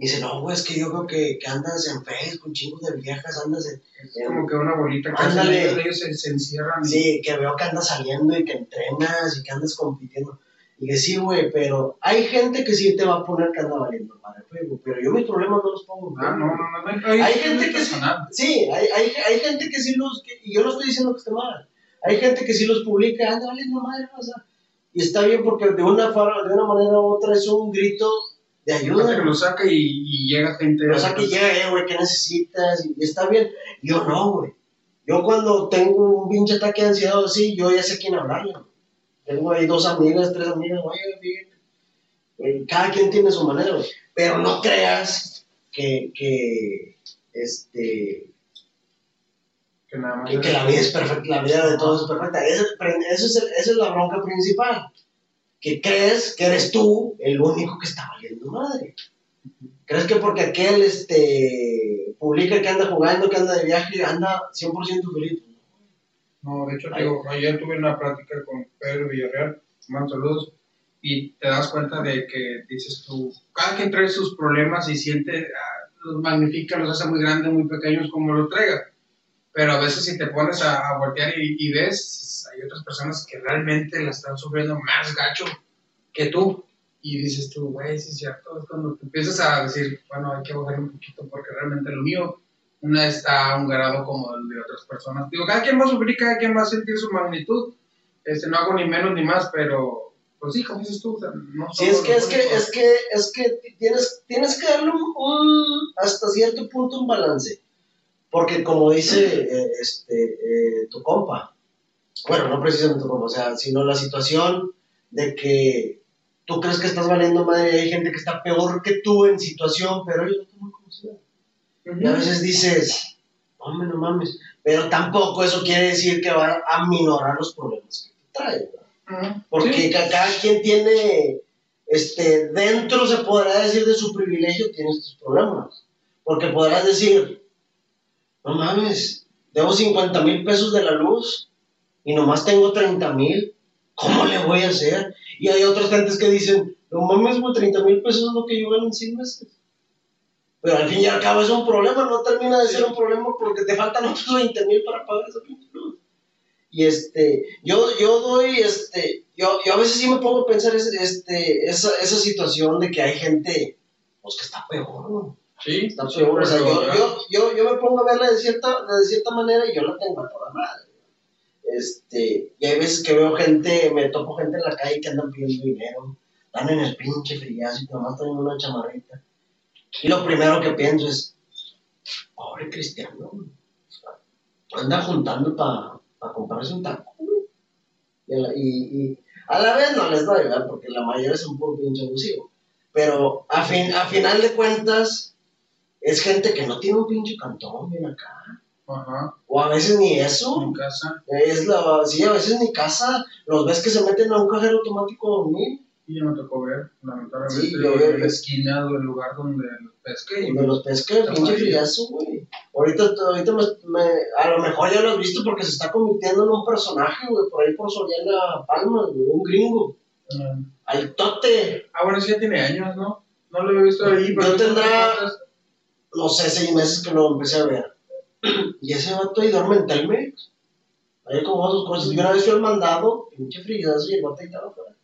Y dice, no, güey, es que yo creo que, que andas en Facebook, un chingo de viejas, andas en. Es como que una bolita que Ándale. ellos, ellos se, se encierran. Sí, que veo que andas saliendo y que entrenas y que andas compitiendo. Y que sí, güey, pero hay gente que sí te va a poner que anda valiendo madre Facebook, pero yo mis problemas no los pongo. Ah, no, no, no. no, hay, Hay gente que sí, personal. sí, hay, hay, hay gente que sí los, que- y yo no estoy diciendo que esté mal, hay gente que sí los publica, anda valiendo madre, o sea, y está bien porque de una, de una manera u otra es un grito de Hasta que ayuda. lo saca y, y llega gente. O sea, que llega, eh, güey, ¿qué necesitas? Y está bien. Yo no, güey. Yo cuando tengo un pinche ataque de ansiedad así, yo ya sé quién hablarle. Tengo ahí dos amigas, tres amigas, oye. Eh, Cada quien tiene su manera, güey. Pero no creas que, que, este, Que nada más. que, que la vida es perfecta, la vida de todos es perfecta. Esa, eso es el- esa es la bronca principal. Que crees que eres tú el único que está valiendo madre. ¿Crees que porque aquel este, publica que anda jugando, que anda de viaje, anda 100% feliz? No, de hecho, digo, ayer tuve una plática con Pedro Villarreal, mando saludos, y te das cuenta de que dices tú, cada quien trae sus problemas y siente, ah, los magnifica, los hace muy grandes, muy pequeños, como lo traiga. Pero a veces si te pones a, a voltear y, y ves, hay otras personas que realmente la están sufriendo más gacho que tú. Y dices tú, güey, sí es cierto, es cuando te empiezas a decir, bueno, hay que bajar un poquito porque realmente lo mío no está a un grado como el de otras personas. Digo, cada quien va a sufrir, cada quien va a sentir su magnitud. Este, no hago ni menos ni más, pero, pues sí, como dices tú, o sea, no Sí, es que, es que, es que, es que tienes, tienes que darle un, un- hasta cierto punto un balance. Porque como dice eh, este, eh, tu compa, bueno, no precisamente tu compa, o sea, sino la situación de que tú crees que estás valiendo madre y hay gente que está peor que tú en situación, pero ellos no toman. Ujú. Y a veces dices, hombre, no mames, pero tampoco eso quiere decir que va a minorar los problemas que te trae. Porque Sí. ca- cada quien tiene, este, dentro se podrá decir de su privilegio, tiene estos problemas. Porque podrás decir, no mames, debo 50 mil pesos de la luz y nomás tengo 30 mil, ¿cómo le voy a hacer? Y hay otras gentes que dicen, no mames, güey, 30 mil pesos es lo que yo gano en 100 meses. Pero al fin y al cabo es un problema, no termina de ser un problema porque te faltan otros 20 mil para pagar esa pinche luz. Y este, yo, yo doy, este, yo, yo a veces sí me pongo a pensar es- este, esa, esa situación de que hay gente, pues que está peor, ¿no? Sí, Está sí, peor. O sea, yo, yo, yo, yo me pongo a verla de cierta, de cierta manera y yo la tengo a toda madre. Este, y hay veces que veo gente, me topo gente en la calle que andan pidiendo dinero, están en el pinche frillazo y nomás traen una chamarrita. Y lo primero que pienso es, pobre cristiano, anda juntando para comprarse un taco. Y a, la, y, y a la vez no les doy, ¿verdad? Porque la mayoría es un poco pinche abusivo. Pero a, fin, a final de cuentas, es gente que no tiene un pinche cantón, bien acá. Ajá, O a veces ni eso. en casa. Es la, sí, a veces ni casa. Los ves que se meten a un cajero automático a dormir. Y ya me tocó ver, lamentablemente, Sí, yo la esquina o el lugar donde los pesqué. y Donde los pesca el pinche mal. frillazo, güey. Ahorita, ahorita me, me- a lo mejor ya lo has visto porque se está convirtiendo en un personaje, güey, por ahí por Soriana Palma, güey, un gringo. Mm. Al tote, Ah, bueno, sí, ya tiene años, ¿no? No lo he visto ahí, pero... No tendrá- no sé, seis meses que lo empecé a ver. Y ese vato ahí duerme en Telmex. Ahí como sus cosas. Y una vez fui al mandado, pinche y el vato ahí estaba afuera.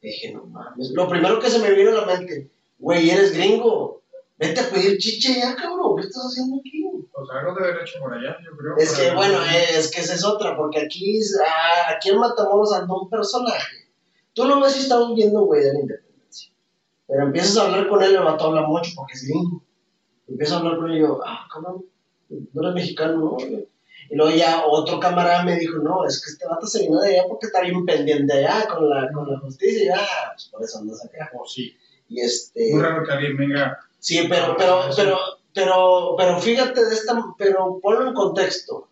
Dije, no mames. Lo primero que se me vino a la mente, güey, eres gringo. Vete a pedir chiche ya, cabrón. ¿Qué estás haciendo aquí? Pues algo de haber hecho por allá, yo creo. Es que, bueno, eh, es que esa es otra, porque aquí, ah, aquí en Matamoros anda un personaje. Tú lo ves y estamos viendo, güey, de la independencia. Pero empiezas a hablar con él, el vato habla mucho porque es gringo. Empiezo a hablar con él y yo, ah, cabrón, no eres mexicano, ¿no? güey?". Y luego ya otro camarada me dijo, no, es que este vato se vino de allá porque está bien pendiente allá con la, con la justicia y ya, pues por eso andas acá. Oh, sí. Y este, Muy raro que alguien venga Sí, pero, pero, pero, pero, pero fíjate de esta, pero ponlo en contexto.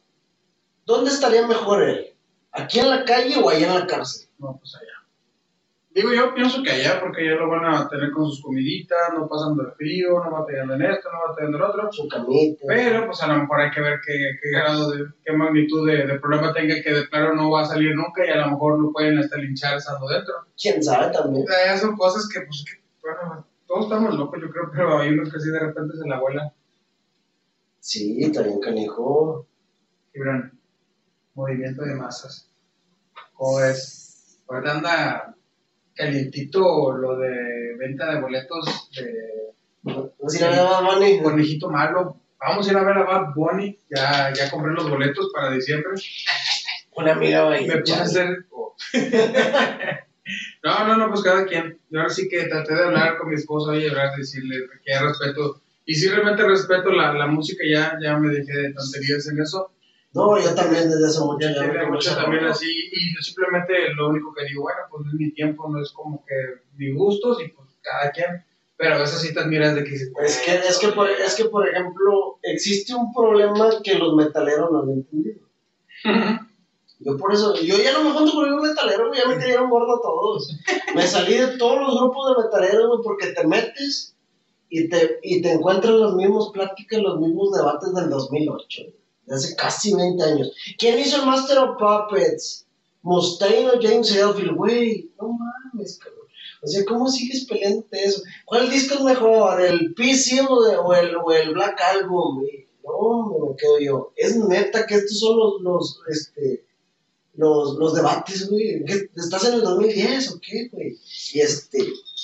¿Dónde estaría mejor él? ¿Aquí en la calle o allá en la cárcel? No, pues allá. Digo, yo pienso que allá, porque ya lo van a tener con sus comiditas, no pasan del frío, no batallando en esto, no batallando en lo otro. Su camita. Pero, pues a lo mejor hay que ver qué, qué grado, de, qué magnitud de, de problema tenga, que de claro no va a salir nunca y a lo mejor lo pueden hasta linchar estando dentro. ¿Quién sabe también? Son cosas que, pues, que, bueno, todos estamos locos, yo creo, pero hay unos que sí de repente se la vuelan. Sí, también canijo. Gibran, movimiento de masas. ¿Cómo ves? Ahorita anda calientito lo de venta de boletos de ¿Vamos a ir a ver a Bad Bunny? Conejito Malo. Vamos a ir a ver a Bad Bunny. Ya, ya compré los boletos para diciembre. Una amiga va Me puse a hacer. No, no, no, pues cada quien. Yo ahora sí que traté de hablar con mi esposa y hablar, decirle que respeto. Y sí, realmente respeto la, la música, ya, ya me dejé de tonterías en eso. No, yo también desde hace mucho Ya tiene mucho también así. Y yo simplemente lo único que digo, bueno, pues no es mi tiempo, no es como que mi gustos y pues cada quien. Pero a veces sí te admiras de que dices, Es que, es, que por, es que, por ejemplo, existe un problema que los metaleros no han entendido. Yo por eso, yo ya no me junto con ningún metalero, ya me cayeron gordo a todos. Me salí de todos los grupos de metaleros, porque te metes y te, y te encuentras las mismas pláticas, los mismos debates del 2008, güey, hace casi 20 años. ¿Quién hizo el Master of Puppets? ¿Mustaine o James Hetfield? Güey, no mames, cabrón. O sea, ¿cómo sigues peleándote eso? ¿Cuál disco es mejor? ¿El PC o, o el, o el Black Album? güey? No, me quedo yo. Es neta que estos son los, los, este, los, los debates, güey. ¿Qué, ¿Estás en el 2010 o qué, güey? Y este,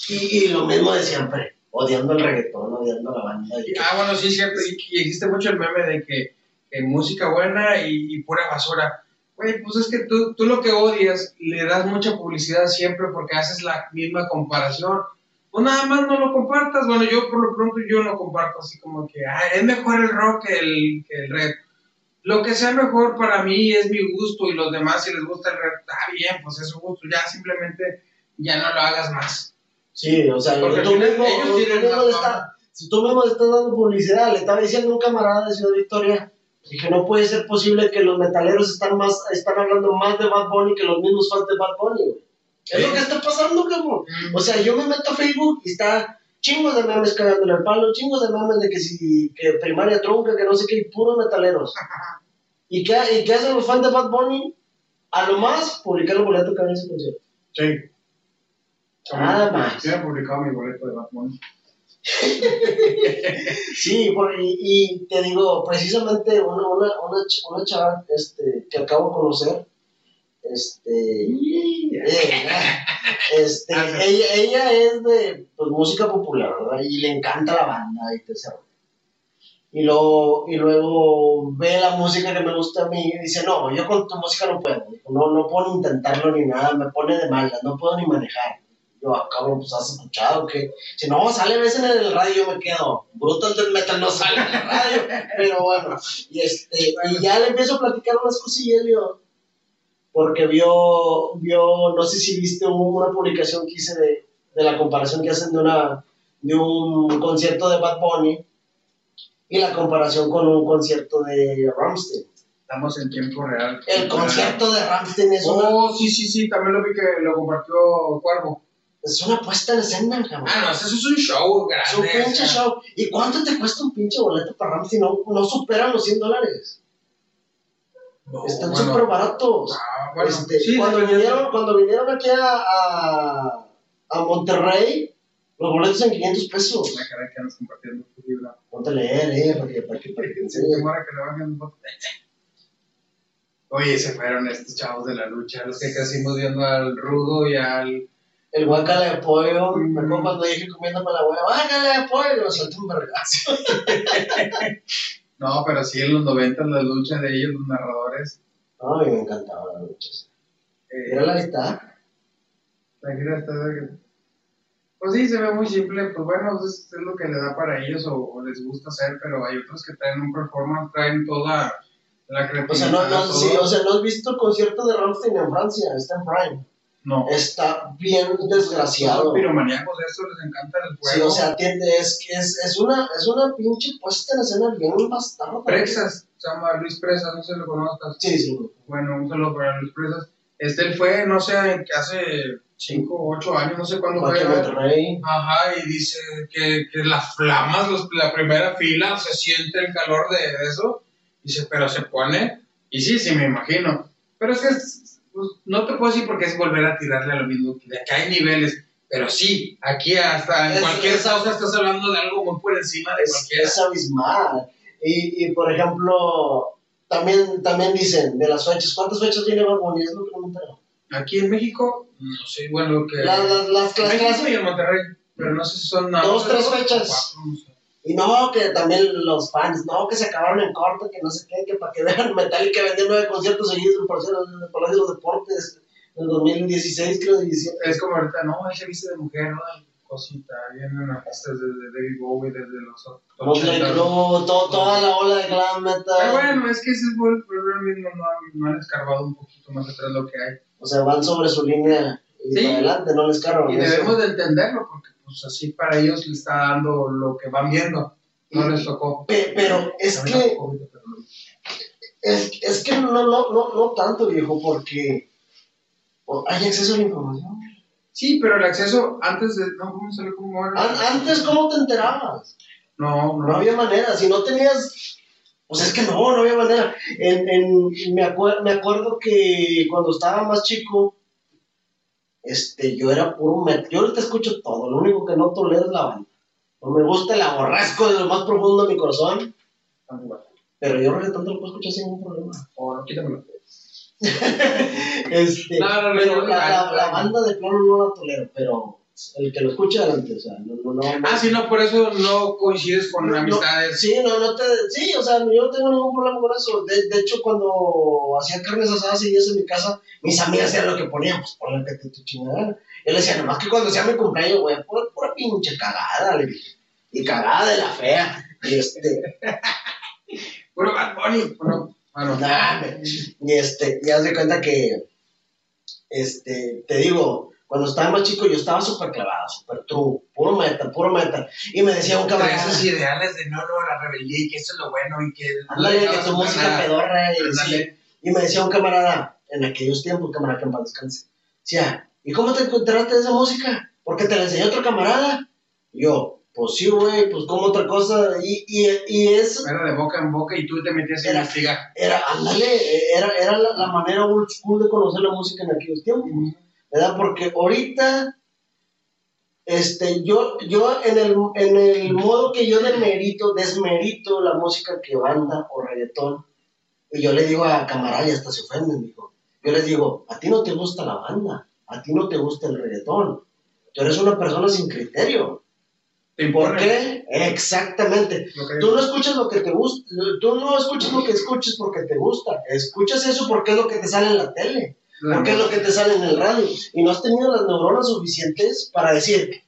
y, y lo mismo de siempre, odiando el reggaetón, odiando la banda. Ah, bueno, sí, es. Y, y existe mucho el meme de que, que música buena y, y pura basura. Güey, pues es que tú, tú lo que odias le das mucha publicidad siempre porque haces la misma comparación. Pues nada más no lo compartas. Bueno, yo por lo pronto yo no comparto así como que ah, es mejor el rock que el, que el rap. Lo que sea mejor para mí es mi gusto y los demás si les gusta el rap, está bien, pues es su gusto. Ya simplemente ya no lo hagas más. Sí, o sea, Porque tú mismo, ellos tú tienen mismo le estás- si tú mismo le estás dando publicidad, le estaba diciendo a un camarada de Ciudad Victoria, dije, no puede ser posible que los metaleros están más, están hablando más de Bad Bunny que los mismos fans de Bad Bunny, güey. Es lo que está pasando, cabrón. O sea, yo me meto a Facebook y está chingos de memes cagándole el palo, chingos de memes de que si, que primaria trunca, que no sé qué, y puros metaleros. ¿Y qué, ¿Y qué hacen los fans de Bad Bunny? A lo más, publicar el boleto que había en ese concierto. Sí. Nada más. Yo he publicado mi boleto de Batman. Sí, por- y, y te digo, precisamente una, una, una, una chava este, que acabo de conocer, este, eh, este, ella, ella es de pues, música popular, ¿verdad? Y le encanta la banda y te y luego, y luego ve la música que me gusta a mí y dice, no, yo con tu música no puedo, no, no puedo ni intentarlo ni nada, me pone de malas, no puedo ni manejar. Yo, ah, cabrón, pues has escuchado que si no sale a veces en el radio yo me quedo, Brutal Death Metal no sale en el radio, pero bueno, y este, y ya le empiezo a platicar unas cosillas yo, porque vio, vio, no sé si viste un- una publicación que hice de, de la comparación que hacen de una, de un concierto de Bad Bunny y la comparación con un concierto de Rammstein. Estamos en tiempo real. El concierto de Rammstein es una, Oh, sí, sí, sí, también lo vi que lo compartió Cuervo. Es una puesta en escena, cabrón. Ah, no, eso es un show Es un grande. pinche show. ¿Y cuánto te cuesta un pinche boleto para Ramsey? No, no superan los 100 dólares. no, Están bueno. súper baratos. Ah, bueno, Este, sí, cuando, sí, sí, vinieron, cuando vinieron aquí a, a, a Monterrey, los boletos en 500 pesos. La cara que andas compartiendo tu libro. Ponte a leer, eh, para que, para que, para que te Sí, enseñe. demora que le bajen un poco. Oye, se fueron estos chavos de la lucha, los que crecimos viendo al Rudo y al. El guacala de pollo, Mm. me acuerdo cuando dije comiéndome la hueá, guacala de pollo, me suelta un vergazo. No, pero sí en los 90 la lucha de ellos, los narradores. No, a mí me encantaba las luchas. Eh, Mira la está. La está Pues sí, se ve muy simple, pues bueno, es, es lo que le da para ellos o, o les gusta hacer, pero hay otros que traen un performance, traen toda la creatividad. O sea, no, no, sí, o sea, no has visto el concierto de Rammstein en Francia, está en Prime. No. está bien desgraciado. Son piromaníacos, eso les encanta el Sí, fuego. o sea, tiende- es que es, es una, es una pinche puesta en escena bien bastarda. Presas, se llama Luis Presas, no sé si lo conozcas. Sí, sí. Bueno, un saludo para Luis Presas. Este, él fue, no sé, hace 5 o 8 años, no sé cuándo fue. Ajá, y dice que, que las flamas, los- la primera fila, se siente el calor de eso. Dice, pero se pone. Y sí, sí, me imagino. Pero es que es- pues, no te puedo decir porque es volver a tirarle a lo mismo. De que hay niveles. Pero sí, aquí hasta en Es- cualquier es- cosa estás hablando de algo muy por encima de Es, cualquiera. es abismal. Y, y, por ejemplo, también, también dicen de las fechas. ¿Cuántas fechas tiene Bad Bunny? Es lo que no me entero. Aquí en México, no sé, bueno, que. Las, las, las, México y en Monterrey. Pero no sé si son. Dos, tres fechas. cuatro, no sé. Y no, que también los fans, no, que se acabaron en corto, que no sé qué, que para que vean Metallica vendió nueve conciertos seguidos en el Palacio de los Deportes en el 2016, creo, 17. Es como ahorita, no, él se viste de mujer, ¿no? Cosita, vienen artistas desde David Bowie, desde los Motley 80. Crue, to- toda la ola de glam metal. Pero bueno, es que ese es el mismo, no, no han escarbado un poquito más atrás lo que hay. O sea, van sobre su línea y Sí. para adelante, no les cargan. Y eso. debemos de entenderlo, porque pues así para ellos les está dando lo que van viendo. No les tocó. Pe- pero es que, pero es, es que no, no, no, no tanto, viejo, porque hay acceso a la información. Sí, pero el acceso antes de. No, ¿cómo salió como antes, ¿cómo te enterabas? No, No no. había manera, si no tenías, pues es que no, no había manera. En, en, me, acuer- me acuerdo que cuando estaba más chico, este, yo era puro metal. Yo ahorita escucho todo, lo único que no tolero es la banda. No me gusta, la aborrezco de lo más profundo de mi corazón, pero yo reggaetón te lo puedo escuchar sin ningún problema. O no, quítamelo. Este, No, no, no, pero la, la banda de plano no la tolero, pero el que lo escuche adelante, o sea, no, no, no. Ah, sí, no, por eso no coincides con No, amistades. Sí, no, no te, sí, o sea, yo no tengo ningún problema con eso. De, de hecho, cuando hacía carnes asadas y eso en mi casa, mis amigas eran lo que ponían, pues ponle que te tu chingada. Yo le decía, nomás que cuando sea mi cumpleaños, güey, pura, pura pinche cagada, le dije. Y cagada de la fea. Y este, Puro Bad Bunny. Bueno, bueno. nah, me- y este, y haz de cuenta que, este, te digo, cuando estaba más chico yo estaba súper clavado, súper true, puro metal, puro metal. Y me decía un camarada, esos ideales de no, no, la rebeldía y que eso es lo bueno y que. ándale, que tu música pedorra y. Y me decía un camarada, en aquellos tiempos, camarada que en paz descanse, decía, ¿y cómo te encontraste esa música? Porque te la enseñó otro camarada. Y yo, pues sí, güey, pues como otra cosa. Y, y, y eso Era de boca en boca y tú te metías a Era- investigar. era, ándale, era, era la, la manera old school de conocer la música en aquellos tiempos. ¿Verdad? Porque ahorita, este, yo, yo en el, en el modo que yo demerito, desmerito la música que banda o reggaetón, y yo le digo a camarada y hasta se ofenden, dijo. Yo les digo, a ti no te gusta la banda, a ti no te gusta el reggaetón, tú eres una persona sin criterio. ¿Te ¿Por qué? Exactamente. que- Tú no escuchas lo que te gusta, tú no escuchas lo que escuches porque te gusta, escuchas eso porque es lo que te sale en la tele. Porque es lo que te sale en el radio. Y no has tenido las neuronas suficientes para decir,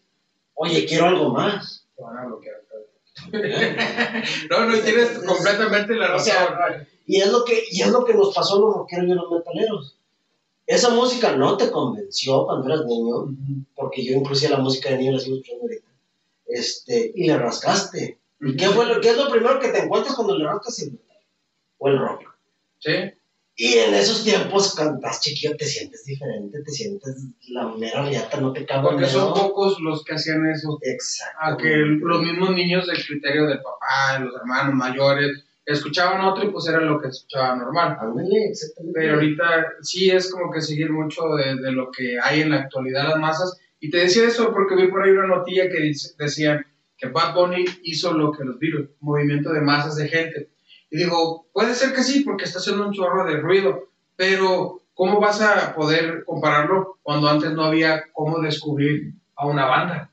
oye, quiero algo más. Te van a bloquear. No, no, y tienes completamente la O razón. sea, Y es lo que, y es lo que nos pasó a los rockeros y a los metaleros. Esa música no te convenció cuando eras niño, porque yo inclusive la música de niño la sigo escuchando ahorita. Este, y le rascaste. ¿Y qué, fue lo, qué es lo primero que te encuentras cuando le rascas el metal? O el rock. Sí. Y en esos tiempos, cuando estás chiquillo, te sientes diferente, te sientes la mera riata, no te cago en Porque son pocos los que hacían eso. Exacto. A que los mismos niños del criterio del papá, los hermanos mayores, escuchaban otro y pues era lo que escuchaba normal. Ándale, exactamente. Pero ahorita sí es como que seguir mucho de, de lo que hay en la actualidad las masas. Y te decía eso porque vi por ahí una notilla que dice- decían que Bad Bunny hizo lo que los Beatles, movimiento de masas de gente. Y digo, puede ser que sí, porque está haciendo un chorro de ruido, pero ¿cómo vas a poder compararlo cuando antes no había cómo descubrir a una banda?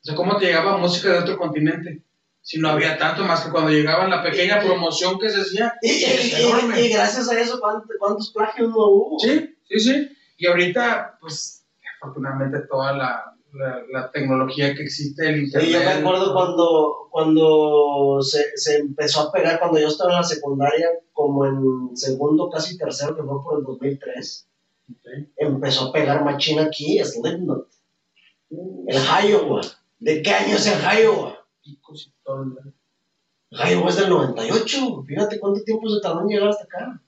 O sea, ¿cómo te llegaba música de otro continente? Si no había tanto más que cuando llegaba la pequeña promoción que se hacía, Y, y- y- y gracias a eso, ¿cuántos, cuántos plagios no hubo? Sí, sí, sí. Y ahorita, pues, afortunadamente toda la, la, la tecnología que existe, el internet. Sí, yo me acuerdo cuando, cuando se, se empezó a pegar, cuando yo estaba en la secundaria, como en segundo, casi tercero, que fue por el 2003. empezó a pegar machina aquí Slipknot. El Iowa. ¿De qué año es el Iowa? Picos y todo. Iowa es del 98. Fíjate cuánto tiempo se tardó en llegar hasta acá.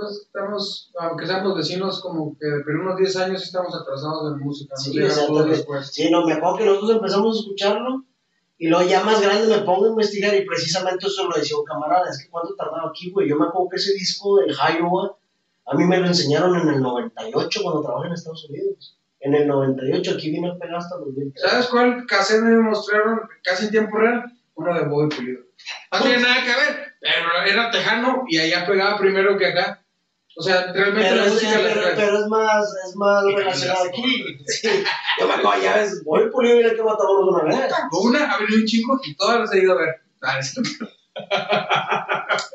Pues estamos, aunque seamos vecinos, como que de unos 10 años estamos atrasados en música. Sí. Sí, no, me acuerdo que nosotros empezamos a escucharlo y luego ya más grande me pongo a investigar y precisamente eso lo decía un camarada, es que cuánto tardaba aquí, güey. Yo me acuerdo que ese disco del Iowa, a mí me lo enseñaron en el 98 cuando trabajé en Estados Unidos. En el 98 aquí vino a pegar hasta los 2003. ¿Sabes cuál cassette me mostraron casi en tiempo real? Uno de Bobby Pulido. No tiene nada que ver, pero era tejano y allá pegaba primero que acá. O sea, realmente Pero la es, música la pero, es más, es más relacionado aquí. Sí. Yo me acuerdo, ya ves, voy pulido y el que matamos una vez. Una, ha venido un chico y todas las he ido a ver. Ah, es-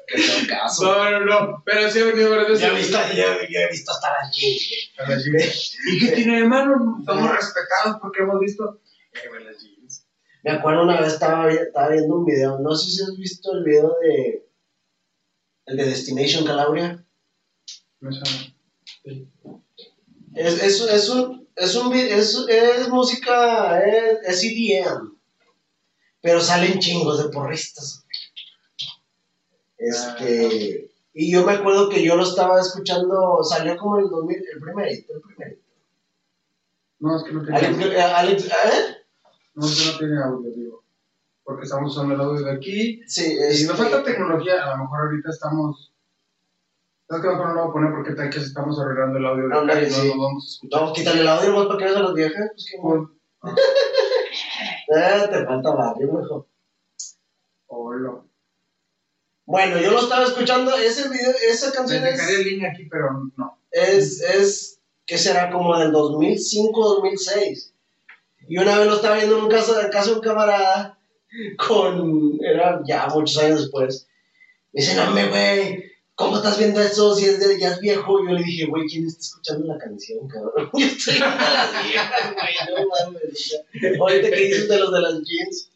Que son caso. No, no, no. Pero sí he venido varias veces. Ya he visto, ya, ya he visto hasta las jeans, las. ¿Y qué tiene de malo? Somos respetados porque hemos visto. Güey, las jeans. Me acuerdo una vez estaba, estaba viendo un video, no sé si has visto el video de el de Destination Calabria. Sí. Es, es, es un, es, un, es, es música, es, es EDM, pero salen chingos de porristas. Este, y yo me acuerdo que yo lo estaba escuchando, salió como el 2000, el primerito, el primerito. No, es que no tiene audio. eh, Alex, ¿eh? No, es que no tiene audio, digo. Porque estamos usando el audio de aquí. Sí, Y este, nos falta tecnología. A lo mejor ahorita estamos. Es que mejor no lo voy a poner porque tal que estamos arreglando el audio de acá y no sí. lo vamos a escuchar. No, quítale el audio nomás para que veas a los viejos. Pues que Pues, Eh, te falta barrio, mejor. hola. Bueno, yo lo estaba escuchando, ese video, esa Te canción dejaría es, el link aquí, pero no. es, es, ¿qué será? Como del 2005, 2006. Y una vez lo estaba viendo en un caso, en casa de un camarada, con, era ya muchos años después. Me dice, no, me, güey, ¿cómo estás viendo eso si es de, ya es viejo? Yo le dije, güey, ¿quién está escuchando la canción, cabrón? Yo estoy viendo las viejas, güey, no mames. Ahorita que dices de los de las jeans.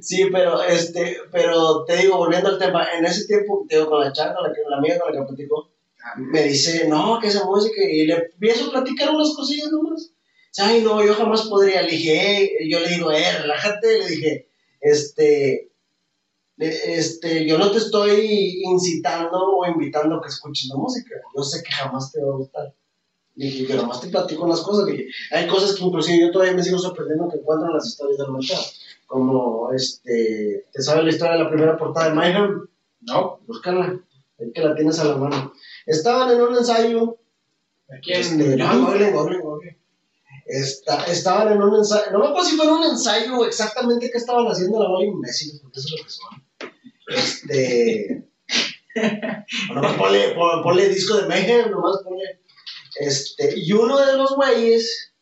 Sí, pero este, pero te digo, volviendo al tema, en ese tiempo, te digo, con la con la, la amiga con la que platico, me dice, no, que esa música, y le empiezo a platicar unas cosillas nomás. Ay, no, yo jamás podría. Le dije, "Ey", yo le digo, eh, relájate, le dije, este, este, yo no te estoy incitando o invitando a que escuches la música. Yo sé que jamás te va a gustar. Le dije, yo nomás te platico las cosas. Le dije, hay cosas que inclusive yo todavía me sigo sorprendiendo que encuentro en las historias del mercado. Como, este, ¿te sabes la historia de la primera portada de Mayhem? No. Búscala, es que la tienes a la mano. Estaban en un ensayo. Aquí este, no, google, google. Esta- estaban en un ensayo. No me acuerdo si fue en un ensayo exactamente qué estaban haciendo la bola imbéciles, porque eso es lo que son. Este. nomás ponle, pon- ponle disco de Mayhem, nomás ponle. Este, y uno de los güeyes,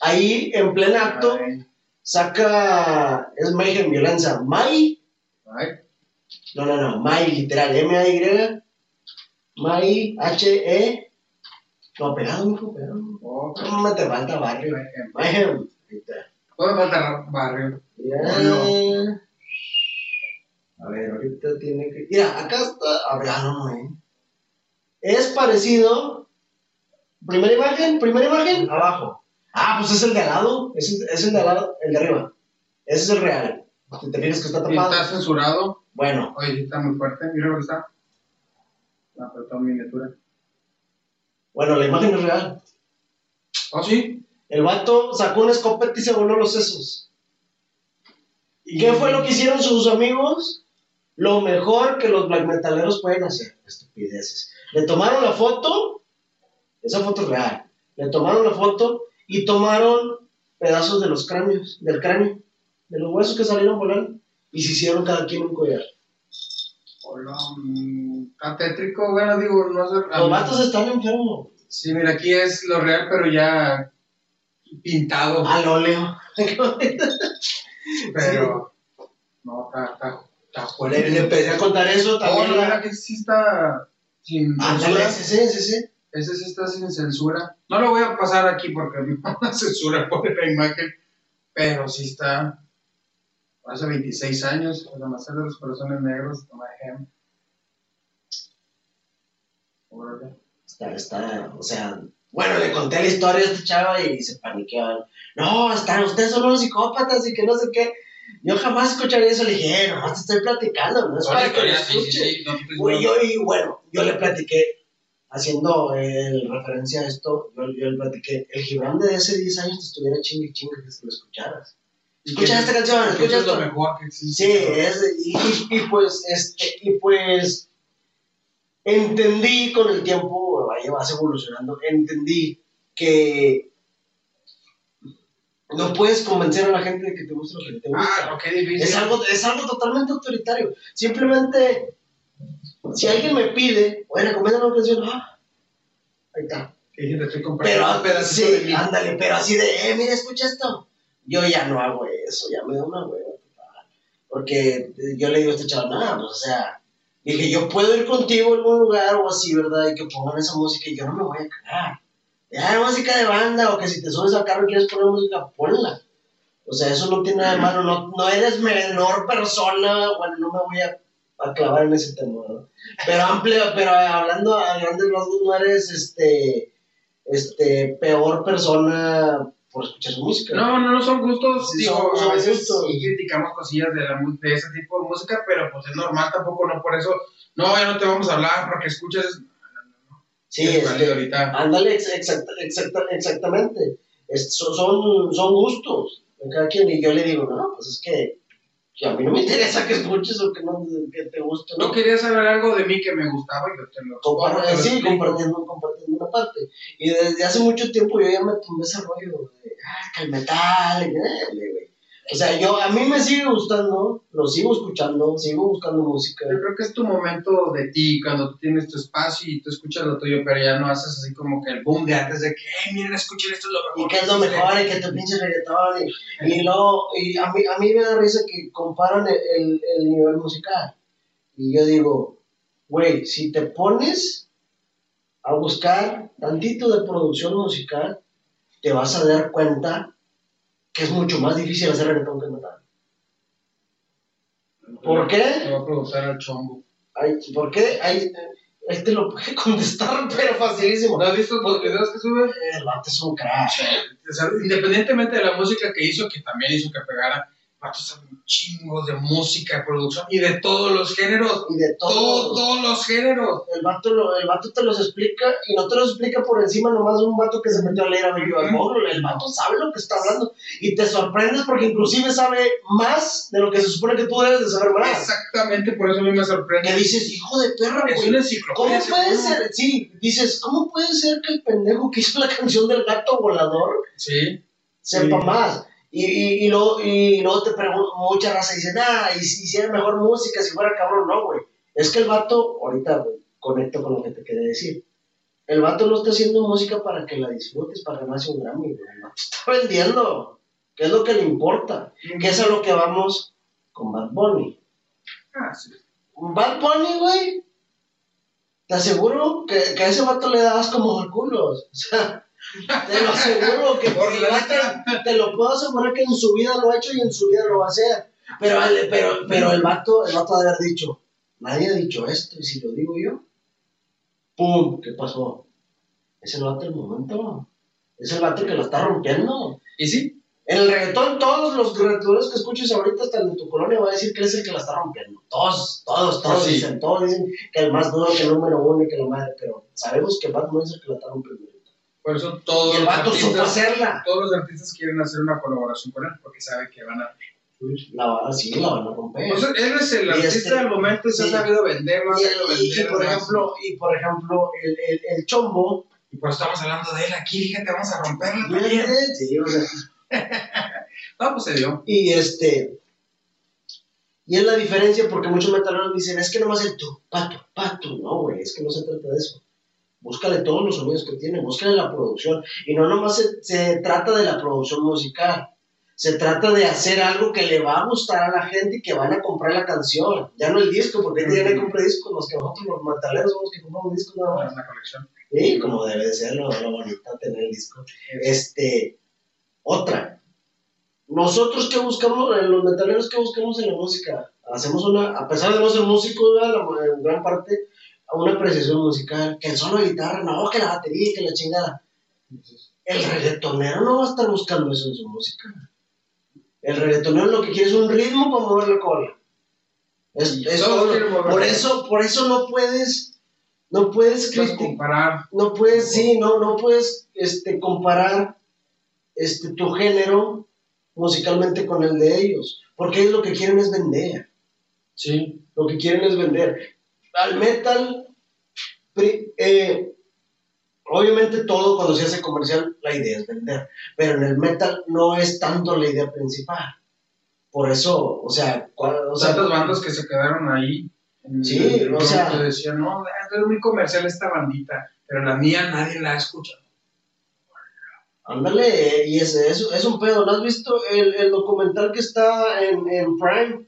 ahí en pleno acto, Ay, saca. Es Mayhem violencia. May ay. no, no, no, May, literal, M-A-Y, May, H-E, no, pegado, mijo, pegado. Oh, No me te falta barrio. Mayhem, ahí está. Todo me falta barrio. Ya. No. A ver, ahorita tiene que. Mira, acá está. A ver, ah, no, no, eh. Es parecido. Primera imagen, primera imagen, abajo. Ah, pues es el de al lado. Es el, es el de al lado, el de arriba. Ese es el real. Si te fijas que está tapado. está censurado. Bueno, Oye, está muy fuerte. Mira lo que está. La apretó miniatura. bueno, la imagen es real. Oh, sí. El vato sacó una escopeta y se voló los sesos. ¿Y qué fue lo que hicieron sus amigos? Lo mejor que los black metaleros pueden hacer. Estupideces. Le tomaron la foto, esa foto es real. Le tomaron la foto y tomaron pedazos de los cráneos, del cráneo, de los huesos que salieron volando y se hicieron cada quien un collar. Hola. Está tétrico. Bueno, digo, no sé. Los vatos están enfermos. Sí, mira, aquí es lo real, pero ya pintado. Al óleo. pero. No, está, está Le, le empecé a contar eso Oh, también. no, la- mira que sí está sin Ándale, censura. sí, sí, sí, sí. Ese sí está sin censura. No lo voy a pasar aquí porque me van a censurar por la imagen, pero sí está. Hace 26 años, el amanecer de los corazones negros, toma. Órale. Está, está, o sea, Bueno, le conté la historia a esta chava y se paniqueaban. No, están, ustedes son unos psicópatas y que no sé qué. Yo jamás escucharía eso. Le dije, eh, nomás te estoy platicando, no es para que lo historias, sí, no, pues, Güey, no. yo, y bueno, yo le platiqué, haciendo eh, referencia a esto, yo, yo le platiqué, el Gibran de hace 10 años te estuviera chingue y chingue que lo escucharas. Escucha esta canción, escucha es lo mejor que existe. Sí, es, y, y- y pues, este, y pues, entendí con el tiempo, vaya, vas evolucionando, entendí que no puedes convencer a la gente de que te guste lo que te gusta. Ah, qué difícil. Es algo, es algo totalmente autoritario. Simplemente, si alguien me pide, bueno, recomienda una canción, ah, ahí está. Dije, te estoy comprando Pero, un pedacito de sí, mí. ándale, pero así de, eh, mira, escucha esto. Yo ya no hago eso, ya me da una hueva. Porque yo le digo a este chaval, nada, pues, o sea, dije, yo puedo ir contigo a algún lugar o así, ¿verdad? Y que pongan esa música y yo no me voy a cagar. Ya, música de banda, o que si te subes al carro y quieres poner música, ponla. O sea, eso no tiene nada de malo, no, no eres menor persona, bueno, no me voy a, a clavar en ese tema, ¿no? Pero amplio, pero hablando a grandes rasgos, no eres, este, este, peor persona por escuchar su música. No, no, no son gustos, Sí, digo, son- a veces gustos. sí criticamos cosillas de, la, de ese tipo de música, pero pues es normal tampoco, no por eso, no, ya no te vamos a hablar porque escuchas, Sí, este, ahorita. ándale, ex- exacta- exacta- exactamente. Es- son, son, gustos de cada quien, y yo le digo, no, pues es que, que a mí no me interesa que escuches o que, no, que te guste, ¿no? No querías saber algo de mí que me gustaba y yo te lo Compar- te lo sí, explico. compartiendo, compartiendo una parte. Y desde hace mucho tiempo yo ya me tumbé ese rollo de, ah, que el metal, y, güey. O sea, yo, a mí me sigue gustando, lo sigo escuchando, sigo buscando música. Yo creo que es tu momento de ti, cuando tú tienes tu espacio y tú escuchas lo tuyo, pero ya no haces así como que el boom de antes de que, hey, miren, escuchen esto es lo Y mejor. que es lo existe". mejor, y que te pinche reggaetón, y, y luego, y a mí, a mí me da risa que comparan el, el, el nivel musical. Y yo digo, güey, si te pones a buscar tantito de producción musical, te vas a dar cuenta que es mucho más difícil hacer reggaetón que metal. ¿Por qué? Te va a preguntar al chombo. Ay, ¿Por qué? Ay, él te lo puede contestar, pero facilísimo. ¿No has visto los videos que sube? El vato es un crack. Independientemente de la música que hizo, que también hizo que pegara, vatos saben chingos de música, de producción y de todos los géneros. Y de todo. Todos los géneros. El vato, lo- el vato te los explica y no te los explica por encima nomás de un vato que se metió a leer a Billy Bob El vato sabe lo que está hablando y te sorprendes porque inclusive sabe más de lo que se supone que tú debes de saber más. Exactamente, por eso a mí me sorprende. Que dices, hijo de perra, Es güey. una ¿Cómo puede ser? Sí, dices, ¿cómo puede ser que el pendejo que hizo la canción del gato volador Sí. sepa Sí. más? Y, y, y, luego, y luego te pregunto, mucha raza dice, ah, y si hiciera mejor música, si fuera cabrón, no, güey. Es que el vato, ahorita güey, conecto con lo que te quería decir. El vato no está haciendo música para que la disfrutes, para ganarse un Grammy, güey. El vato está vendiendo, que es lo que le importa. Que es a lo que vamos con Bad Bunny. Ah, sí. Bad Bunny, güey. Te aseguro que, que a ese vato le das como al culo. O sea, te lo aseguro que Por vato- te lo puedo asegurar que en su vida lo ha hecho y en su vida lo va a hacer. Pero, vale, pero, pero el vato, el vato ha de haber dicho, nadie ha dicho esto, y si lo digo yo, ¡pum! ¿Qué pasó? Es el vato del momento. Es el vato que lo está rompiendo. ¿Y sí? En el reggaetón, todos los reggaetoneros que escuches ahorita, hasta el de tu colonia, va a decir que es el que la está rompiendo. Todos, todos, todos Sí. dicen, todos dicen que el más duro, que el número uno y que la madre, pero sabemos que Bad Bunny es el que la está rompiendo. Por eso todos el los, artistas, hacerla. todos los artistas quieren hacer una colaboración con él porque saben que van a... La van a, sí, la van a romper. O sea, él es el artista este- del momento y se sí. ha sabido vender, ha Y, sabido y- y vender. por ejemplo, y por ejemplo, el, el, el chombo, Y pues estamos hablando de él aquí, fíjate, vamos a romperla también. sí, o sea, No, pues se dio. Y este. Y es la diferencia porque muchos metaleros dicen, es que nomás el tu, pato, pato. No, güey, es que no se trata de eso. Búscale todos los sonidos que tiene, búscale la producción. Y no nomás se, se trata de la producción musical. Se trata de hacer algo que le va a gustar a la gente y que van a comprar la canción. Ya no el disco, porque hay que comprar discos, los que nosotros los metaleros somos los que compramos discos nada más. Una colección. Sí, como debe de ser, lo, lo bonito tener el disco. Este, otra. Nosotros que buscamos, eh, los metaleros que buscamos en la música, hacemos una, a pesar de no ser músicos, ¿verdad? La- en gran parte, una apreciación musical, que el solo de guitarra, no, que la batería, que la chingada. El reggaetonero no va a estar buscando eso en su música. El reggaetonero lo que quiere es un ritmo para mover la cola. Es, por eso, por eso no puedes, no puedes comparar. no puedes, sí, no, no puedes, este, comparar, este, tu género musicalmente con el de ellos, porque ellos lo que quieren es vender. Sí. Lo que quieren es vender. Al metal, eh, obviamente todo cuando se hace comercial, la idea es vender. Pero en el metal no es tanto la idea principal. Por eso, o sea, cua- o sea Tantas bandas que se quedaron ahí. en Sí, el- o sea- decían, no, es muy comercial esta bandita, pero la mía nadie la ha escuchado. ándale, y es, es, es un pedo. ¿No has visto el, el documental que está en, en Prime?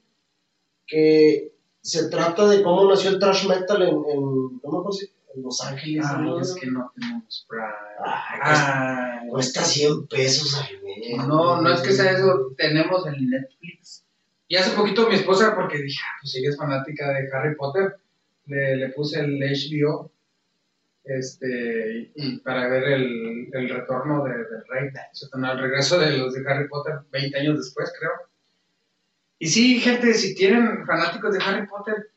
Que se trata de cómo nació el thrash metal en, en, acuerdo si- en Los Ángeles. Ay, ¿no? es que no tenemos Prime. Ay, Ay, Cuesta 100 pesos al mes. No, no es que sea eso, tenemos el Netflix. Y hace poquito mi esposa, porque dije, ah, pues ella es fanática de Harry Potter, le, le puse el HBO este, y para ver el, el retorno de- del rey, el regreso de los de Harry Potter 20 años después, creo. Y sí, gente, si tienen fanáticos de Harry Potter,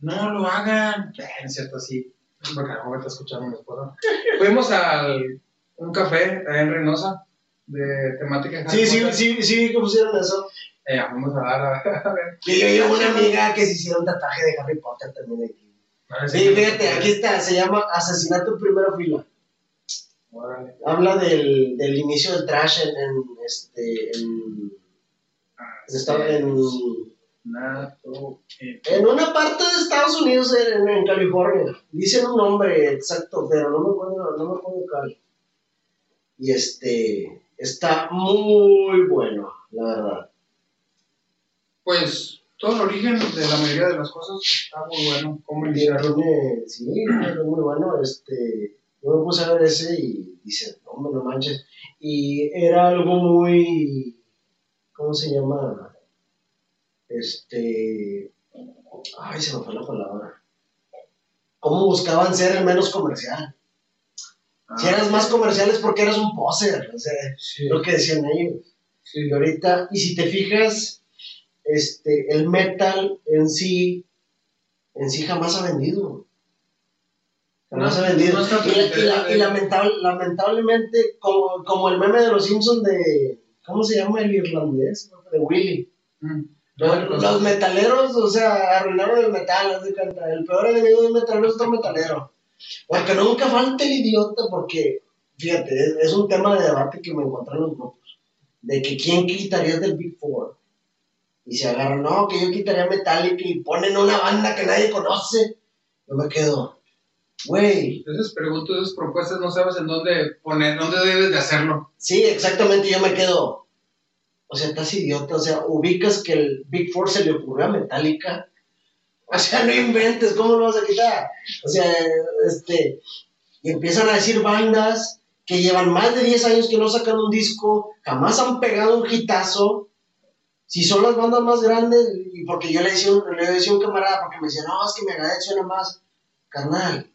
no lo hagan. Es cierto, sí. Porque a lo mejor está escuchando mi esposa. Fuimos a un café en Reynosa de temática Sí, sí, sí, sí, que pusieron eso. Eh, vamos a dar a, a ver. Y yo llevo una amiga que se hicieron un tatuaje de Harry Potter también aquí. Sí, fíjate, aquí está, se llama Asesinato en Primera Fila. Órale. Habla del, del inicio del trash en, en, este, en, Ah, en, Nato, eh, en una parte de Estados Unidos, en, en California. Dicen un nombre exacto, pero no me acuerdo, no me acuerdo cuál. Y este, está muy bueno, la verdad. Pues todo el origen de la mayoría de las cosas está muy bueno. ¿Cómo tiene, sí, es muy bueno. Este, yo me puse a ver ese y dice, hombre, no manches. Y era algo muy, ¿cómo se llama? Este, ay, se me fue la palabra. ¿Cómo buscaban ser el menos comercial? Si eras más comercial es porque eras un poser, o sea, Sí, lo que decían ellos. sí. Y ahorita, y si te fijas, este, el metal en sí, en sí jamás ha vendido. Jamás No, ha vendido. no está y, la- y la- interesado. y lamentable- lamentablemente, como, como el meme de los Simpsons de, ¿cómo se llama el irlandés? De Willy. Mm. Los, los metaleros, o sea, arruinaron el metal, de cuenta. El peor enemigo del metalero es otro metalero. Porque nunca falta el idiota, porque, fíjate, es, es un tema de debate que me encontré en los grupos. De que quién quitarías del Big Four. Y se agarran, no, que yo quitaría Metallica y ponen una banda que nadie conoce. Yo me quedo, güey, Esas preguntas, esas propuestas, no sabes en dónde poner, dónde debes de hacerlo. Sí, exactamente, yo me quedo. O sea, estás idiota, o sea, ubicas que el Big Four se le ocurrió a Metallica. O sea, no inventes, ¿cómo lo vas a quitar? O sea, este, y empiezan a decir bandas que llevan más de 10 años que no sacan un disco, jamás han pegado un hitazo. Si son las bandas más grandes, y porque yo le decía, le decía a un camarada, porque me decía, no, es que Megadeth suena más. Carnal,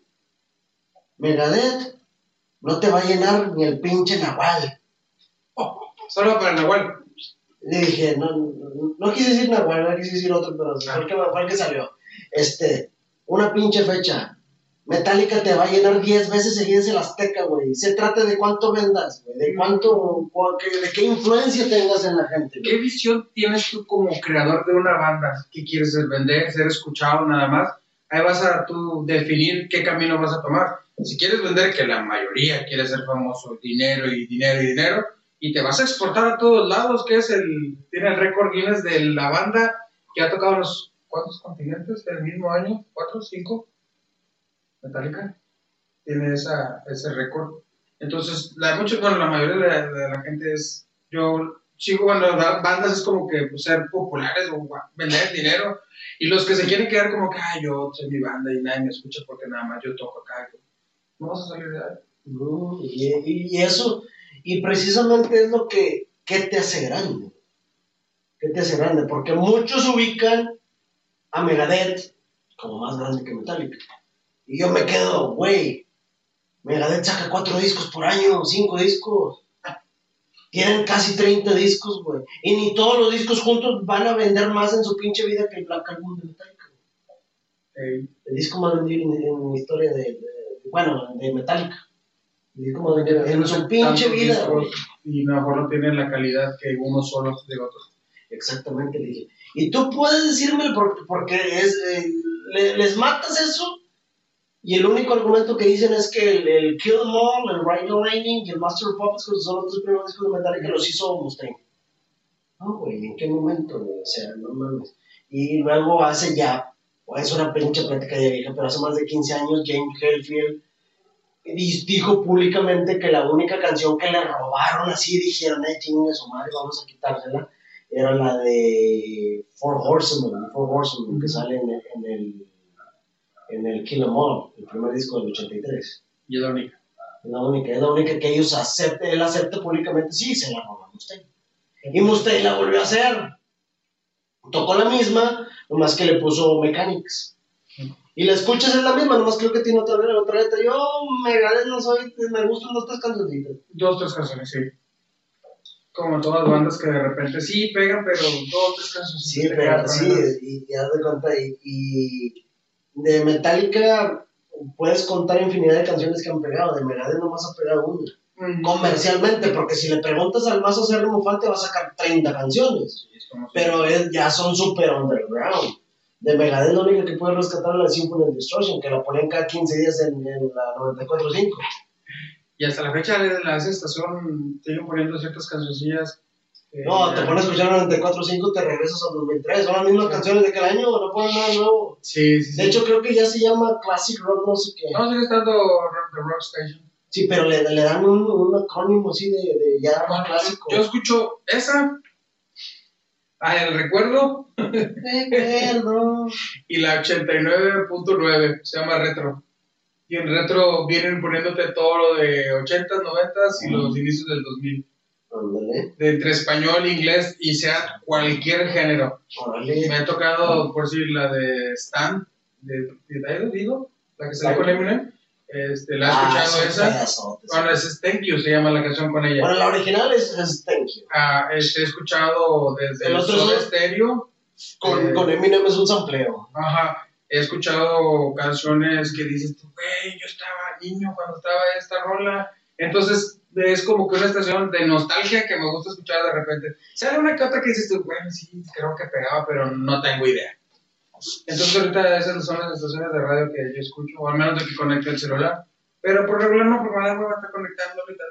Megadeth no te va a llenar ni el pinche Nahual. Solo para Nahual. Le dije, no, no, no quise decir Nahual, no quise decir otro, pero fue el que, fue el que salió. Este, una pinche fecha. Metallica te va a llenar 10 veces seguidas el Azteca, güey. Se trata de cuánto vendas, güey. De cuánto, de qué influencia tengas en la gente. ¿Qué visión tienes tú como creador de una banda? ¿Qué quieres vender, ser escuchado nada más? Ahí vas a tú definir qué camino vas a tomar. Si quieres vender, que la mayoría quiere ser famoso, dinero y dinero y dinero, y te vas a exportar a todos lados, que es el, tiene el récord Guinness de la banda que ha tocado los, ¿cuántos continentes el mismo año? ¿Cuatro? ¿Cinco? Metallica tiene esa, ese récord. Entonces, la, mucho, bueno, la mayoría de la, de la gente es, yo sigo, bueno, ba- bandas es como que pues, ser populares o vender dinero, y los que se quieren quedar como que, ay, yo soy mi banda y nadie me escucha porque nada más yo toco acá. No vas a salir de ahí. Y, y- y eso, y precisamente es lo que, que te hace grande. ¿Qué te hace grande? Porque muchos ubican a Megadeth como más grande que Metallica. Y yo me quedo, güey, Megadeth saca cuatro discos por año, cinco discos. Tienen casi 30 discos, güey. Y ni todos los discos juntos van a vender más en su pinche vida que el Black Album de Metallica. El disco más vendido en, en la historia de, de- bueno, de Metallica. Más vendido en su pinche vida, discos. Y a lo mejor no tienen la calidad que uno solo de otros. Exactamente, le dije. Y tú puedes decirme porque, porque es, eh, le- les matas eso. Y el único argumento que dicen es que el, el Kill 'Em All, el Ride the Lightning y el Master of Puppets, que son los tres primeros discos de Metallica, los hizo Mustaine. No, güey, ¿en qué momento, güey? O sea, no mames. Y luego hace ya, es una pinche plática de vieja, pero hace más de 15 años James Hetfield dijo públicamente que la única canción que le robaron así, dijeron, eh, chingue su madre, vamos a quitársela, era la de Four Horsemen, Four Horsemen, que sale en el, en el, en el Kill 'Em All, el primer disco del 83. Y es la única. Es la única, es la única que ellos acepten, él acepta públicamente, sí, se la robó Mustaine. Y Mustaine la volvió a hacer. Tocó la misma, nomás que le puso Mechanics. Y la escuchas es la misma, nomás creo que tiene otra letra, otra letra. Yo, Megadeth no soy, me gustan dos, tres cancioncitas. Dos, tres canciones, sí. Como todas las bandas que de repente sí pegan, pero dos, tres canciones. Sí, pero sí, y, y haz de cuenta, y, y de Metallica puedes contar infinidad de canciones que han pegado, de Megadeth nomás ha pegado una. Mm. Comercialmente, porque si le preguntas al más acérrimo fan te va a sacar 30 canciones. Sí, es como- pero es- ya son super underground. De Megadeth la única que puede rescatar es la Symphony of Destruction, que la ponen cada 15 días en, en la 94.5. Y hasta la fecha de la esa estación siguen poniendo ciertas cancioncillas. eh, No, te pones a escuchar 94.5, te regresas al 2003. Son las mismas canciones de aquel año, no ponen nada nuevo. Sí, sí, sí. De hecho, creo que ya se llama Classic Rock, no sé qué. no, sigue estando Rock- The Rock Station. Sí, pero le, le dan un, un acrónimo así de, de ya clásico. Yo escucho esa, ah, el recuerdo, Recuerdo. y la 89.9, se llama Retro. Y en Retro vienen poniéndote todo lo de 80s, 90s y los inicios del 2000. Ándale, De entre español, inglés y sea cualquier género. Me ha tocado, por decir, la de Stan, de, de Tyler, digo, la que salió con Eminem. Este, la he Ah, escuchado esa. pedazotes. Bueno, es Thank You, se llama la canción con ella. Bueno, la original es, es Thank You. Ah, he escuchado desde El el otro Soda es- Stereo. Con, Eh, con Eminem es un sampleo. Ajá. He escuchado canciones que dices, tú, güey, yo estaba niño cuando estaba esta rola. Entonces, es como que una estación de nostalgia que me gusta escuchar de repente. Sale una que otra que dices tú, bueno, sí, creo que pegaba, pero no tengo idea. Entonces, ahorita esas son las estaciones de radio que yo escucho, o al menos de que conecte el celular. Pero por regular no, porque me da hueva estar conectando ahorita.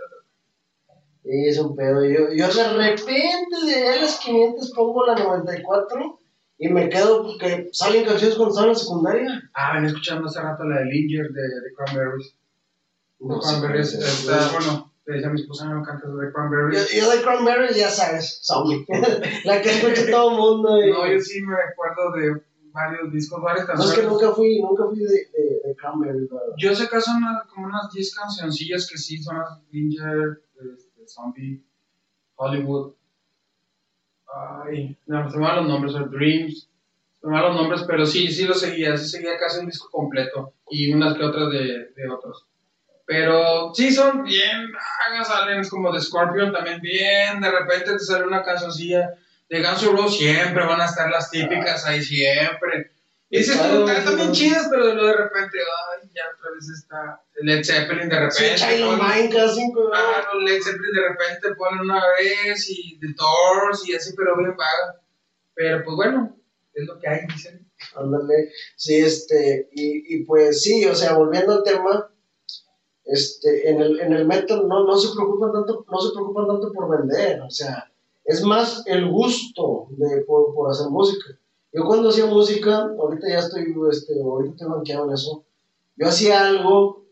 Sí, es un pedo. Yo, yo de repente de las 500 pongo la 94 y me quedo porque salen canciones cuando estaba en la secundaria. Ah, venía escuchando hace rato la de Linger de, de Cranberries. No Cranberries es. está, bueno, le decía a mi esposa, no cantas de Yo, Cranberries. yo de Cranberries, ya sabes, zombie. la que escucha todo el mundo. y- No, yo sí me acuerdo de varios discos, varias No, es canciones. que nunca fui, nunca fui de, de, Cranberries. Yo sé que son unas- como unas 10 cancioncillas que sí son las Ginger, este, Zombie, Hollywood. Ay, no, se me van los nombres, o Dreams. Se me van los nombres, pero sí, sí lo seguía, sí seguía casi un disco completo y unas que otras de, de otros. Pero sí son bien vagas, salen como de Scorpion también bien, de repente te sale una cancioncilla de Guns N' Roses, siempre van a estar las típicas ahí siempre. Y dices, Claro, están bien sí. chidas, pero luego de repente, ay, ya otra vez está Led Zeppelin de Sí, repente. Child of ponen- Mine cinco. Ah, Led Zeppelin de repente ponen una vez y The Doors y así, pero bien vaga. Pero pues bueno, es lo que hay, dicen. Ándale, sí, este, y, y pues sí, o sea, volviendo al tema, este, en el, en el metal no, no se preocupan tanto, no se preocupan tanto por vender, o sea, es más el gusto de, por, por hacer música. Yo cuando hacía música, ahorita ya estoy, este, ahorita estoy en eso, yo hacía algo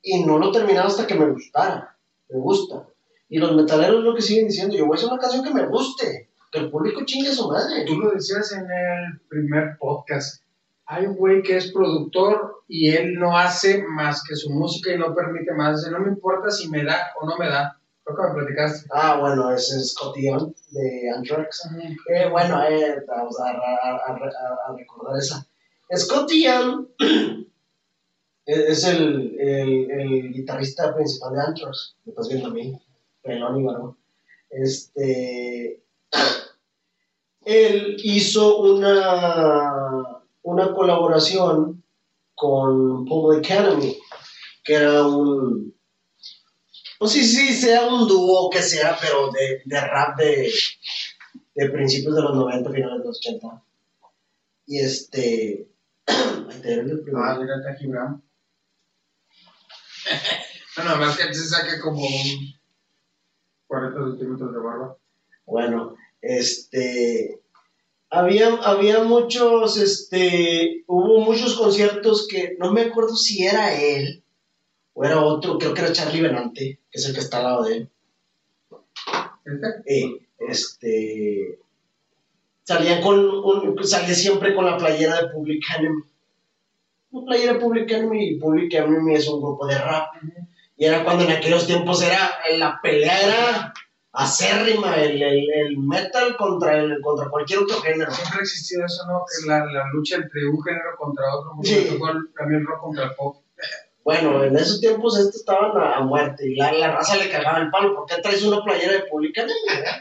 y no lo terminaba hasta que me gustara, me gusta. Y los metaleros lo que siguen diciendo, yo voy a hacer una canción que me guste, que el público chingue a su madre. Tú lo decías en el primer podcast. Hay un güey que es productor y él no hace más que su música y no permite más. Dice, no me importa si me da o no me da. Creo que me platicaste. Ah, bueno, ese es Young de Anthrax. Eh, bueno, eh, vamos a, a- a- a- a recordar esa. Scotty Young Es, es el, el, el guitarrista principal de Anthrax. Me estás viendo a mí, pelón y varón. Este. Él hizo una, una colaboración con Public Enemy, que era un. Pues sí, sí, sea un dúo que sea, pero de, de rap de, de principios de los 90, finales de los 80. Y este. Ah, mira, está Gibran. bueno, más que se saca como un 40 centímetros de barba. Bueno, este. Había, había muchos, este. Hubo muchos conciertos que no me acuerdo si era él o era otro, creo que era Charlie Benante, que es el que está al lado de él. ¿Este? Eh, este. Salían con un, salía siempre con la playera de Public Enemy. Una playera de Public Enemy y Public Enemy es un grupo de rap. Y era cuando en aquellos tiempos era, la pelea era acérrima, el, el, el metal contra, el, contra cualquier otro género. Siempre ha existido eso, ¿no? La, la lucha entre un género contra otro, como Sí. el rock contra el pop. Bueno, en esos tiempos estos estaban a, a muerte y la, la raza le cagaba el palo. ¿Por qué traes una playera de Public Enemy? verdad?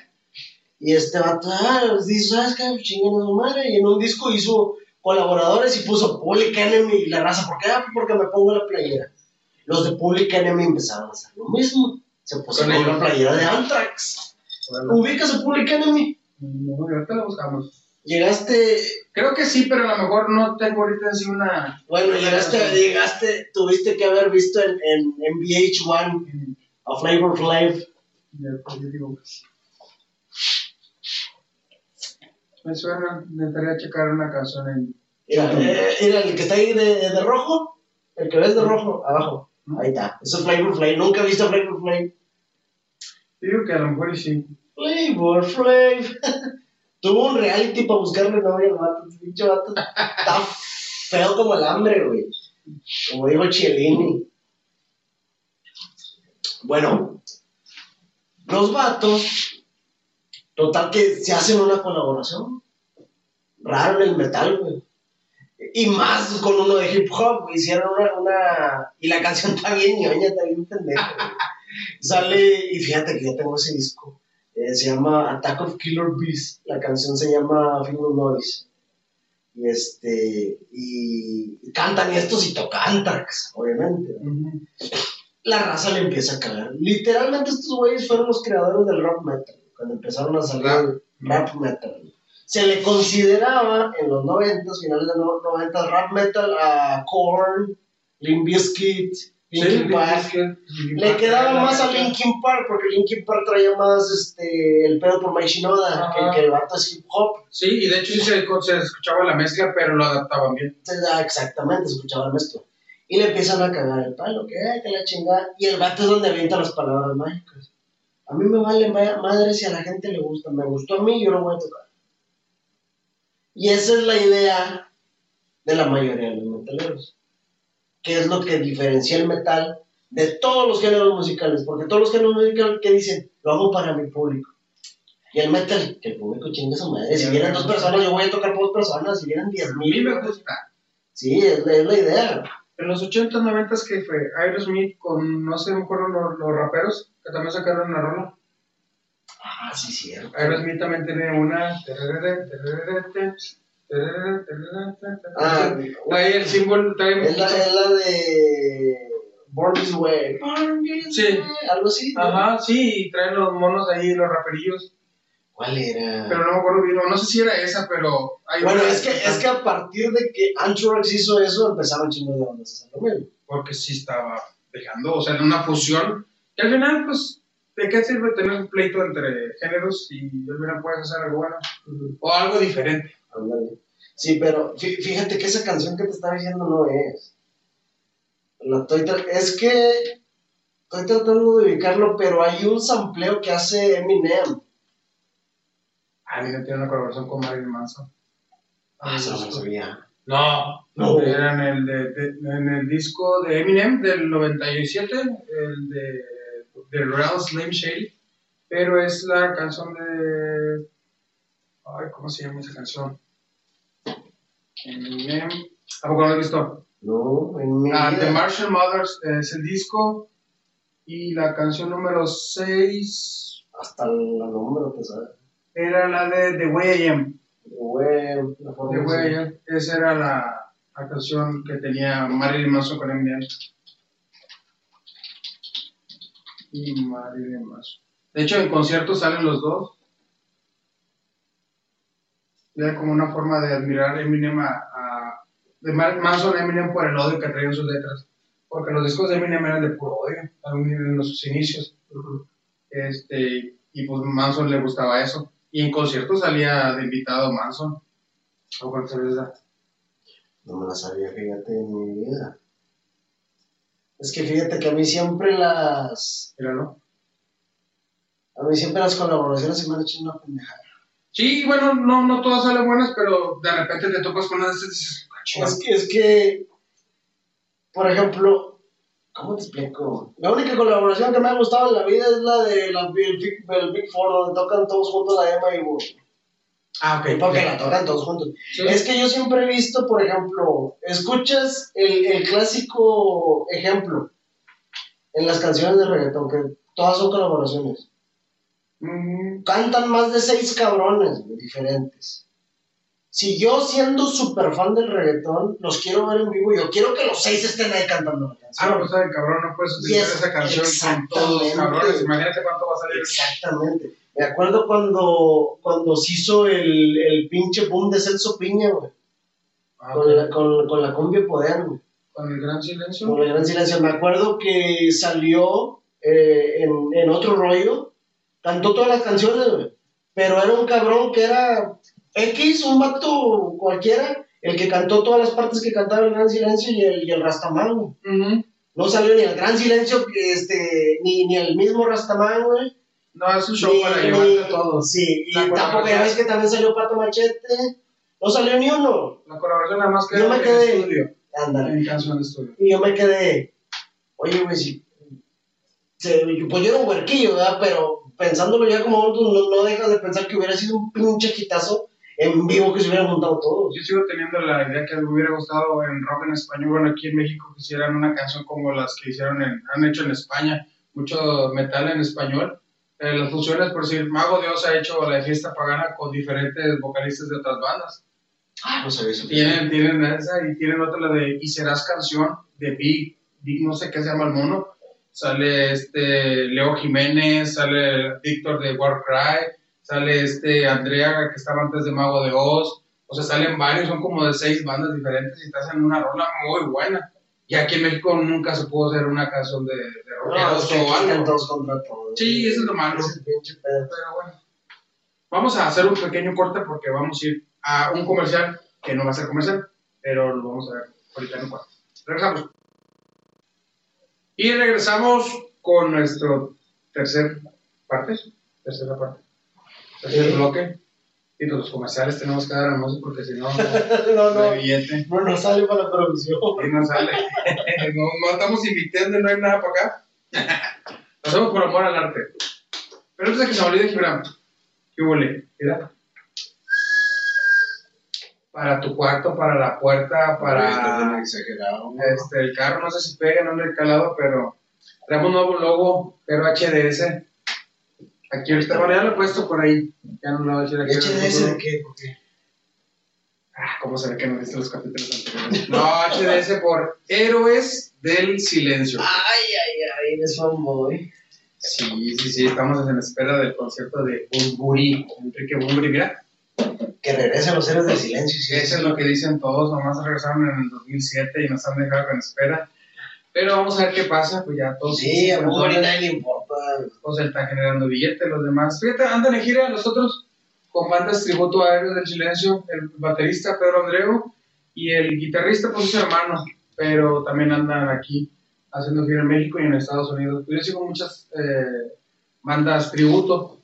Y este vato, ah, dice, ¿sabes qué? Chinguen a su madre. Y en un disco hizo colaboradores y puso Public Enemy y la raza. ¿Por qué? Ah, porque me pongo la playera. Los de Public Enemy empezaron a hacer lo mismo. Se pusieron una playera de Anthrax. Bueno, ¿Ubicas a Public Enemy? no, ahorita lo buscamos. Llegaste, Creo que sí, pero a lo mejor no tengo ahorita así una. bueno, llegaste, llegaste, tuviste que haber visto en, en, en VH1 a Flavor Flav. Ya, pues. Me suena, necesitaría checar una canción en. Mira, eh, mira, el que está ahí de, de rojo, el que ves de rojo, abajo. Ahí está. Eso es Flavor Flav. Nunca he visto Flavor Flav. Yo digo que a lo mejor sí. Flavor Flav. Tuvo un reality para buscarle novia al vato. Pinche vato está feo como el hambre, güey. Como dijo Chiellini. Bueno, los vatos, total que se hacen una colaboración. Raro en el metal, güey. Y más con uno de hip hop, hicieron una, una... Y la canción está bien ñoña, está bien pendeja. güey. Sale, y fíjate que yo tengo ese disco. Eh, se llama Attack of Killer Bees. La canción se llama Finger Noise. Y este, y cantan estos y tocan Anthrax, obviamente. La raza le empieza a cagar. Literalmente estos güeyes fueron los creadores del rock metal, cuando empezaron a salir Rap. rap metal. Se le consideraba en los 90, finales de los 90, rap metal a Korn, Limp Bizkit, Linkin Park. Le quedaba más a Linkin Park, porque Linkin Park traía más este, el pedo por Mike Shinoda, que, que el vato es hip hop. Sí, y de hecho sí se, se escuchaba la mezcla, pero lo adaptaban bien. Exactamente, escuchaba el mezclo. Y le empiezan a cagar el palo, que, ay, que la chingada. Y el vato es donde avienta las palabras mágicas. A mí me vale ma- madre si a la gente le gusta. Me gustó a mí, yo lo voy a tocar. Y esa es la idea de la mayoría de los metaleros. Que es lo que diferencia el metal de todos los géneros musicales. Porque todos los géneros musicales, ¿qué dicen? Lo hago para mi público. Y el metal, que el público chingue su madre. Si vienen dos personas, yo voy a tocar por dos personas. Si vienen diez mil. me gusta. Sí, es la, es la idea. En los 80, 90 que fue Aerosmith con, no sé, me acuerdo los, los raperos que también sacaron una rola. Ah, sí, cierto. Aerosmith también tiene una. Ah, Trae el símbolo, trae es la, es la de Born This Way. Sí. Algo así. ¿no? Ajá, sí, y traen los monos ahí, los raperillos. ¿Cuál era? Pero no me acuerdo bien, no sé si era esa, pero. hay bueno, es que, es que a partir de que Anthrax hizo eso, empezaron chingos de bandas a hacer lo mismo. Porque sí estaba dejando, o sea, en una fusión. Y al final, pues, ¿de qué sirve tener un pleito entre géneros si al final puedes hacer algo bueno? O algo diferente. Ándale. Sí, pero fí- fíjate que esa canción que te estaba diciendo no es. La estoy es que estoy tratando de ubicarlo, pero hay un sampleo que hace Eminem. Ah, mira, tiene una colaboración con Marilyn Manson. Ah, eso no lo sabía. No, No. Era en el, de, de- en el disco de Eminem del 97, el de, de Real Slim Shady, pero es la canción de... Ay, ¿cómo se llama esa canción? Eminem... ¿A poco no lo has visto? No, en mi Ah, vida. The Marshall Mothers es el disco. Y la canción número 6 Hasta la número te sabes. era la de The Way I Am. The Way I ser. Am. Esa era la, la canción que tenía Marilyn Manson con Eminem. Y Marilyn Manson. De hecho, en conciertos salen los dos. Era como una forma de admirar a Eminem a, a- de Manson a Eminem por el odio que traían sus letras. Porque los discos de Eminem eran de puro odio en los- sus inicios. Este, y pues Manson le gustaba eso. Y en conciertos salía de invitado Manson. ¿O cuántas veces? No me la sabía, fíjate, en mi vida. Es que fíjate que a mí siempre las. Míralo. A mí siempre las colaboraciones se me han hecho una pendejada. Sí, bueno, no, no todas salen buenas, pero de repente te topas con una de estas y dices, "Ah, chinga". Es que, es que, por ejemplo, ¿cómo te explico? La única colaboración que me ha gustado en la vida es la de la, el, Big, Four, donde tocan todos juntos la Emma y Wood. Ah, ok. Porque la tocan todos juntos. Sí. Es que yo siempre he visto, por ejemplo, escuchas el, el clásico ejemplo en las canciones de reggaetón, que todas son colaboraciones. Mm, Cantan más de seis cabrones güey, diferentes. Si yo siendo súper fan del reggaetón, los quiero ver en vivo, yo quiero que los seis estén ahí cantando la Ah, canción. no, pues sabe, cabrón, no puedes utilizar esa canción con todos los exactamente. cabrones. Imagínate cuánto va a salir. Exactamente. Me acuerdo cuando, cuando se hizo el, el pinche boom de Celso Piña, güey. Ah, Con, la, con, con la cumbia poder, güey. Con el gran silencio. Con el gran silencio. Me acuerdo que salió eh, en, en otro rollo, cantó todas las canciones, güey. Pero era un cabrón que era X, un vato cualquiera, el que cantó todas las partes que cantaba el gran silencio y el, y el Rastamán, güey. No salió ni el gran silencio, este, ni, ni el mismo Rastamán, güey. No, es un show Ni- para a todos. Sí, y tampoco ya ves que también salió Pato Machete. No salió ni uno. La colaboración nada más Yo queda me en quedé- estudio. Ándale. En canción estudio. Y yo me quedé, oye, güey, si. se- pues yo era un huerquillo, ¿verdad? Pero pensándolo ya como adulto, no, no dejas de pensar que hubiera sido un pinche quitazo en vivo que se hubieran montado todos. Yo sigo teniendo la idea que me hubiera gustado en rock en español, bueno, aquí en México que hicieran una canción como las que hicieron en, han hecho en España, mucho metal en español. Eh, las funciones, por decir, Mago Dios ha hecho la fiesta pagana con diferentes vocalistas de otras bandas. Ah, no sabía eso. Tienen, tienen esa y tienen otra, la de Y Serás Canción, de Big, Big no sé qué se llama el mono. Sale este Leo Jiménez, sale Víctor de Warcry, sale este Andrea que estaba antes de Mago de Oz. O sea, salen varios, son como de seis bandas diferentes y te hacen una rola muy buena. Y aquí en México nunca se pudo hacer una canción de, de rockeros o algo. todos contra todos. Sí, eso es lo malo. Ese pinche pedo. Pero bueno. Vamos a hacer un pequeño corte porque vamos a ir a un comercial que no va a ser comercial, pero lo vamos a ver ahorita en un cuarto. Regresamos. Y regresamos con nuestro tercer parte, tercera parte, tercer Sí. bloque. Y los comerciales tenemos que dar anuncios porque si no, no No, no, billete. no sale para la producción. Y no sale. no, no estamos invitando, no hay nada para acá. Lo hacemos por amor al arte. Pero antes de que se olvide, Gibran, ¿qué huele? Mira. Para tu cuarto, para la puerta, para exagerado. este, el carro, no sé si pega, no le he calado, pero traemos un nuevo logo, pero HDS. Aquí ahorita, bueno, ya lo he puesto por ahí. Ya no lo voy a decir aquí. ¿HDS de qué? ¿Por qué? Ah, ¿Cómo se ve que no viste los capítulos anteriores? No, HDS por Héroes del Silencio. Ay, ay, ay, eres fanboy. Sí, sí, sí, estamos en espera del concierto de Bumburi, Enrique Bumburi, mira. Que regresen los héroes del silencio. sí, Eso es lo que dicen todos, nomás regresaron en el 2007 y nos han dejado en espera. Pero vamos a ver qué pasa, pues ya todos. Sí, a pues, nadie le importa. están generando billetes, los demás. Fíjate, andan en gira los otros con bandas tributo a Héroes del Silencio, el baterista Pedro Andreu y el guitarrista, pues es hermano, pero también andan aquí haciendo gira en México y en Estados Unidos. Yo sigo muchas eh, bandas tributo,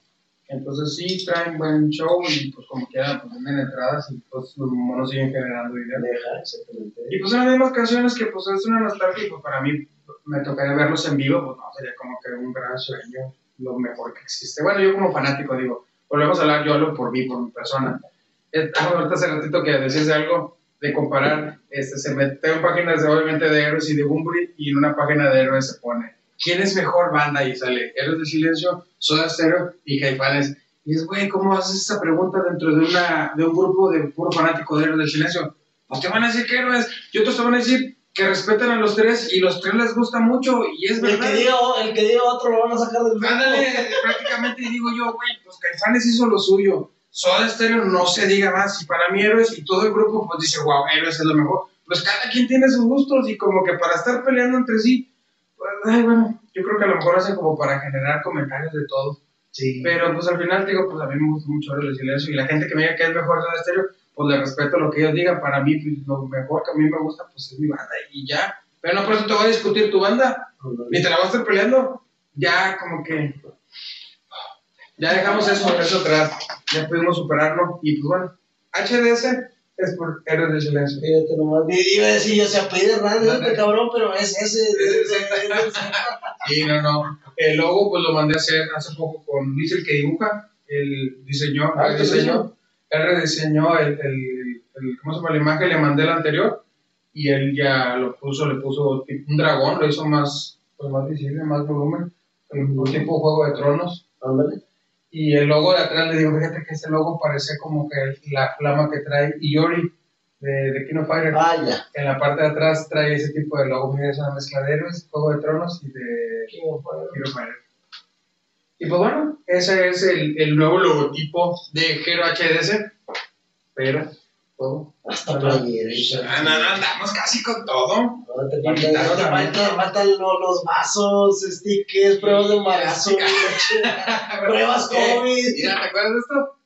entonces sí traen buen show y pues como quieran, pues venden entradas y pues los monos siguen generando dinero. Deja, exactamente. Y pues son las mismas canciones que pues es una nostalgia y pues para mí me tocaría verlos en vivo, pues no, sería como que un gran sueño, lo mejor que existe. Bueno, yo como fanático digo, volvemos a hablar, yo hablo por mí, por mi persona. Ah, ahorita hace ratito que decías de algo de comparar, este, se mete en páginas de, obviamente de Héroes y de Bumburi y en una página de Héroes se pone, ¿quién es mejor banda? Y sale Héroes de Silencio, Soda Stereo y Caifanes. Y es, güey, ¿cómo haces esa pregunta dentro de, una, de un grupo de puro fanático de Héroes del Silencio? Pues te van a decir que Héroes, y otros te van a decir que respetan a los tres y los tres les gusta mucho y es El verdad. que, diga, el que diga otro lo van a sacar del grupo. Ándale, prácticamente y digo yo, güey, pues Caifanes hizo lo suyo. Soda Stereo no se diga más. Y para mí Héroes y todo el grupo pues dice, wow, Héroes es lo mejor. Pues cada quien tiene sus gustos y como que para estar peleando entre sí, ay, bueno, yo creo que a lo mejor hacen como para generar comentarios de todo. Sí. Pero pues al final digo, pues a mí me gusta mucho del Silencio y la gente que me diga que es mejor Soda Stereo, pues le respeto lo que ellos digan. Para mí, pues, lo mejor que a mí me gusta, pues es mi banda y ya. Pero no por eso te voy a discutir tu banda. Ni te la vas a estar peleando. Ya, como que. Ya dejamos eso, eso atrás. Ya pudimos superarlo. Y pues bueno, HDS es por Héroes del Silencio. Fíjate nomás. Y Iba a decir, yo se apellida raro este cabrón, pero es ese. es ese, es ese. Sí, no, no. El logo, pues lo mandé a hacer hace poco con Luis, el que dibuja. Él diseñó, Ah, ¿qué diseñó, él rediseñó el, el, el- ¿cómo se llama? La imagen, le mandé el anterior. Y él ya lo puso, le puso tipo un dragón, lo hizo más, pues más visible, más volumen. Un tipo Juego de Tronos. Ándale. Y el logo de atrás le digo, fíjate que ese logo parece como que la flama que trae Iori de, de King of Fighter. Ah, ya. En la parte de atrás trae ese tipo de logo. Mira, es una mezcla de héroes, Juego de Tronos y de King of Fighter. Y pues bueno, ese es el, el nuevo logotipo de Hero HDS. Pero, todo. Hasta playera. Ah, no, no, andamos casi con todo. No, te faltan, Invitados te también. faltan, faltan lo- los vasos, stickers, pruebas de embarazo, pruebas COVID. Mira, ¿te acuerdas de esto?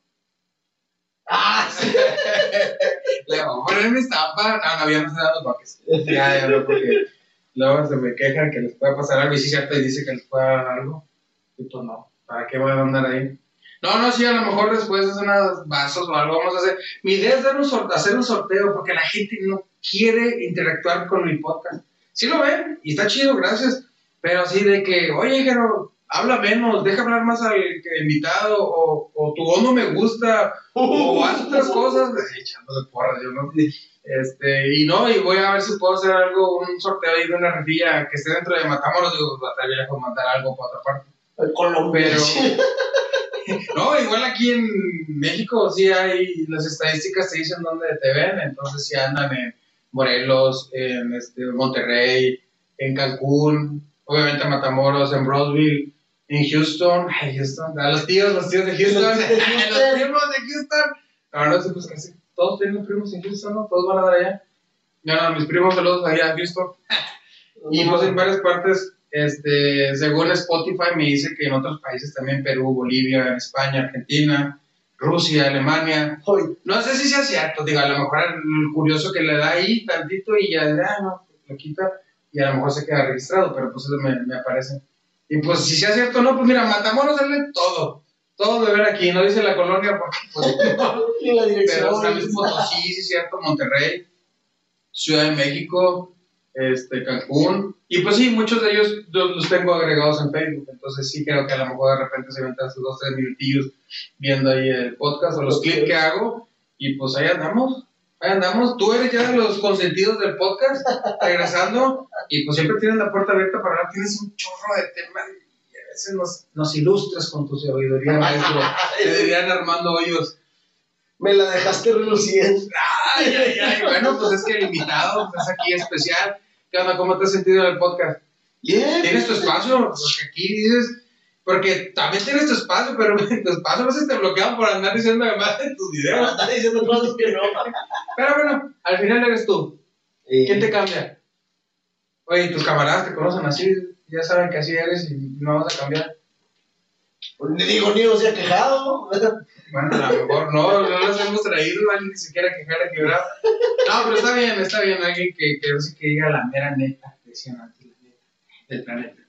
Ah, sí. Le voy a poner mi estampa. No, no, habíamos dado toques. Ya, ya no, porque luego se me quejan que les puede pasar algo y sí, cierto, y dice que les puede dar algo. Y pues no, ¿para qué voy a andar ahí? No, no, sí, a lo mejor después de unos vasos o algo vamos a hacer. Mi idea es dar un sor- hacer un sorteo porque la gente no quiere interactuar con mi podcast. Sí lo ven y está chido, gracias. Pero así de que, oye, Jero, habla menos, deja hablar más al invitado o, o tu voz no me gusta o haz otras cosas, echándole porras, yo no. Este, y no, y voy a ver si puedo hacer algo, un sorteo ahí de una revilla que esté dentro de Matamoros, digo, estar bien lejos mandar algo para otra parte. Colombia. Pero, no, igual aquí en México sí hay, las estadísticas te dicen dónde te ven, entonces sí andan en Morelos, en este, Monterrey, en Cancún, obviamente en Matamoros, en Roseville, en Houston, ay, Houston, a los tíos, los tíos de Houston, Los tíos de Houston. los primos de Houston. No, no sé, pues casi todos tienen primos en Houston, ¿no? Todos van a dar allá. No, no, mis primos saludos allá a Houston. Y pues en varias partes, este, según Spotify me dice que en otros países también, Perú, Bolivia, España, Argentina, Rusia, Alemania. No sé si sea cierto, digo, a lo mejor el curioso que le da ahí tantito y ya, ah, no, lo quita y a lo mejor se queda registrado, pero pues eso me, me aparece. Y pues si sea cierto o no, pues mira, Matamoros sale todo, todo de ver aquí, no dice la colonia porque pues no. y la Pero dirección. Luis Potosí, sí es cierto, Monterrey, Ciudad de México, este, Cancún. Y pues sí, muchos de ellos los tengo agregados en Facebook. Entonces sí creo que a lo mejor de repente se aventan sus dos, tres minutillos viendo ahí el podcast o los clips que hago. Y pues ahí andamos. Ahí andamos. Tú eres ya de los consentidos del podcast, regresando. Y pues siempre tienes la puerta abierta para hablar. Tienes un chorro de temas. Y a veces nos, nos ilustras con tu sabiduría, maestro. Te dirían Armando Hoyos. Me la dejaste reluciente. Ay, ay, ay. Bueno, pues es que el invitado es aquí especial. ¿Qué onda? ¿Cómo te has sentido en el podcast? Bien. ¿Tienes tu espacio? Porque aquí dices, porque también tienes tu espacio, pero tu espacio a veces te bloquean por andar diciendo además de tus videos. estás diciendo cosas que no. Pero bueno, al final eres tú. ¿Quién te cambia? Oye, tus camaradas te conocen así, ya saben que así eres y no vas a cambiar. Ni digo, ni se ha quejado. Bueno, a lo mejor no, no los hemos traído, alguien que se quiera quejar a quebrar. No, pero está bien, está bien, alguien que, que, que diga la mera neta, decían antes, la neta, del planeta.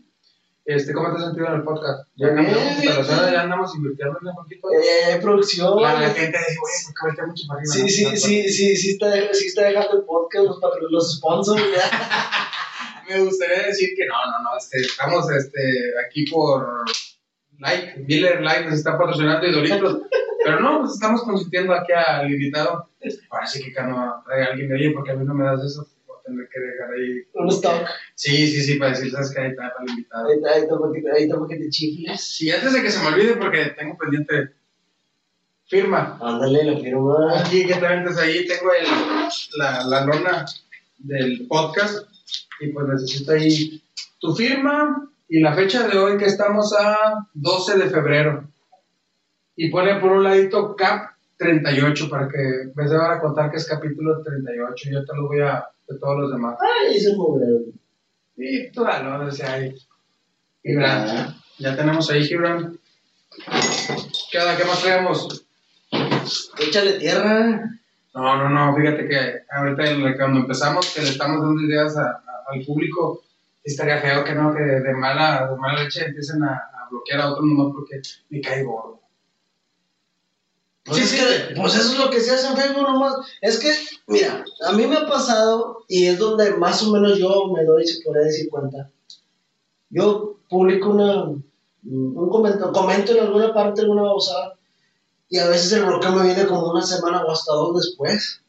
Este, ¿Cómo te has sentido en el podcast? Ya bien, instalaciones, bien. ya andamos invirtiendo en un poquito. Eh, producción. La, la gente dice, oye, ¿por qué voltea mucho para arriba? Sí, sí, sí, sí, sí está, sí está dejando el podcast, los, los sponsors. ya. Me gustaría decir que no, no, no, este, estamos este, aquí por Like, Miller Like nos está patrocinando y Doritos. Pero no, pues estamos consintiendo aquí al invitado. Ahora sí que no trae alguien, oye, porque a mí no me das eso, voy a tener que dejar ahí. Un stock. Sí, sí, sí, para decir, sabes que ahí está para el invitado. Ahí, ahí, toma que, ahí toma que te chifles. Sí, antes de que se me olvide, porque tengo pendiente firma. Ándale, la firma. Aquí que también entonces ahí tengo el, la, la lona del podcast y pues necesito ahí tu firma y la fecha de hoy que estamos a 12 de febrero. Y pone por un ladito CAP 38 para que me se van a contar que es capítulo 38. Yo te lo voy a de todos los demás. Ay, ese pobre. Y tú dalo, o sea, ahí. Gibran. Ya tenemos ahí, Gibran. ¿Qué onda? ¿Qué más traemos? Échale tierra. No, no, no, fíjate que ahorita cuando empezamos que le estamos dando ideas a- a- al público, estaría feo que no, que de mala, de mala leche empiecen a, a bloquear a otro nomás porque me cae gordo. Pues, Sí, es sí. que, pues eso es lo que se hace en Facebook nomás. Es que, mira, a mí me ha pasado y es donde más o menos yo me doy, se podría decir cuenta. Yo publico una, un comento, comento en alguna parte, alguna babosada, y a veces el bloqueo me viene como una semana o hasta dos después.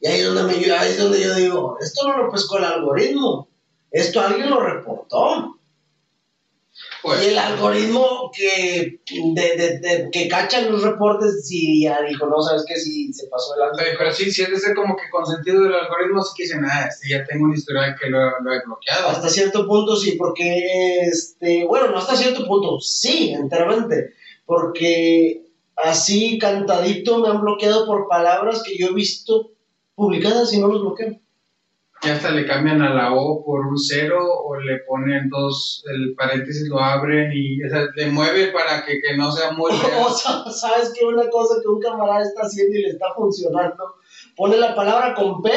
Y ahí es donde, me, ahí es donde yo digo, esto no lo pescó el algoritmo, esto alguien lo reportó. Pues, Y el algoritmo que, de, de, de- que cacha los reportes, si ya dijo, no, sabes que si se pasó el Oye, pero sí, sí es de ser como que consentido del algoritmo, sí que dicen, ah, este ya tengo un historial que lo, lo he bloqueado. Hasta cierto punto sí, porque, este, bueno, no hasta cierto punto, sí, enteramente, porque así cantadito me han bloqueado por palabras que yo he visto publicadas y no los bloqueo. Y hasta le cambian a la O por un cero o le ponen dos, el paréntesis lo abren y o sea, le mueve para que, que no sea muy. O sea, sabes que una cosa que un camarada está haciendo y le está funcionando, pone la palabra con P,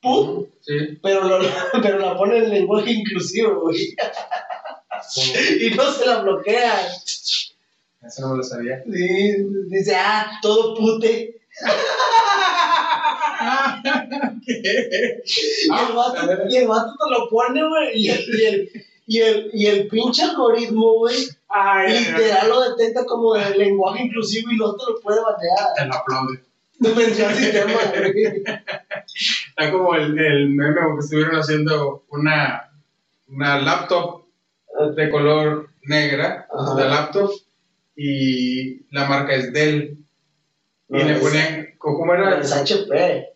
¡pum! Sí. pero, lo- pero la pone en lenguaje inclusivo, güey. y no se la bloquea. Eso no me lo sabía. Sí, dice, ah, todo pute. Y el vato, y el vato te lo pone, güey. Y el, y, el, y, el, y el pinche algoritmo, güey, literal lo detecta como de lenguaje inclusivo y no te lo puede batear. Te lo aplaude. No al sistema, güey. Está como el, el meme que estuvieron haciendo una, una laptop de color negra, Ajá. la laptop, y la marca es Dell. Y le ponían, ¿cómo era? Es HP.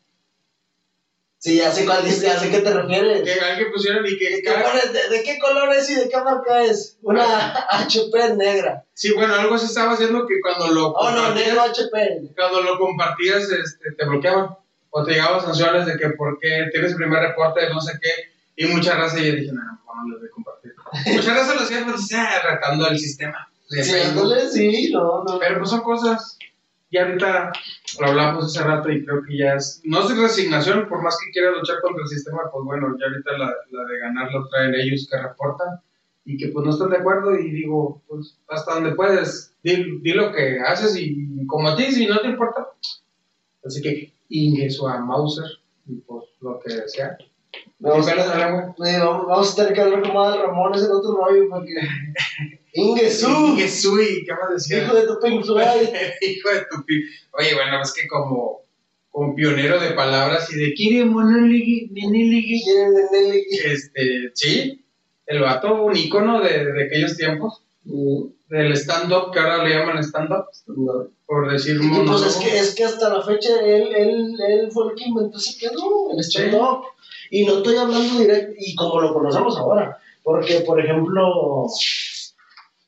Sí, ya sé cuál dice, ya sé qué te refieres. Que alguien pusieron y que ¿De de, de qué color es y de qué marca es? Una HP negra. Sí, bueno, algo se estaba haciendo que cuando lo Oh, no, negro HP. cuando lo compartías este, te bloqueaban o te llegaban sanciones de que porque tienes primer reporte de no sé qué y mucha raza y yo dije, no, no, no les voy a compartir. mucha raza lo hacía pues, ah, retando el sistema Sí, sí, no, no. Pero pues son cosas, y ahorita lo hablamos hace rato y creo que ya es, no es resignación, por más que quiera luchar contra el sistema, pues bueno, ya ahorita la, la de ganar lo traen ellos que reportan y que pues no están de acuerdo y digo, pues hasta donde puedes, di, di lo que haces y como a ti, si no te importa. Así que ingreso a Mauser y pues lo que sea. Vamos, vamos, vamos a tener que hablar como Adal Ramones en otro rollo porque. Ingesu, Ingesu, y ¿qué más decía? hijo de tu. Hijo de tu. Oye, bueno, es que como, como pionero de palabras y de Kiri Monoligi, Niniligi, ¿Quién es de Nelly? este, sí, el vato, un ícono de, de aquellos tiempos, Mm, del stand-up, que ahora le llaman stand-up, no. por decir Y pues monólogo. es que, es que hasta la fecha él, él, él fue el que inventó ese pedo, el stand-up. Y no estoy hablando directo, y como lo conocemos ahora, porque por ejemplo,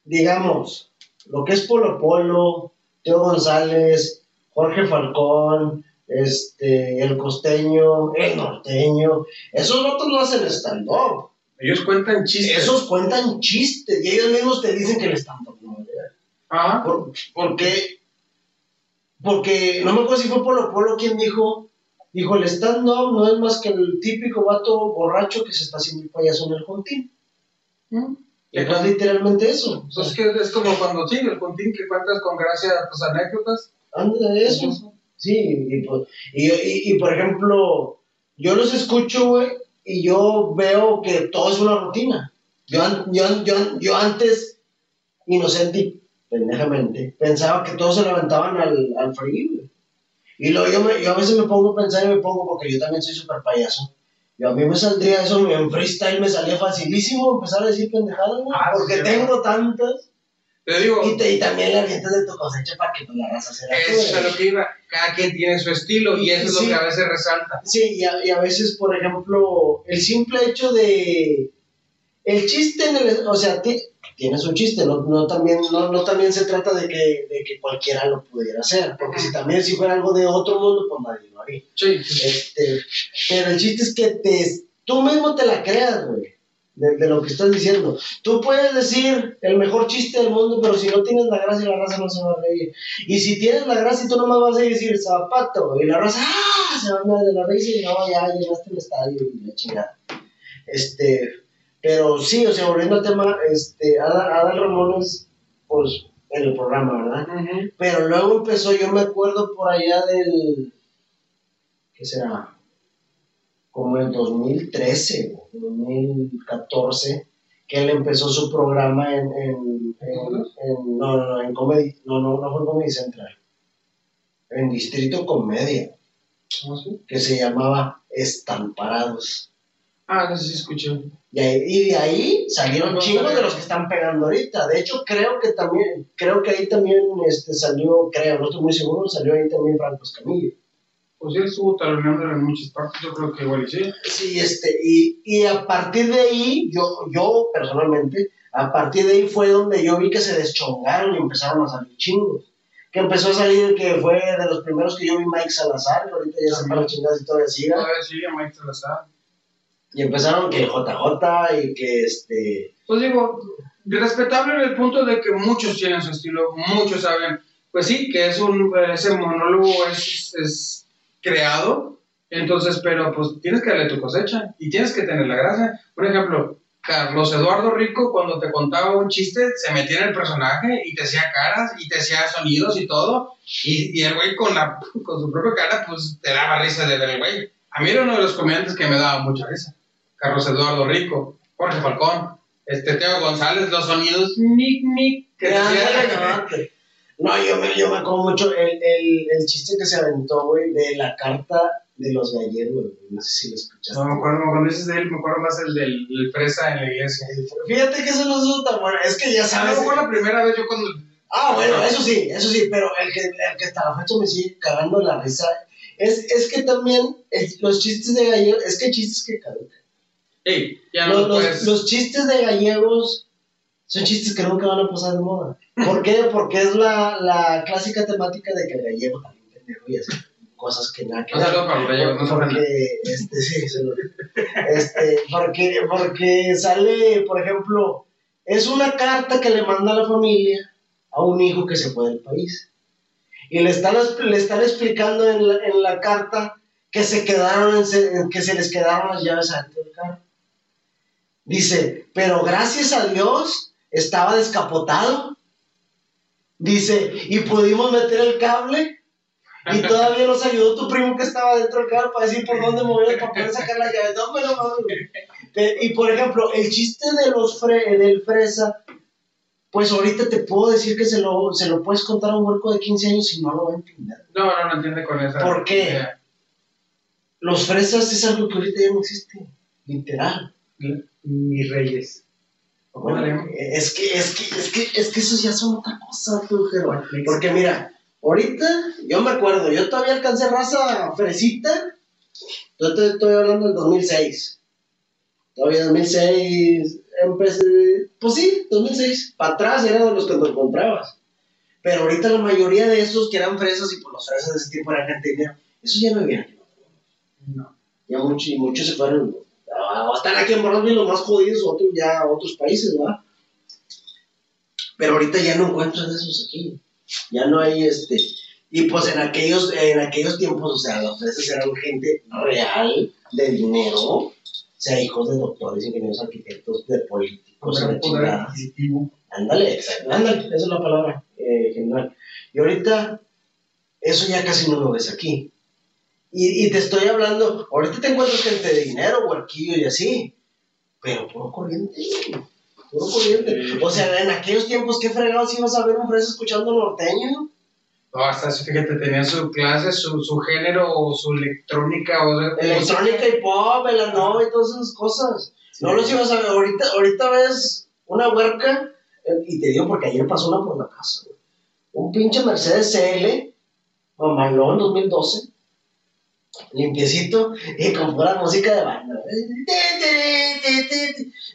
digamos, lo que es Polo Polo, Teo González, Jorge Falcón, este, el costeño, el norteño, esos otros no hacen stand-up. Ellos cuentan chistes. Esos cuentan chistes y ellos mismos te dicen que el stand-up no. Ajá. ¿Por, por qué? Porque no me acuerdo si fue Polo Polo quien dijo, dijo, el stand-up no es más que el típico vato borracho que se está haciendo el payaso en el contín. Y es literalmente eso. Pues es que es como cuando sí, el contín que cuentas con gracia tus anécdotas. anda de eso. Sí, y, pues, y, y- y, por ejemplo, yo los escucho, güey, y yo veo que todo es una rutina. Yo, yo, yo, yo antes, inocente y pendejamente, pensaba que todos se levantaban al, al güey. Y luego yo, me, yo a veces me pongo a pensar y me pongo, porque yo también soy súper payaso. Y a mí me saldría eso, en freestyle me salía facilísimo empezar a decir pendejadas, güey, Ah, porque sí, tengo tantas. Te digo, Y, te, y también la gente de tu cosecha para que tú la hagas hacer eso es a lo que iba. Cada quien tiene su estilo y eso es Sí. lo que a veces resalta. Sí, y a, y a veces, por ejemplo, el simple hecho de. El chiste en el. O sea, ti- tienes un chiste, no, no, también, no, no también se trata de que, de que cualquiera lo pudiera hacer, porque si también si fuera algo de otro mundo, pues nadie Sí, sí. Este, pero el chiste es que te, tú mismo te la creas, güey, de, de lo que estás diciendo. Tú puedes decir el mejor chiste del mundo, pero si no tienes la gracia, la raza no se va a reír. Y si tienes la gracia, tú nomás vas a decir zapato, y la raza, ¡ah! Se va a andar de la risa y no, ya llegaste al estadio y la chingada. Este, pero sí, o sea, volviendo al tema, este, Adal, Ramones, pues, en el programa, ¿verdad? Pero luego empezó, yo me acuerdo por allá del. ¿Qué será? Como el 2013, o 2014, que él empezó su programa en. en, en- en- no, no, no, en Comedy. No, no, no fue en Comedy Central. En Distrito Comedia, ¿Cómo así? que se llamaba Estamparados. Ah, no sé si escuché. Y, ahí- y de ahí salieron No, chingos no, de los que están pegando ahorita. De hecho, creo que también, creo que ahí también este, salió, creo, no estoy muy seguro, salió ahí también Franco Escamillo. Pues sí, estuvo taloneándolo en muchas partes, yo creo que igual y sí. Sí, este, y, y a partir de ahí, yo, yo personalmente, a partir de ahí fue donde yo vi que se deschongaron y empezaron a salir chingos. Que empezó a salir, que fue de los primeros que yo vi Mike Salazar, que ahorita ya se para chingadas y todavía siga. A ver, sí, a Mike Salazar. Y empezaron que JJ y que este. Pues digo, respetable en el punto de que muchos tienen su estilo, muchos saben, pues sí, que es un, ese monólogo es, es creado, entonces, pero pues tienes que darle tu cosecha y tienes que tener la gracia. Por ejemplo, Carlos Eduardo Rico, cuando te contaba un chiste, se metía en el personaje y te hacía caras y te hacía sonidos y todo, y, y el güey con, la, con su propia cara, pues te daba risa de ver el güey. A mí era uno de los comediantes que me daba mucha risa. Carlos Eduardo Rico, Jorge Falcón, este Teo González, los sonidos mic, mic, que Ya, hacía- no, yo me, yo me acuerdo mucho el, el, el chiste que se aventó, güey, de la carta de los gallegos, güey. No sé si lo escuchaste. No me acuerdo, cuando dices de él, me acuerdo más el del el fresa en la iglesia. Fíjate que eso no es tan bueno. Es que ya A sabes. mejor la primera vez yo cuando... Ah, bueno, eso sí, eso sí, pero el que, el que hasta la fecha me sigue cagando la risa es, es que también es- los chistes de gallegos, es que chistes que caducan. Ey, ya no Los, los- los chistes de gallegos son chistes que nunca van a pasar de moda. ¿Por qué? Porque es la, la clásica temática de que el gallego también pendejo y hace cosas que nada que gallegos, no porque, este, sí, solo- este, porque, porque sale, por ejemplo, es una carta que le manda la familia a un hijo que se fue del país. Y le están, le están explicando en la, en la carta que se quedaron, que se les quedaron las llaves adentro del carro. Dice, pero gracias a Dios estaba descapotado. Dice, y pudimos meter el cable y todavía nos ayudó tu primo que estaba dentro del carro para decir por dónde mover para poder sacar la llave. No, pero Y por ejemplo, el chiste de los fre del fresa, pues ahorita te puedo decir que se lo, se lo puedes contar a un huerco de 15 años y no lo va a entender. No, no, no entiende con esa... ¿Por qué? idea. Los fresas es algo que ahorita ya no existe, literal. Mis reyes. Bueno, es que, es que, es que, es que esos ya son otra cosa, tú, Jero. Porque mira, ahorita, yo me acuerdo, yo todavía alcancé raza fresita. Yo te estoy hablando del 2006. Todavía 2006, empecé, pues sí, 2006. Para atrás eran de los que te comprabas. Pero ahorita la mayoría de esos que eran fresas y por los fresas de ese tiempo eran gente esos ya no vienen. No. Ya muchos, y muchos se fueron. Ah, están aquí en Borrosville los más jodidos, otros ya otros países, ¿verdad? Pero ahorita ya no encuentras esos aquí. Ya no hay este. Y pues en aquellos, en aquellos tiempos, o sea, los fresas eran gente real, de dinero, o sea, hijos de doctores, ingenieros, arquitectos, de políticos, de Poder, poder chingada. adquisitivo. Ándale, ándale, esa es la palabra eh, general. Y ahorita, eso ya casi no lo ves aquí. Y, y te estoy hablando, ahorita te encuentras gente de dinero, huerquillo y así, pero puro corriente. puro corriente. O sea, en aquellos tiempos, ¿qué fregados ibas a ver un fresa escuchando norteño? No, hasta fíjate, tenía su clase, su, su género, o su electrónica, o sea, Electrónica y pop, el no y todas esas cosas. No los ibas a ver. Ahorita, ahorita ves una huerca, eh, y te digo porque ayer pasó una por la casa. Un pinche Mercedes CL, mamalón 2012, limpiecito, y con pura música de banda.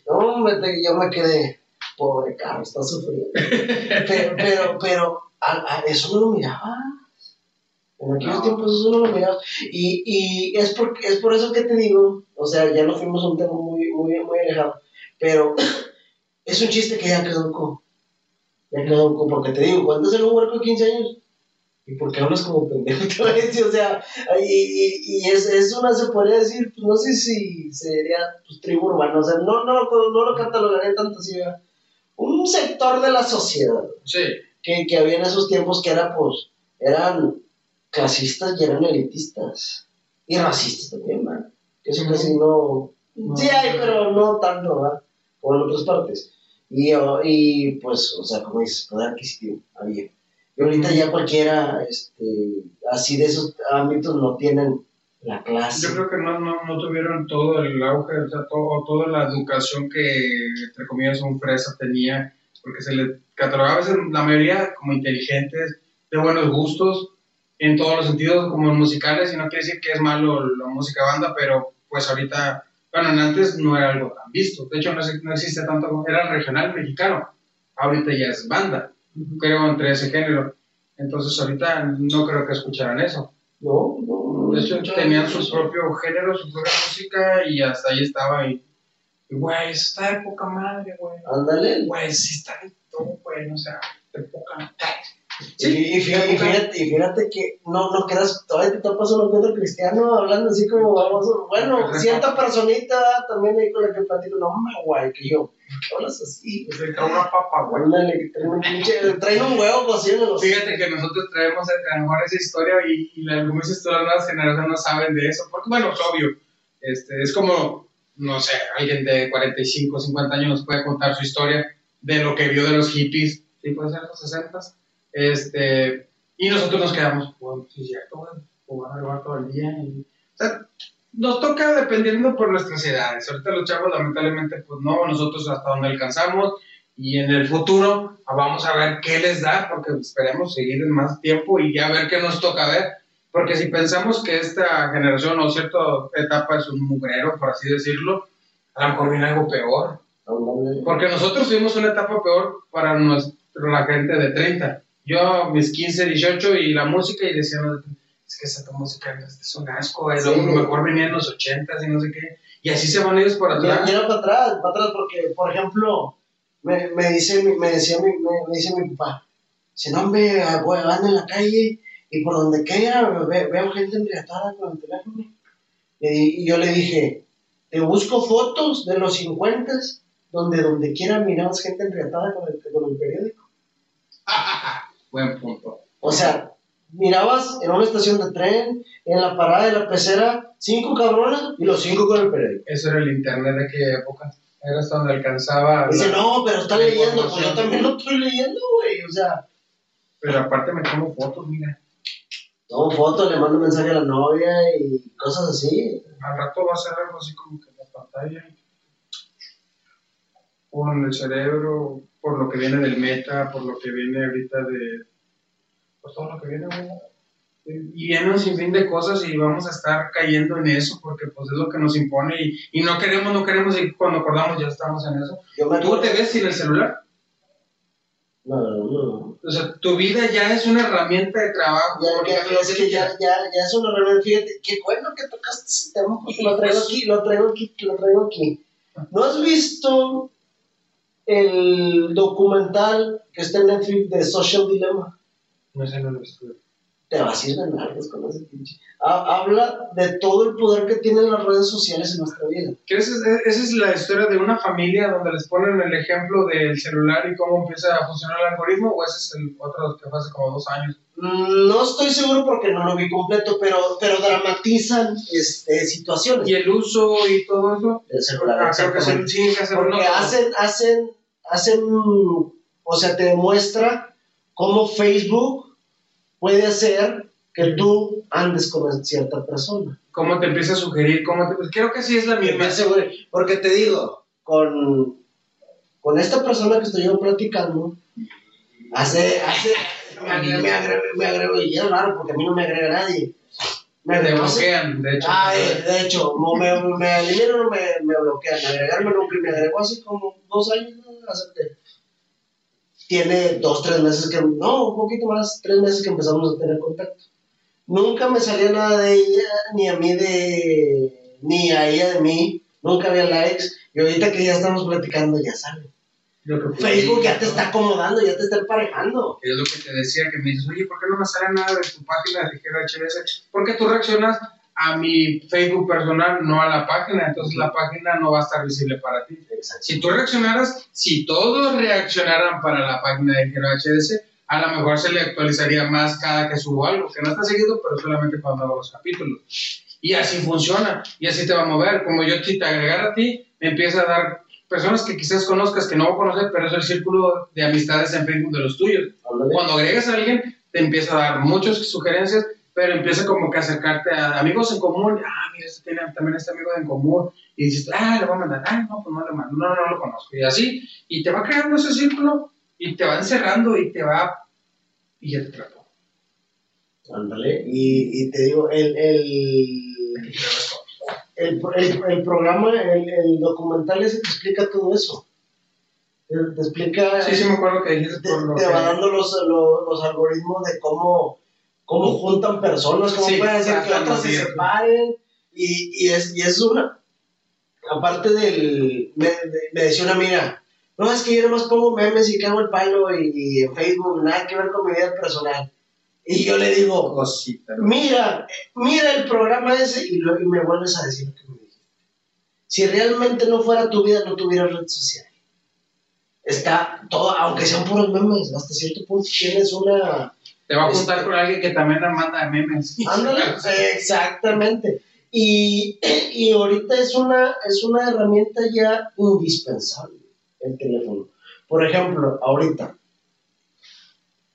No, te- yo me quedé, pobre carro, está sufriendo. Pero, pero, pero, a- a eso no lo miraba. En aquellos No. tiempos eso no lo miraba. Y, y es, por, es por eso que te digo, o sea, ya nos fuimos a un tema muy, muy, muy alejado, pero es un chiste que ya quedó Ya quedó porque te digo, ¿cuánto es el un huerco de 15 años? ¿Y por qué hablas como pendejo? O sea, y, y, y es, es una, se podría decir, pues no sé si sería pues, tribu urbana, o sea, no, no, no, lo catalogaría tanto así, un sector de la sociedad Sí, que, que había en esos tiempos que era, pues, eran clasistas y eran elitistas. Y racistas también, ¿verdad? Que eso casi no... Sí hay, pero no tanto, ¿verdad? En otras partes. Y, y pues, o sea, como dices, poder adquisitivo había. Y ahorita ya cualquiera, este, así de esos ámbitos no tienen la clase. yo creo que no, no, no tuvieron todo el auge, o sea, todo, toda la educación que, entre comillas, un fresa tenía, porque se le catalogaba a veces la mayoría como inteligentes, de buenos gustos, en todos los sentidos, como musicales, y no quiere decir que es malo la música banda, pero pues ahorita, bueno, en antes no era algo tan visto, de hecho no, no existe tanto, era regional mexicano, ahorita ya es banda, creo, entre ese género, entonces ahorita no creo que escucharan eso. No, no, no. De hecho, tenían su propio género, su propia música y hasta ahí estaba. Y, y, güey, eso está de poca madre, güey. Ándale. Güey, sí está de todo, güey, o sea, de poca madre. Y, y fíjate, y fíjate, y fíjate que no, no quedas, todavía te topas uno que otro cristiano hablando así como vamos, bueno, cierta personita también ahí con la que platico, no me guay, que yo, ¿por qué hablas así? Pues le trae una papa, güey. Traen un pinche, traen un huevo los Fíjate que nosotros traemos a lo mejor esa historia y, y dices tú, las nuevas generaciones no saben de eso. Porque, bueno, es obvio. Este, es como, no sé, alguien de 45, 50 años nos puede contar su historia de lo que vio de los hippies, sí, puede ser los 60 este, y nosotros nos quedamos, bueno, sí, cierto, güey, jugar al bar todo el día. Y, o sea, nos toca dependiendo por nuestras edades. Ahorita los chavos, lamentablemente, pues no, nosotros hasta donde alcanzamos y en el futuro ah, vamos a ver qué les da, porque esperemos seguir en más tiempo y ya ver qué nos toca ver. Porque si pensamos que esta generación o cierta etapa es un mugrero, por así decirlo, a lo mejor viene algo peor. Porque nosotros tuvimos una etapa peor para nuestra, la gente de 30. Yo, mis 15, 18 y la música, y decíamos, es que esa música es un asco, y Sí. luego mejor venía en los 80 y no sé qué. Y así se van ellos por Mira, atrás. mira para atrás, para atrás, porque, por ejemplo, me, me dice, mi- me decía me, me dice mi papá, si no me voy ando en la calle y por donde quiera ve- veo gente embriagada con el teléfono. Y, y yo le dije, te busco fotos de los 50 donde donde quiera mirabas gente embriagada con el, con el periódico. Buen punto. O sea, mirabas en una estación de tren, en la parada de la pecera, cinco cabrones y los cinco con el periódico. Eso era el internet de aquella época. Era hasta donde alcanzaba. Dice, la- no, pero está leyendo, pues yo también lo estoy leyendo, güey. O sea, Pero aparte me tomo fotos, mira. tomo fotos, le mando mensaje a la novia y cosas así. Al rato va a ser algo así como que la pantalla. En el cerebro, por lo que viene del meta, por lo que viene ahorita de. Pues todo lo que viene, güey. Y viene un sinfín de cosas y vamos a estar cayendo en eso porque pues es lo que nos impone y, y no queremos, no queremos y cuando acordamos ya estamos en eso. ¿Tú te ves sin el celular? No, no, no. O sea, tu vida ya es una herramienta de trabajo. Ya, es que ya, ya, ya es una realidad. Fíjate, qué bueno que tocaste ese tema porque lo traigo aquí, lo traigo aquí, lo traigo aquí. ¿No has visto el documental que está en Netflix de Social Dilemma? No sé, no lo estuve. Te vas a ir de nalgas con ese pinche. Ha- Habla de todo el poder que tienen las redes sociales en nuestra vida. Que esa, es, esa es la historia de una familia donde les ponen el ejemplo del celular y cómo empieza a funcionar el algoritmo, o ese es el otro que fue hace como dos años. Mm, No estoy seguro porque no lo vi completo, pero, pero dramatizan este, situaciones Y el uso y todo eso. del celular. Ah, creo que el, sí, Porque hacen, hacen hacen, o sea, te demuestra cómo Facebook puede hacer que tú andes con cierta persona. ¿Cómo te empieza a sugerir? ¿Cómo te... pues creo que sí es la misma. Porque te digo, con, con esta persona que estoy yo platicando, hace, hace, me agrega, me agrega, y es raro porque a mí no me agrega nadie. Me te bloquean, de hecho. Ah, de, de hecho, me, me me, me bloquean. Agregarme nunca me agregó hace como dos años. Acepté. Tiene dos, tres meses que, no, un poquito más, tres meses que empezamos a tener contacto. Nunca me salía nada de ella, ni a mí de, ni a ella de mí. Nunca había likes. Y ahorita que ya estamos platicando, ya sale. Facebook ya te está acomodando, ya te está emparejando. Es lo que te decía, que me dices, oye, ¿por qué no me sale nada de tu página de HBS? Porque tú reaccionas a mi Facebook personal, no a la página, entonces la página no va a estar visible para ti. Si tú reaccionaras, si todos reaccionaran para la página de HDS, a lo mejor se le actualizaría más cada que subo algo, que no está seguido, pero solamente cuando hago los capítulos. Y así funciona, y así te va a mover. Como yo te agregara a ti, me empieza a dar personas que quizás conozcas, que no voy a conocer, pero es el círculo de amistades en Facebook de los tuyos. Cuando agregas a alguien, te empieza a dar muchas sugerencias, pero empieza como que a acercarte a amigos en común. Ah, mira, este tiene también este amigo en común. Y dices, ah, le voy a mandar. Ah, no, pues no le mando. No, no, lo conozco. Y así, y te va creando ese círculo y te va encerrando y te va. Y ya te trato. Ándale. Y, y te digo, el, el el, el, programa, el, el, documental ese te explica todo eso. Te, explica. Sí, sí, me acuerdo que dijiste. Te, te va dando los, los, los, algoritmos de cómo, cómo juntan personas, cómo pueden hacer que otras se separen. Y, y, es, y es una. Aparte del. Me, me decía una amiga. No, es que yo nomás pongo memes y cago el palo y, y en Facebook, nada que ver con mi vida personal. Y yo le digo, Cosita, mira, mira el programa ese y, lo, y me vuelves a decir lo que me dijiste. Si realmente no fuera tu vida, no tuvieras red social. Está todo, aunque sean puros memes, hasta cierto punto tienes una... Te va a juntar este, con alguien que también la manda de memes. Ándale, exactamente. Y, y ahorita es una, es una herramienta ya indispensable, el teléfono. Por ejemplo, ahorita,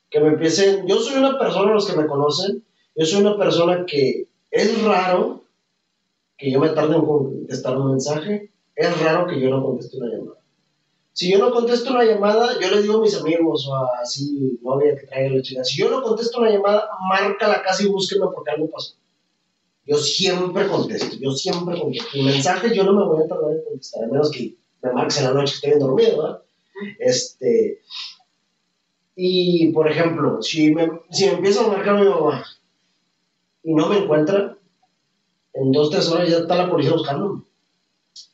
que me empiecen, yo soy una persona, los que me conocen, yo soy una persona que es raro que yo me tarde en contestar un mensaje, es raro que yo no conteste una llamada. Si yo no contesto una llamada, yo le digo a mis amigos o así, novia que traiga la chica, si yo no contesto una llamada, marca la casa y búsquenme porque algo pasó. Yo siempre contesto, yo siempre contesto. Y mensajes yo no me voy a tardar en contestar, a menos que me marques en la noche que estoy dormido, ¿verdad? Este, y, por ejemplo, si me, si me empieza a marcar mi mamá y no me encuentra, en dos, tres horas ya está la policía buscándome.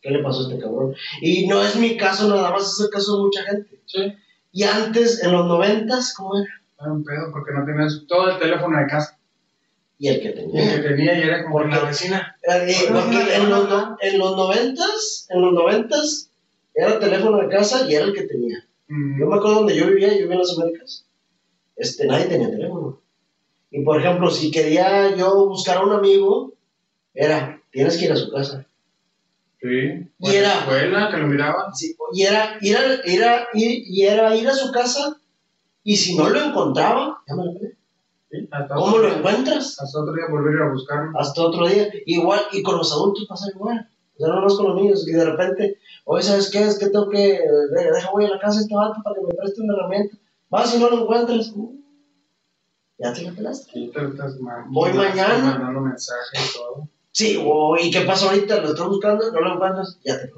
¿Qué le pasó a este cabrón? Y no es mi caso nada más, es el caso de mucha gente. Sí. Y antes, en los noventas, ¿cómo era? Era un pedo porque no tenías todo el teléfono de casa. Y el que tenía. el que tenía y era como porque, la vecina. Eh, porque en los, en los noventas, en los noventas, era el teléfono de casa y era el que tenía. Yo me acuerdo donde yo vivía, yo vivía en las Américas, este, nadie tenía teléfono. Y por ejemplo, si quería yo buscar a un amigo, era, tienes que ir a su casa. Sí. Y era. escuela, que lo miraba. Sí, y era, ir a, era, ir, y era ir a su casa, y si no lo encontraba, ya me lo peleé. ¿Cómo lo encuentras? Hasta otro día volver a buscarlo. Hasta otro día. Igual, y con los adultos pasa igual. O sea, no más con los niños, y de repente Oye, ¿sabes qué? Es que tengo que. Deja, voy a la casa de este vato para que me preste una herramienta. Va, si no lo encuentras. Uh, ya te la pelaste. Voy mañana. Mandando mensajes y todo. Sí, ¿y qué pasó ahorita? Lo estoy buscando, no lo encuentras. Ya te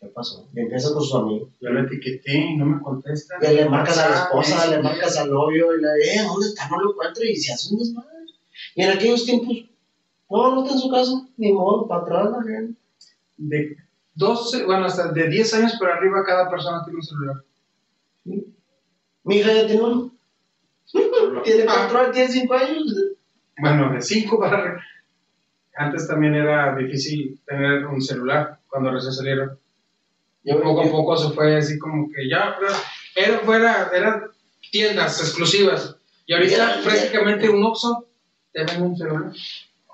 ¿Qué pasó? Y empieza con su amigo. Yo le etiqueté y no me contesta. Y le marcas a la esposa, le marcas al novio y le eh, ¿dónde está? No lo encuentro y se hace un desmadre. Y en aquellos tiempos, no, no está en su casa, ni modo, para atrás la gente. De 12, bueno, hasta de 10 años para arriba cada persona tiene un celular. Mi hija ya tiene uno. tiene 4 años, tiene 5 años. Bueno, de 5 para arriba. Antes también era difícil tener un celular cuando recién salieron. Y poco a poco se fue así como que ya, era, fuera, eran tiendas exclusivas. Y ahorita prácticamente un Oxxo te vende un celular.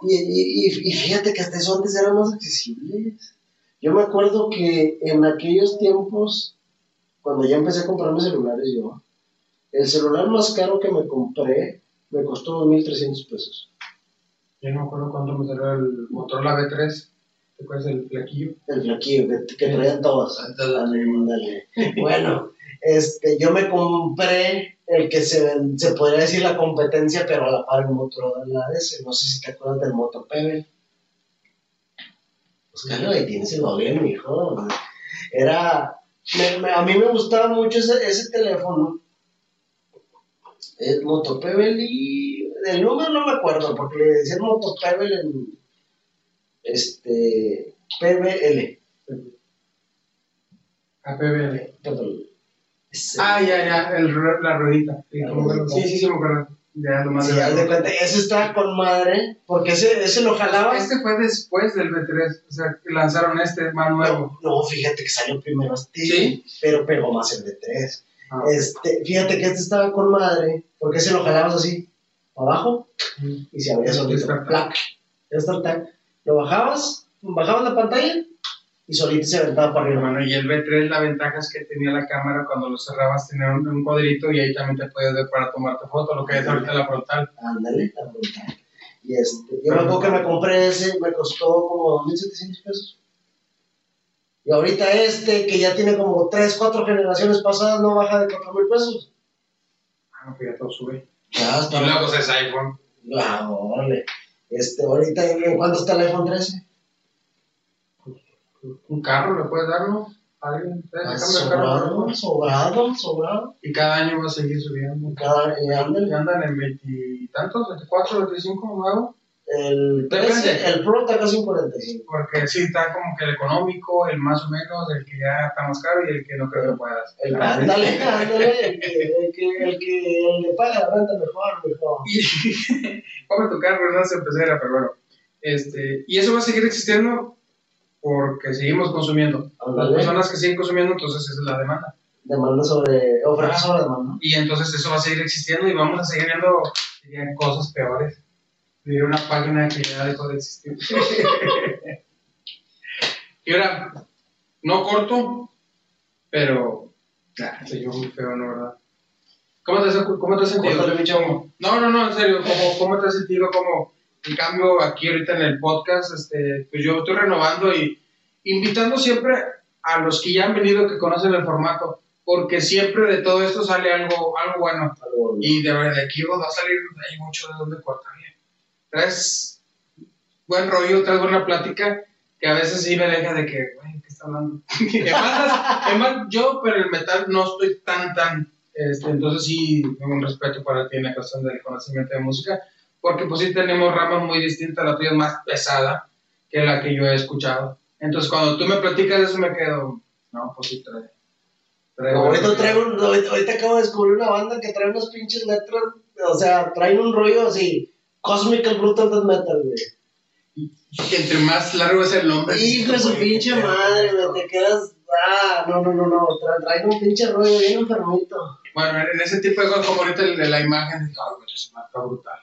Y, y, y, fíjate que hasta eso antes eran más accesibles. Yo me acuerdo que en aquellos tiempos cuando ya empecé a comprarme celulares yo, el celular más caro que me compré me costó 2.300 pesos. Yo no me acuerdo cuánto me salió el Motorola B3. ¿Te acuerdas del flequillo? El flaquillo que, que traían todos. Ándale. Ándale. Bueno, este, yo me compré el que se, se podría decir la competencia, pero a la par el Motorola ese. No sé si te acuerdas del Moto Pebble. Búscalo, ahí tienes el login, mijo. Era. me- me- a mí me gustaba mucho ese, ese teléfono. El Moto Pebble y. El número no me acuerdo, porque le decían Moto Pebble en. Este. PBL. APBL. Perdón. Ese- Ah, ya, ya, el, la ruedita. Sí, La ruedita. sí, sí, sí, me acuerdo. Ya, lo más Sí, de cuenta, ese estaba con madre, porque ese, ese lo jalabas. Este fue después del B3, o sea, que lanzaron este más nuevo. No, no, fíjate que salió primero este, ¿Sí? pero pegó más el de 3. Ah, Este, fíjate que este estaba con madre, porque ese lo jalabas así, abajo, y se abría solito. Plac. Tag. Lo bajabas, bajabas la pantalla, y solito se aventaba para arriba. Bueno, y el B3, la ventaja es que tenía la cámara cuando lo cerrabas, tenía un, un cuadrito y ahí también te podías ver para tomarte foto, lo que es ahorita la frontal. Ándale, la frontal. Y este, yo me acuerdo que me compré ese, me costó como 2.700 pesos. Y ahorita este, que ya tiene como 3, 4 generaciones pasadas, no baja de 4.000 pesos. Ah, no, que ya todo sube. Ya Y luego es iPhone. Ah, órale. Este, ahorita, ¿en cuánto está el iPhone 13? Un carro le puedes dar, ¿no? Alguien, cambia el carro, sobrado, sobrado, sobrado. Y cada año va a seguir subiendo. Cada, y ándale. Y andan en veintitantos, 24, 25 nuevo. El, Depende. 13, el Pro está casi en 45. Porque sí, está como que el económico, el más o menos, el que ya está más caro y el que no creo que puedas. El, ándale, ándale, el que, el que, el que le paga la renta mejor, mejor. Pobre tu carro, no se empezara, pero bueno. Este, y eso va a seguir existiendo porque seguimos consumiendo. Las personas que siguen consumiendo, entonces esa es la demanda. Demanda sobre, oferta sobre demanda. Y entonces eso va a seguir existiendo y vamos a seguir viendo cosas peores. Diría una página que ya dejó de existir. y ahora, no corto, pero nah, se yo muy feo, ¿no? ¿Verdad? ¿Cómo te, has- cómo te has sentido? No, no, no, en serio, ¿cómo, cómo te has sentido? Como, en cambio, aquí ahorita en el podcast, este, pues yo estoy renovando y invitando siempre a los que ya han venido, que conocen el formato, porque siempre de todo esto sale algo, algo bueno. Algo- Y de verdad, de aquí va a salir, hay mucho de donde cortar. Traes buen rollo, traes buena plática, que a veces sí me deja de que, güey, ¿qué está hablando? además, yo, pero el metal no estoy tan, tan, este, entonces sí, tengo un respeto para ti en la cuestión del conocimiento de música, porque pues sí tenemos ramas muy distintas, la tuya es más pesada que la que yo he escuchado. Entonces, cuando tú me platicas eso, me quedo, no, pues sí, trae. Ahorita traigo, ahorita, ahorita acabo de descubrir una banda que trae unas pinches letras, o sea, traen un rollo así, Cosmical Brutal Death Metal, güey. Entre más largo es el nombre. Hijo de su pinche madre, güey, te quedas, ah, no, no, no, no, tra- traen un pinche rollo bien enfermito. Bueno, en ese tipo de cosas, como ahorita el de la imagen, ay, güey, se marca brutal.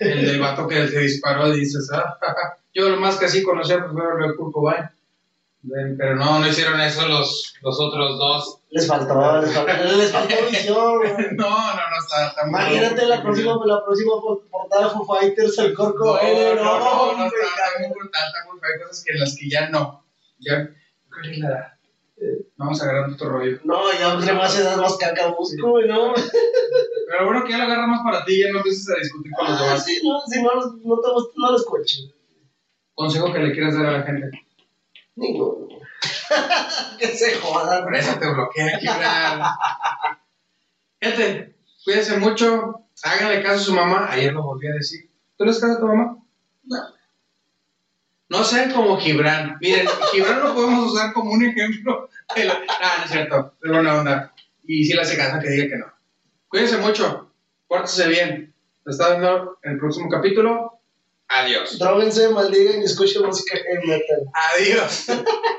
El del vato que se disparó, dices, ah, jaja. yo lo más que sí conocía, pues fue el Kurt Cobain. Pero no, no hicieron eso los, los otros dos. Les faltó, les faltó, les faltó visión. No, no, no, está, está muy Imagínate la próxima, la próxima po- portada Foo Fighters, el corco, No, no, no, no, está, muy brutal, está muy feo. Hay cosas que las que ya no. Ya, creo que la. Vamos agarrando otro rollo. No, ya entre más edad, más caca busco, güey, no. Pero bueno, que ya lo agarra más para ti, ya no empieces a discutir con los Ah, demás. sí, no, si no, no gusta, no lo escucho. Consejo que le quieras dar a la gente. Ninguno. que se jodan. Por eso te bloqueé aquí, claro. Gente, cuídense mucho. Háganle caso a su mamá. Ayer lo volví a decir. ¿Tú le haces caso a tu mamá? No. No sean como Gibran. Miren, Gibran lo podemos usar como un ejemplo. de la- Ah, no es cierto. Es buena onda. Y si le hace caso, que diga que no. Cuídense mucho. Pórtese bien. Nos está viendo en el próximo capítulo. Adiós. Dróguense, maldigan y escuchen música heavy metal. Adiós.